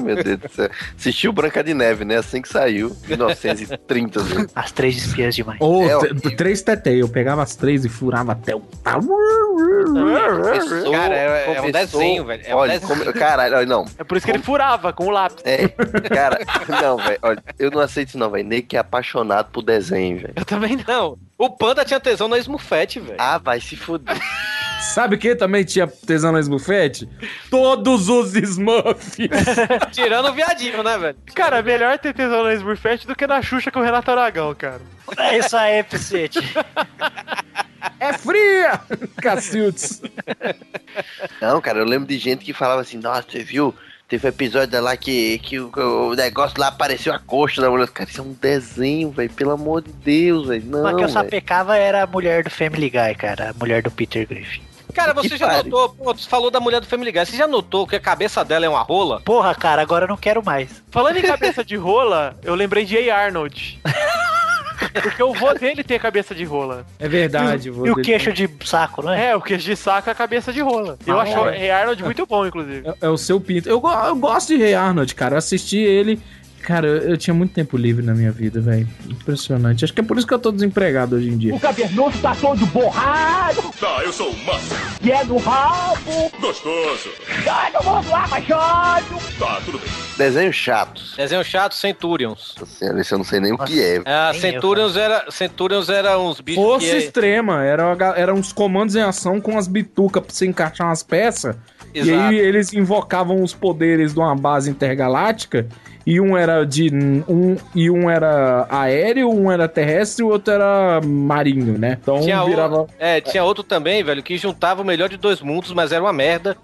Meu Deus do céu. Assistiu Branca de Neve, né? Assim que saiu. 1930. né? As três espias demais. Ou É, três tetei, eu pegava as três e furava até o. Começou- Cara, é- é um começou- desenho, velho, é um olha, desenho. come- caralho, olha, não. É por isso que ele furava com o lápis. É, cara, não, velho. Eu não aceito isso, não, velho. Que é apaixonado por desenho, velho. Eu também não. Não, o Panda tinha tesão na Smurfette, velho. Ah, vai se fuder. Sabe quem também tinha tesão na Smurfette? Todos os Smurfs. Tirando o viadinho, né, velho? Cara, melhor ter tesão na Smurfette do que na Xuxa com o Renato Aragão, cara. É isso aí, é fria! Cacildes. Não, cara, eu lembro de gente que falava assim, nossa, você viu? Teve um episódio lá que, que o, o negócio lá apareceu a coxa da mulher. Cara, isso é um desenho, velho. Pelo amor de Deus, velho. Não, Uma que eu sapecava era a mulher do Family Guy, cara. A mulher do Peter Griffin. Cara, você Que já notou, pô, tu falou da mulher do Family Guy, você já notou que a cabeça dela é uma rola? Porra, cara, agora eu não quero mais. Falando em cabeça de rola, eu lembrei de A. Arnold. Porque o vô dele tem a cabeça de rola. É verdade. E o queixo de saco, não é? É, o queixo de saco é a cabeça de rola. Eu Ah, acho o é. A. Arnold muito bom, inclusive. É, é o seu pinto. Eu, eu gosto de Rei Arnold, cara. Eu assisti ele. Cara, eu, eu tinha muito tempo livre na minha vida, velho. Impressionante. Acho que é por isso que eu tô desempregado hoje em dia. O cavernoso tá todo borrado. Tá, eu sou o Massa. E é no rabo. Gostoso. Todo mundo abaixado. Tá, tudo bem. Desenhos chatos. Desenho chato, Centurions. Senhora, esse eu não sei nem o que é. Ah, Nem eu, Centurions era, Centurions era uns bichos Força que... extrema. Era, eram uns comandos em ação com as bitucas pra você encaixar umas peças. E Exato. aí eles invocavam os poderes de uma base intergaláctica. E um era de. Um, e um era aéreo, um era terrestre e o outro era marinho, né? Então Tinha, o- virava. é, tinha outro também, velho, que juntava o melhor de dois mundos, mas era uma merda.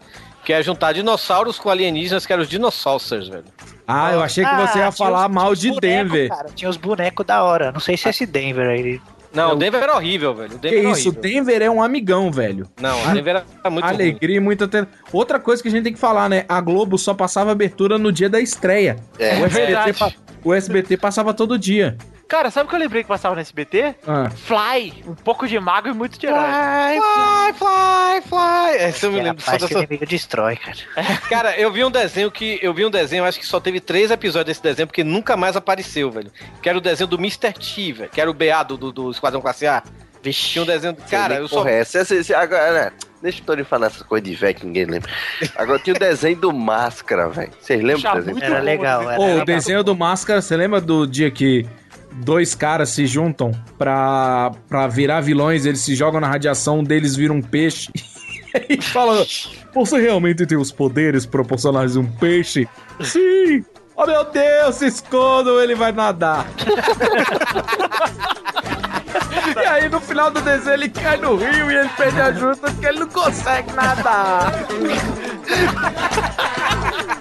Que é juntar dinossauros com alienígenas, que eram os dinossauros, velho. Ah, eu achei que Ah, você ia falar os- mal de boneco, Denver. Cara, tinha os bonecos da hora. Não sei se é esse Denver aí. Não, Eu- o Denver era horrível, velho. O Que Denver era isso, horrível. Denver é um amigão, velho. Não, o Denver era muito. Alegria e muita. Ten... Outra coisa que a gente tem que falar, né? A Globo só passava abertura no dia da estreia. É. o, SBT verdade. pa- o SBT passava todo dia. Cara, sabe o que eu lembrei que passava no SBT? Ah. Fly. Um pouco de mago e muito de herói. Fly, fly, fly. Essa eu me É, lembro só dessa... inimigo destrói, cara. Cara, eu vi um desenho que. Eu vi um desenho, acho que só teve três episódios desse desenho, porque nunca mais apareceu, velho. Que era o desenho do Mr. T, velho. Que era o BA do, do, do Esquadrão Classe A. Vixe. Tinha um desenho. Cara, eu só. Porra, essa, essa, essa- agora, né? Deixa o Tony falar essas coisas de velho que ninguém lembra. Agora tinha o desenho do Máscara, velho. Vocês lembram do desenho? Era legal, né? era Ô, o desenho do Máscara, você lembra do dia que dois caras se juntam pra, pra virar vilões, eles se jogam na radiação, um deles vira um peixe E fala, você realmente tem os poderes proporcionais de um peixe? Sim! Oh meu Deus, se escondam, ele vai nadar. e aí no final do desenho ele cai no rio e ele perde a ajuda porque ele não consegue nadar.